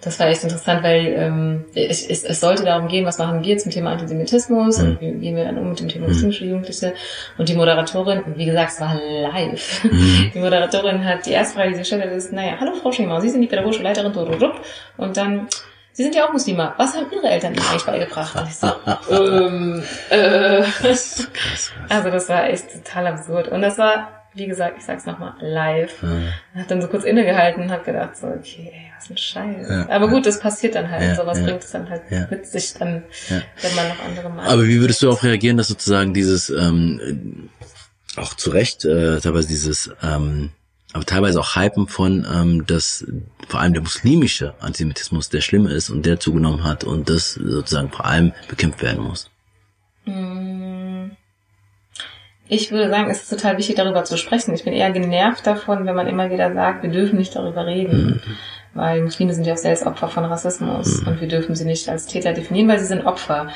das war echt interessant, weil ähm, es, es, es sollte darum gehen, was machen wir zum Thema Antisemitismus mhm. und wie gehen wir dann um mit dem Thema muslimische Jugendliche. Und die Moderatorin, wie gesagt, es war live. Mhm. Die Moderatorin hat die erste Frage, die sie stellte, ist, naja, hallo Frau Schema, Sie sind die pädagogische Leiterin, und dann Sie sind ja auch Muslime. Was haben Ihre Eltern Ihnen eigentlich beigebracht? Und ich so, ähm, äh. Also das war echt total absurd. Und das war wie gesagt, ich sag's nochmal, live. Ja. Hat dann so kurz innegehalten und hab gedacht, so, okay, ey, was ein Scheiß. Ja. Aber gut, das passiert dann halt. Ja. Sowas ja. bringt es dann halt mit sich dann, wenn man noch andere macht. Aber wie würdest du auch reagieren, dass sozusagen dieses, ähm, auch zu Recht, äh, teilweise dieses, ähm, aber teilweise auch Hypen von, ähm, dass vor allem der muslimische Antisemitismus der schlimme ist und der zugenommen hat und das sozusagen vor allem bekämpft werden muss? Mm. Ich würde sagen, es ist total wichtig, darüber zu sprechen. Ich bin eher genervt davon, wenn man immer wieder sagt, wir dürfen nicht darüber reden. Mhm. Weil Muslime sind ja auch selbst Opfer von Rassismus mhm. und wir dürfen sie nicht als Täter definieren, weil sie sind Opfer.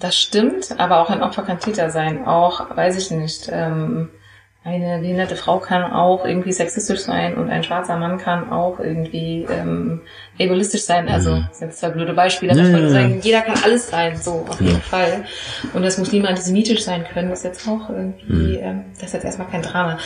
Das stimmt, aber auch ein Opfer kann Täter sein. Auch, weiß ich nicht, ähm, eine behinderte Frau kann auch irgendwie sexistisch sein und ein schwarzer Mann kann auch irgendwie ähm, egoistisch sein. Also mhm. das sind zwei blöde Beispiele, aber ja, ich wollte sagen, jeder kann alles sein, so auf jeden Fall. Und dass Muslime antisemitisch sein können, ist jetzt auch irgendwie, mhm. ähm, das ist jetzt erstmal kein Drama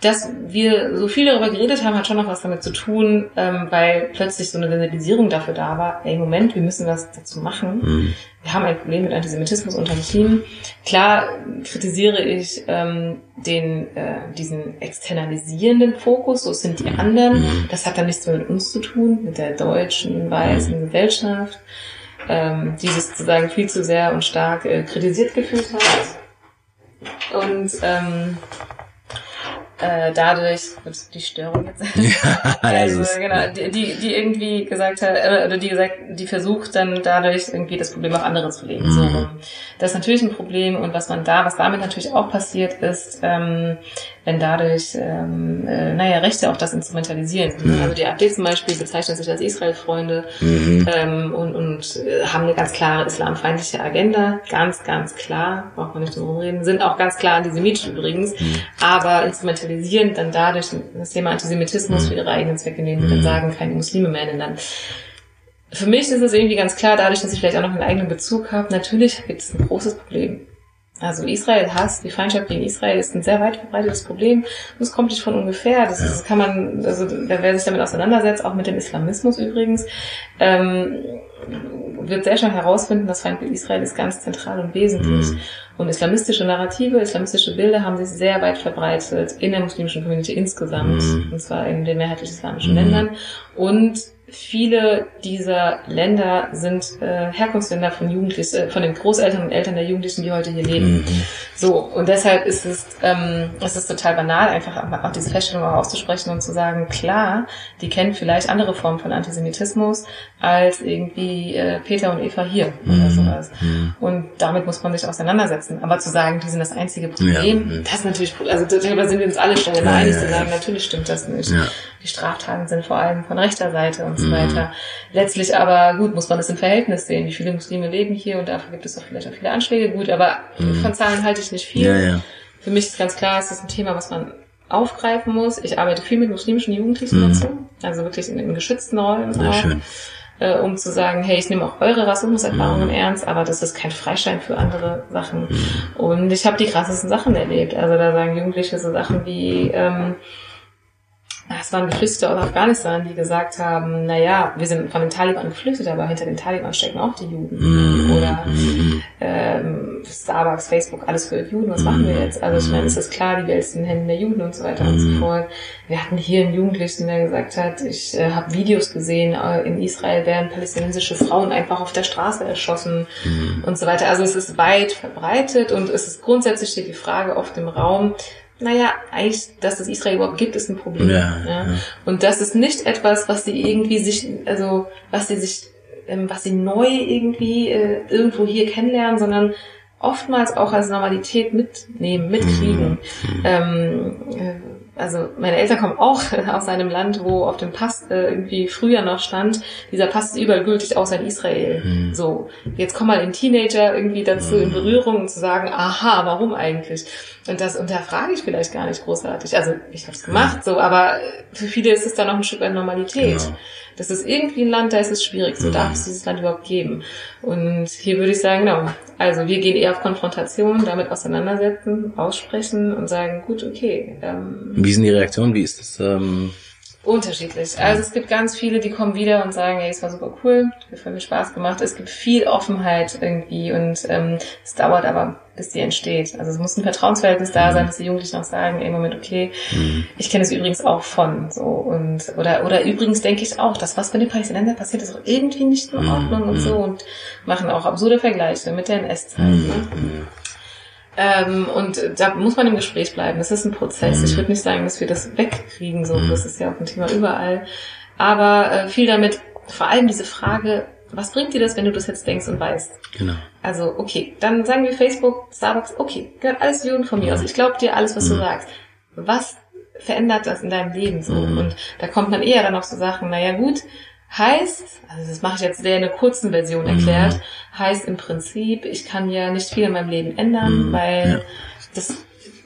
dass wir so viel darüber geredet haben, hat schon noch was damit zu tun, ähm, weil plötzlich so eine Sensibilisierung dafür da war, ey, Moment, wir müssen was dazu machen. Mhm. Wir haben ein Problem mit Antisemitismus unter Muslimen. Klar kritisiere ich ähm, den, äh, diesen externalisierenden Fokus, so sind die anderen. Mhm. Das hat dann nichts mehr mit uns zu tun, mit der deutschen, weißen mhm. Gesellschaft, ähm, die sich sozusagen viel zu sehr und stark äh, kritisiert gefühlt hat. Und ähm, äh, dadurch, ups, die Störung jetzt. Ja, also, genau, die, die irgendwie gesagt hat, äh, oder die gesagt, die versucht dann dadurch irgendwie das Problem auf andere zu legen. Mhm. So. Das ist natürlich ein Problem und was man da, was damit natürlich auch passiert ist, ähm, wenn dadurch, ähm, äh, naja, Rechte auch das instrumentalisieren. Mhm. Also die AfD zum Beispiel bezeichnet sich als Israel-Freunde mhm. ähm, und, und äh, haben eine ganz klare islamfeindliche Agenda, ganz, ganz klar, braucht man nicht drum reden, sind auch ganz klar antisemitisch übrigens, mhm. aber instrumentalisieren dann dadurch das Thema Antisemitismus mhm. für ihre eigenen Zwecke nehmen und dann mhm. sagen, keine Muslime mehr in Land. Für mich ist es irgendwie ganz klar, dadurch, dass ich vielleicht auch noch einen eigenen Bezug habe, natürlich gibt es ein großes Problem also Israel Hass, die Feindschaft gegen Israel ist ein sehr weit verbreitetes Problem. Das kommt nicht von ungefähr. Das, ist, kann man, also wer sich damit auseinandersetzt, auch mit dem Islamismus übrigens, ähm, wird sehr schnell herausfinden, dass Feindbild Israel ist ganz zentral und wesentlich. Mhm. Und islamistische Narrative, islamistische Bilder haben sich sehr weit verbreitet in der muslimischen Community insgesamt, mhm. und zwar in den mehrheitlich islamischen mhm. Ländern. Und viele dieser Länder sind äh, Herkunftsländer von Jugendlichen, äh, von den Großeltern und Eltern der Jugendlichen, die heute hier leben. Mhm. So, und deshalb ist es, ähm, es ist total banal, einfach auch diese Feststellung auch auszusprechen und zu sagen, klar, die kennen vielleicht andere Formen von Antisemitismus als irgendwie äh, Peter und Eva hier mhm. oder sowas. Mhm. Und damit muss man sich auseinandersetzen. Aber zu sagen, die sind das einzige Problem, ja. das ist natürlich, also darüber sind wir uns alle ja, einig, zu sagen, natürlich stimmt das nicht. Die Straftaten sind vor allem von rechter Seite und so mhm. weiter. Letztlich aber, gut, muss man das im Verhältnis sehen. Wie viele Muslime leben hier und dafür gibt es auch vielleicht auch viele Anschläge. Gut, aber mhm. von Zahlen halte ich nicht viel. Ja, ja. Für mich ist ganz klar, es ist ein Thema, was man aufgreifen muss. Ich arbeite viel mit muslimischen Jugendlichen mhm. dazu, also wirklich in, in geschützten Räumen. Sehr auch. schön äh, um zu sagen, hey, ich nehme auch eure Rassismuserfahrungen mhm. ernst, aber das ist kein Freischein für andere Sachen. Mhm. Und ich habe die krassesten Sachen erlebt. Also da sagen Jugendliche so Sachen wie, ähm, es waren Geflüchtete aus Afghanistan, die gesagt haben, na ja, wir sind von den Taliban geflüchtet, aber hinter den Taliban stecken auch die Juden. Mm, Oder ähm, Starbucks, Facebook, alles für Juden, was machen wir jetzt? Also ich meine, es ist klar, die Welt ist in den Händen der Juden und so weiter und so fort. Wir hatten hier einen Jugendlichen, der gesagt hat, ich äh, habe Videos gesehen, äh, in Israel werden palästinensische Frauen einfach auf der Straße erschossen und so weiter. Also es ist weit verbreitet und es ist grundsätzlich steht die Frage oft im Raum, naja, eigentlich, dass es Israel überhaupt gibt, ist ein Problem. Ja, ja. ja. Und das ist nicht etwas, was sie irgendwie sich, also was sie sich, ähm, was sie neu irgendwie äh, irgendwo hier kennenlernen, sondern oftmals auch als Normalität mitnehmen, mitkriegen. Mhm. Ähm, äh, also meine Eltern kommen auch aus einem Land, wo auf dem Pass äh, irgendwie früher noch stand, dieser Pass ist überall gültig, außer in Israel. Mhm. So, jetzt kommen mal ein Teenager irgendwie dazu mhm. in Berührung und zu sagen, aha, warum eigentlich? Und das unterfrage ich vielleicht gar nicht großartig. Also ich habe es gemacht, so, aber für viele ist es dann noch ein Stück weit Normalität. Genau. Das ist irgendwie ein Land, da ist es schwierig. So mhm. darf es dieses Land überhaupt geben. Und hier würde ich sagen, genau. Also wir gehen eher auf Konfrontation, damit auseinandersetzen, aussprechen und sagen, gut, okay. Ähm, Wie sind die Reaktionen? Wie ist das? Ähm Unterschiedlich. Also es gibt ganz viele, die kommen wieder und sagen, hey, es war super cool, hat voll viel Spaß gemacht. Es gibt viel Offenheit irgendwie und ähm, es dauert aber, bis die entsteht. Also es muss ein Vertrauensverhältnis da sein, dass die Jugendlichen auch sagen, ey, Moment, okay, mhm. ich kenne es übrigens auch von so und oder oder übrigens denke ich auch, dass was bei den Palästinensern passiert, ist auch irgendwie nicht in Ordnung mhm. und so und machen auch absurde Vergleiche mit der NS-Zeit. Mhm. Ähm, und da muss man im Gespräch bleiben. Das ist ein Prozess. Ich mhm. würde nicht sagen, dass wir das wegkriegen, so. Das ist ja auch ein Thema überall. Aber äh, viel damit, vor allem diese Frage, was bringt dir das, wenn du das jetzt denkst und weißt? Genau. Also, okay, dann sagen wir Facebook, Starbucks, okay, gehört alles Juden von mir ja. aus. Ich glaube dir alles, was mhm. du sagst. Was verändert das in deinem Leben so? Mhm. Und da kommt man eher dann auf so Sachen, naja gut, Heißt, also das mache ich jetzt sehr in einer kurzen Version mhm. erklärt, mhm. heißt im Prinzip, ich kann ja nicht viel in meinem Leben ändern, mhm. weil ja. das,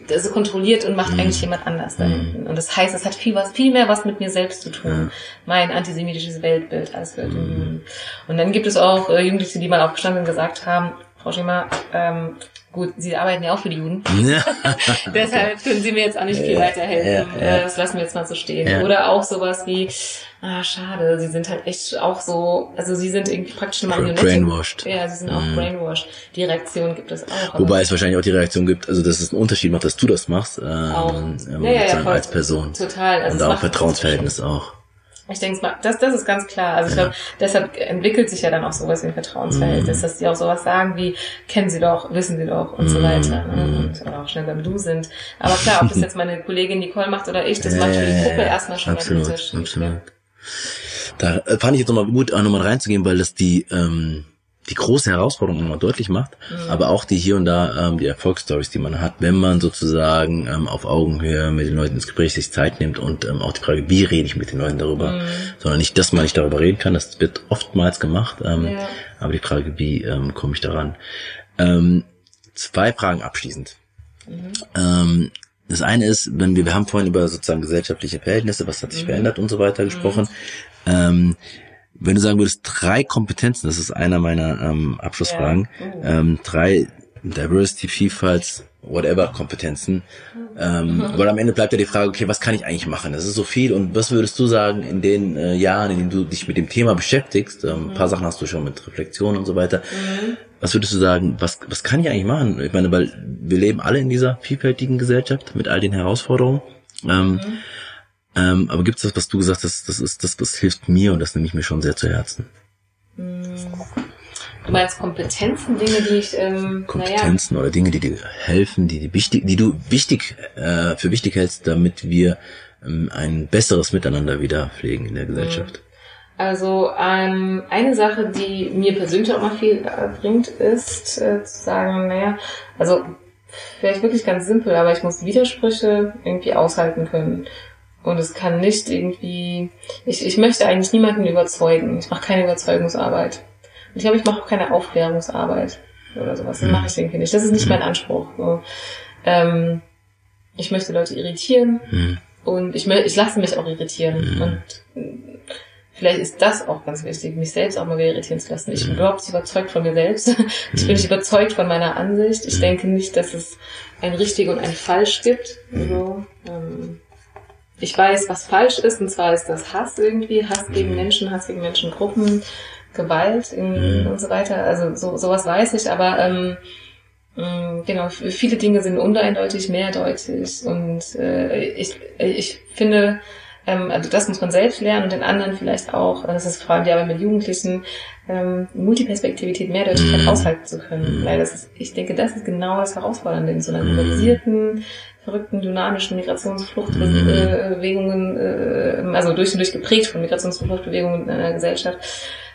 das kontrolliert und macht mhm. eigentlich jemand anders da hinten. Und das heißt, es hat viel was, viel mehr was mit mir selbst zu tun. Ja. Mein antisemitisches Weltbild als wird. Mhm. Und dann gibt es auch äh, Jugendliche, die mal aufgestanden und gesagt haben, Frau Schema, ähm, Gut, Sie arbeiten ja auch für die Juden. Ja. Deshalb können Sie mir jetzt auch nicht viel weiterhelfen. Ja, ja. Das lassen wir jetzt mal so stehen. Oder auch sowas wie, ah, schade, Sie sind halt echt auch so, also Sie sind irgendwie praktisch eine Marionette. Brainwashed. Ja, Sie sind auch mhm. brainwashed. Die Reaktion gibt es auch. Wobei es wahrscheinlich auch die Reaktion gibt, also dass es einen Unterschied macht, dass du das machst, ähm, auch. Ähm, ja, ja, als Person. Total. Also Und auch Vertrauensverhältnis auch. Ich denke mal, das, das ist ganz klar. Also ich glaube, deshalb entwickelt sich ja dann auch sowas wie ein Vertrauensverhältnis, mhm. dass die auch sowas sagen wie, kennen sie doch, wissen sie doch und mhm. so weiter. Ne? Mhm. Und auch schnell beim Du sind. Aber klar, ob das jetzt meine Kollegin Nicole macht oder ich, das ja, macht für die Gruppe erstmal schon absolut. Absolut. Da äh, fand ich jetzt nochmal gut, auch nochmal reinzugehen, weil das die, ähm, die große Herausforderung nochmal deutlich macht, mhm. aber auch die hier und da ähm, die Erfolgsstories, die man hat, wenn man sozusagen ähm, auf Augenhöhe mit den Leuten ins Gespräch sich Zeit nimmt und ähm, auch die Frage, wie rede ich mit den Leuten darüber, mhm. sondern nicht, dass man nicht darüber reden kann, das wird oftmals gemacht, ähm, ja. aber die Frage, wie ähm, komme ich daran? Ähm, zwei Fragen abschließend. Mhm. Ähm, das eine ist, wenn wir, wir haben vorhin über sozusagen gesellschaftliche Verhältnisse, was hat sich mhm. verändert und so weiter gesprochen. Mhm. Ähm, wenn du sagen würdest, drei Kompetenzen, das ist einer meiner ähm, Abschlussfragen, ja. oh. ähm, drei Diversity, Vielfalt, whatever Kompetenzen. Ähm, mhm. Weil am Ende bleibt ja die Frage, okay, was kann ich eigentlich machen? Das ist so viel. Und was würdest du sagen in den äh, Jahren, in denen du dich mit dem Thema beschäftigst? Ähm, mhm. Ein paar Sachen hast du schon mit Reflexion und so weiter. Mhm. Was würdest du sagen, was, was kann ich eigentlich machen? Ich meine, weil wir leben alle in dieser vielfältigen Gesellschaft mit all den Herausforderungen. Ähm, mhm. Ähm, aber gibt es das, was du gesagt hast, das ist das, was hilft mir und das nehme ich mir schon sehr zu Herzen. Du meinst Kompetenzen, Dinge, die ich ähm, Kompetenzen naja. oder Dinge, die dir helfen, die, die wichtig, die du wichtig äh, für wichtig hältst, damit wir ähm, ein besseres Miteinander wieder pflegen in der Gesellschaft. Also ähm, eine Sache, die mir persönlich auch mal viel äh, bringt, ist äh, zu sagen, naja, also vielleicht wirklich ganz simpel, aber ich muss Widersprüche irgendwie aushalten können. Und es kann nicht irgendwie, ich, ich möchte eigentlich niemanden überzeugen. Ich mache keine Überzeugungsarbeit. Und ich glaube, ich mache auch keine Aufklärungsarbeit oder sowas. Das mache ich irgendwie nicht. Das ist nicht mein Anspruch. So. Ähm, ich möchte Leute irritieren mhm. und ich, ich lasse mich auch irritieren. Mhm. Und vielleicht ist das auch ganz wichtig, mich selbst auch mal wieder irritieren zu lassen. Ich bin mhm. überhaupt nicht überzeugt von mir selbst. Ich bin nicht überzeugt von meiner Ansicht. Ich denke nicht, dass es ein richtig und ein falsch gibt. So, ähm, ich weiß, was falsch ist, und zwar ist das Hass irgendwie, Hass gegen mhm. Menschen, Hass gegen Menschengruppen, Gewalt in, mhm. und so weiter. Also so, sowas weiß ich, aber ähm, mm, genau, viele Dinge sind uneindeutig, mehrdeutig und äh, ich, ich finde, ähm, also das muss man selbst lernen und den anderen vielleicht auch, das ist vor allem die Arbeit mit Jugendlichen, ähm, Multiperspektivität, Mehrdeutigkeit mhm. aushalten zu können. Mhm. Weil das ist, ich denke, das ist genau das Herausfordernde in so einer globalisierten, verrückten, dynamischen Migrationsfluchtbewegungen, äh, also durch und durch geprägt von Migrationsfluchtbewegungen in einer Gesellschaft,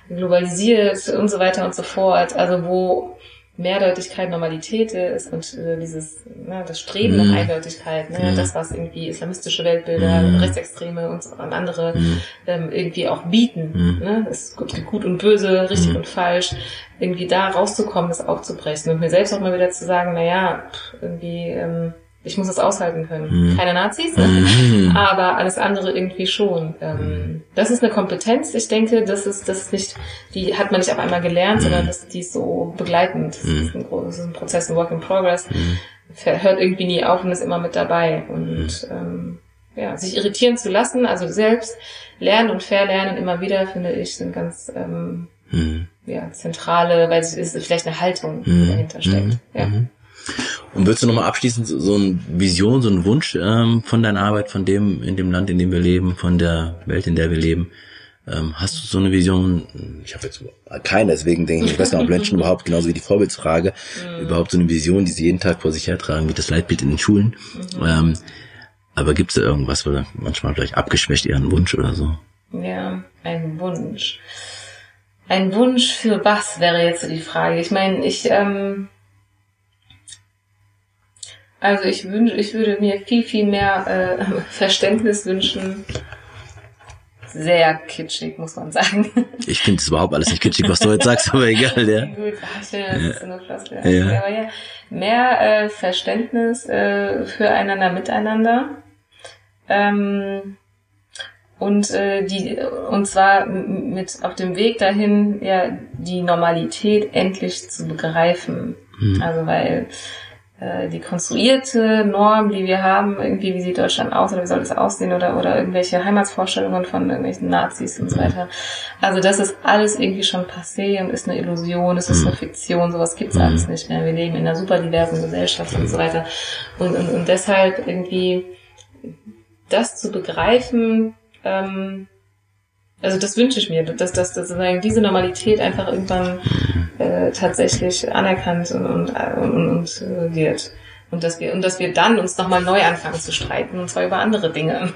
globalisiert und so weiter und so fort. Also wo Mehrdeutigkeit Normalität ist und äh, dieses ne, das Streben nach mhm. Eindeutigkeit, ne, mhm. das was irgendwie islamistische Weltbilder, mm. Rechtsextreme und, und andere mm. ähm, irgendwie auch bieten. Mm. Ne, es gibt gut und böse, richtig und falsch. Irgendwie da rauszukommen, das aufzubrechen und mir selbst auch mal wieder zu sagen, na ja, irgendwie ähm, ich muss es aushalten können. Mhm. Keine Nazis, mhm. aber alles andere irgendwie schon. Ähm, mhm. das ist eine Kompetenz. Ich denke, das ist, das ist nicht, die hat man nicht auf einmal gelernt, sondern mhm. das, die ist so begleitend. Das ist, ein, das ist ein Prozess, ein Work in Progress. Mhm. Hört irgendwie nie auf und ist immer mit dabei. Und ähm, ja, sich irritieren zu lassen, also selbst lernen und verlernen immer wieder, finde ich, sind ganz ähm, mhm. ja, zentrale, weil es ist vielleicht eine Haltung, die dahinter steckt. Ja. Und willst du nochmal abschließend so eine Vision, so einen Wunsch ähm, von deiner Arbeit, von dem, in dem Land, in dem wir leben, von der Welt, in der wir leben? Ähm, hast du so eine Vision? Ich habe jetzt keine, deswegen denke ich, ich weiß gar nicht, ob Menschen überhaupt, genauso wie die Vorbildsfrage, mhm. überhaupt so eine Vision, die sie jeden Tag vor sich hertragen, wie das Leitbild in den Schulen. Mhm. Ähm, aber gibt es da irgendwas, wo manchmal vielleicht abgeschwächt eher ein Wunsch oder so? Ja, ein Wunsch. Ein Wunsch für was wäre jetzt so die Frage. Ich meine, ich ähm, also ich wünsche, ich würde mir viel, viel mehr äh, Verständnis wünschen. Sehr kitschig, muss man sagen. Ich finde es überhaupt alles nicht kitschig, was du jetzt sagst, aber egal, ja. Gut, ach, finde, das ja. ist. Ja. Aber ja, mehr äh, Verständnis äh, füreinander, miteinander. Ähm, und äh, die und zwar mit auf dem Weg dahin ja die Normalität endlich zu begreifen. Mhm. Also weil äh, die konstruierte Norm, die wir haben, irgendwie, wie sieht Deutschland aus oder wie soll es aussehen oder, oder irgendwelche Heimatsvorstellungen von irgendwelchen Nazis und so weiter. Also das ist alles irgendwie schon passé und ist eine Illusion, es ist eine Fiktion, sowas gibt's mhm. alles nicht mehr. Wir leben in einer super diversen Gesellschaft und so weiter. Und, und, und deshalb irgendwie das zu begreifen, ähm, also das wünsche ich mir, dass, dass, dass diese Normalität einfach irgendwann äh, tatsächlich anerkannt und, und, und, und äh, wird. Und dass wir, und dass wir dann uns nochmal neu anfangen zu streiten, und zwar über andere Dinge.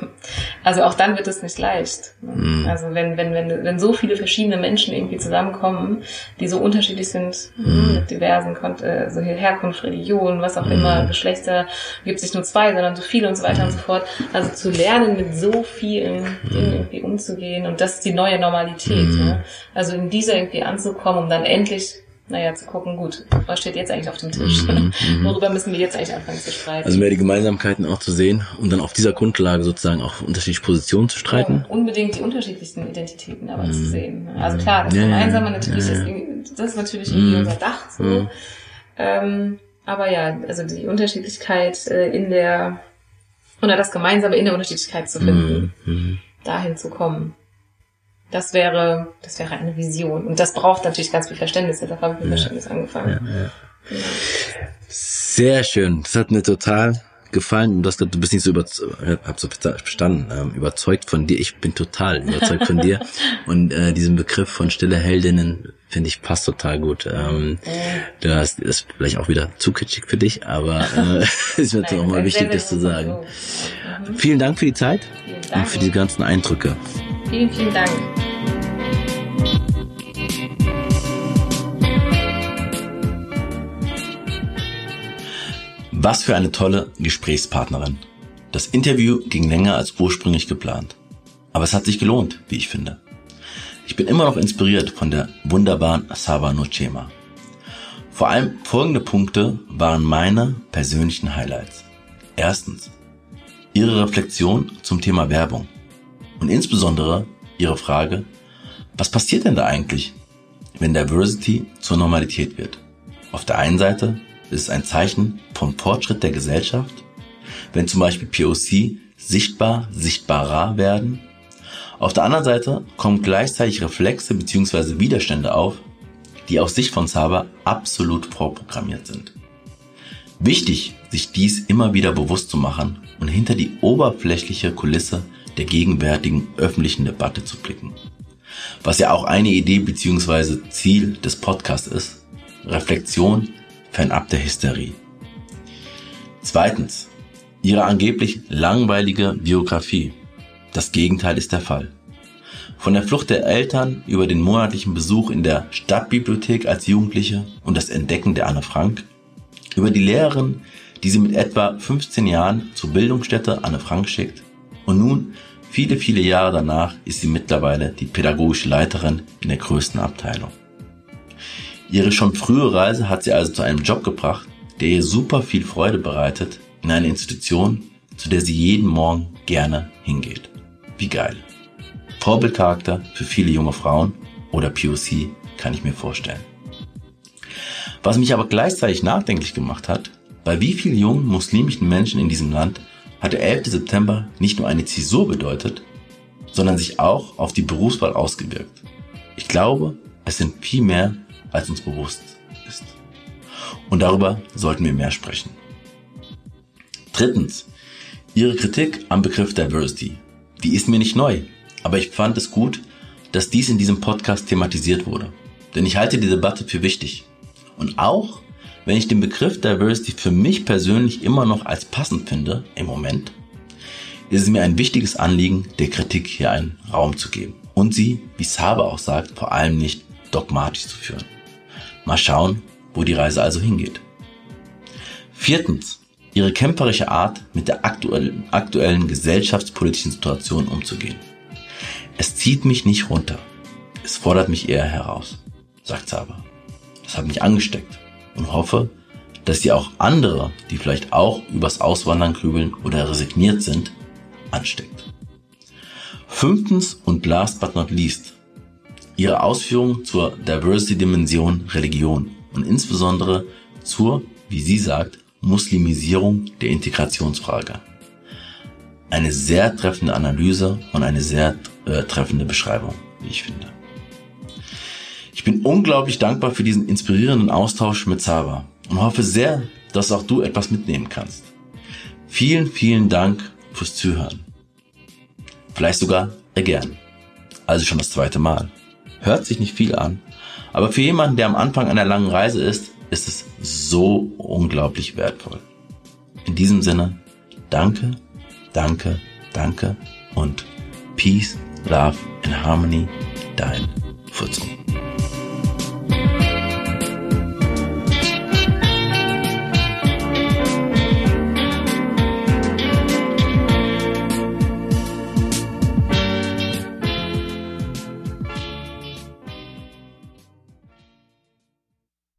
Also auch dann wird es nicht leicht. Mhm. Also wenn, wenn, wenn, wenn so viele verschiedene Menschen irgendwie zusammenkommen, die so unterschiedlich sind, mhm. mit diversen äh, so Herkunft, Religion, was auch mhm. immer, Geschlechter, gibt es nicht nur zwei, sondern so viele und so weiter und so fort. Also zu lernen, mit so vielen Dingen irgendwie umzugehen. Und das ist die neue Normalität. Ja? Also in dieser irgendwie anzukommen, um dann endlich naja, zu gucken, gut, was steht jetzt eigentlich auf dem Tisch? Mhm, mhm, Worüber müssen wir jetzt eigentlich anfangen zu streiten? Also mehr die Gemeinsamkeiten auch zu sehen und dann auf dieser Grundlage sozusagen auch unterschiedliche Positionen zu streiten? Ja, unbedingt die unterschiedlichsten Identitäten aber mhm. zu sehen. Also klar, das ja, Gemeinsame natürlich, ja, ist, das ist natürlich irgendwie mhm. unser Dach so. Mhm. Ähm, aber ja, also die Unterschiedlichkeit äh, in der, oder das Gemeinsame in der Unterschiedlichkeit zu finden, dahin zu kommen. Das wäre, das wäre eine Vision. Und das braucht natürlich ganz viel Verständnis. Deshalb habe ich mit ja. Verständnis angefangen. Ja, ja. Sehr schön. Das hat mir total gefallen. Du, hast, du bist nicht so überzeugt, hab so verstanden, ähm, überzeugt von dir. Ich bin total überzeugt von dir. Und äh, diesen Begriff von stille Heldinnen finde ich passt total gut. Ähm, du hast ist vielleicht auch wieder zu kitschig für dich, aber äh, ist mir auch mal wichtig, das zu sagen. So. Mhm. Vielen Dank für die Zeit und für die ganzen Eindrücke. Vielen, vielen Dank. Was für eine tolle Gesprächspartnerin. Das Interview ging länger als ursprünglich geplant. Aber es hat sich gelohnt, wie ich finde. Ich bin immer noch inspiriert von der wunderbaren Sava Nochema. Vor allem folgende Punkte waren meine persönlichen Highlights. Erstens, ihre Reflexion zum Thema Werbung und insbesondere Ihre Frage, was passiert denn da eigentlich, wenn Diversity zur Normalität wird? Auf der einen Seite ist es ein Zeichen vom Fortschritt der Gesellschaft, wenn zum Beispiel POC sichtbar, sichtbarer werden. Auf der anderen Seite kommen gleichzeitig Reflexe bzw. Widerstände auf, die aus Sicht von Saber absolut vorprogrammiert sind. Wichtig, sich dies immer wieder bewusst zu machen und hinter die oberflächliche Kulisse der gegenwärtigen öffentlichen Debatte zu blicken. Was ja auch eine Idee bzw. Ziel des Podcasts ist. Reflexion fernab der Hysterie. Zweitens, ihre angeblich langweilige Biografie. Das Gegenteil ist der Fall. Von der Flucht der Eltern über den monatlichen Besuch in der Stadtbibliothek als Jugendliche und das Entdecken der Anne Frank, über die Lehrerin, die sie mit etwa 15 Jahren zur Bildungsstätte Anne Frank schickt und nun, viele, viele Jahre danach, ist sie mittlerweile die pädagogische Leiterin in der größten Abteilung. Ihre schon frühe Reise hat sie also zu einem Job gebracht, der ihr super viel Freude bereitet, in einer Institution, zu der sie jeden Morgen gerne hingeht. Wie geil. Vorbildcharakter für viele junge Frauen oder POC kann ich mir vorstellen. Was mich aber gleichzeitig nachdenklich gemacht hat, bei wie vielen jungen muslimischen Menschen in diesem Land hat der 11. September nicht nur eine Zäsur bedeutet, sondern sich auch auf die Berufswahl ausgewirkt. Ich glaube, es sind viel mehr, als uns bewusst ist. Und darüber sollten wir mehr sprechen. Drittens, Ihre Kritik am Begriff Diversity. Die ist mir nicht neu. Aber ich fand es gut, dass dies in diesem Podcast thematisiert wurde. Denn ich halte die Debatte für wichtig. Und auch, wenn ich den Begriff Diversity für mich persönlich immer noch als passend finde, im Moment, ist es mir ein wichtiges Anliegen, der Kritik hier einen Raum zu geben. Und sie, wie Saber auch sagt, vor allem nicht dogmatisch zu führen. Mal schauen, wo die Reise also hingeht. Viertens, ihre kämpferische Art, mit der aktuellen, aktuellen gesellschaftspolitischen Situation umzugehen. Es zieht mich nicht runter. Es fordert mich eher heraus, sagt Saba. Das hat mich angesteckt und hoffe, dass sie auch andere, die vielleicht auch übers Auswandern grübeln oder resigniert sind, ansteckt. Fünftens und last but not least, ihre Ausführungen zur Diversity-Dimension Religion und insbesondere zur, wie sie sagt, Muslimisierung der Integrationsfrage. Eine sehr treffende Analyse und eine sehr äh, treffende Beschreibung, wie ich finde. Ich bin unglaublich dankbar für diesen inspirierenden Austausch mit Sava und hoffe sehr, dass auch du etwas mitnehmen kannst. Vielen, vielen Dank fürs Zuhören. Vielleicht sogar gern. Also schon das zweite Mal. Hört sich nicht viel an, aber für jemanden, der am Anfang einer langen Reise ist, ist es so unglaublich wertvoll. In diesem Sinne, danke, danke, danke und Peace, Love and Harmony, dein Futzum.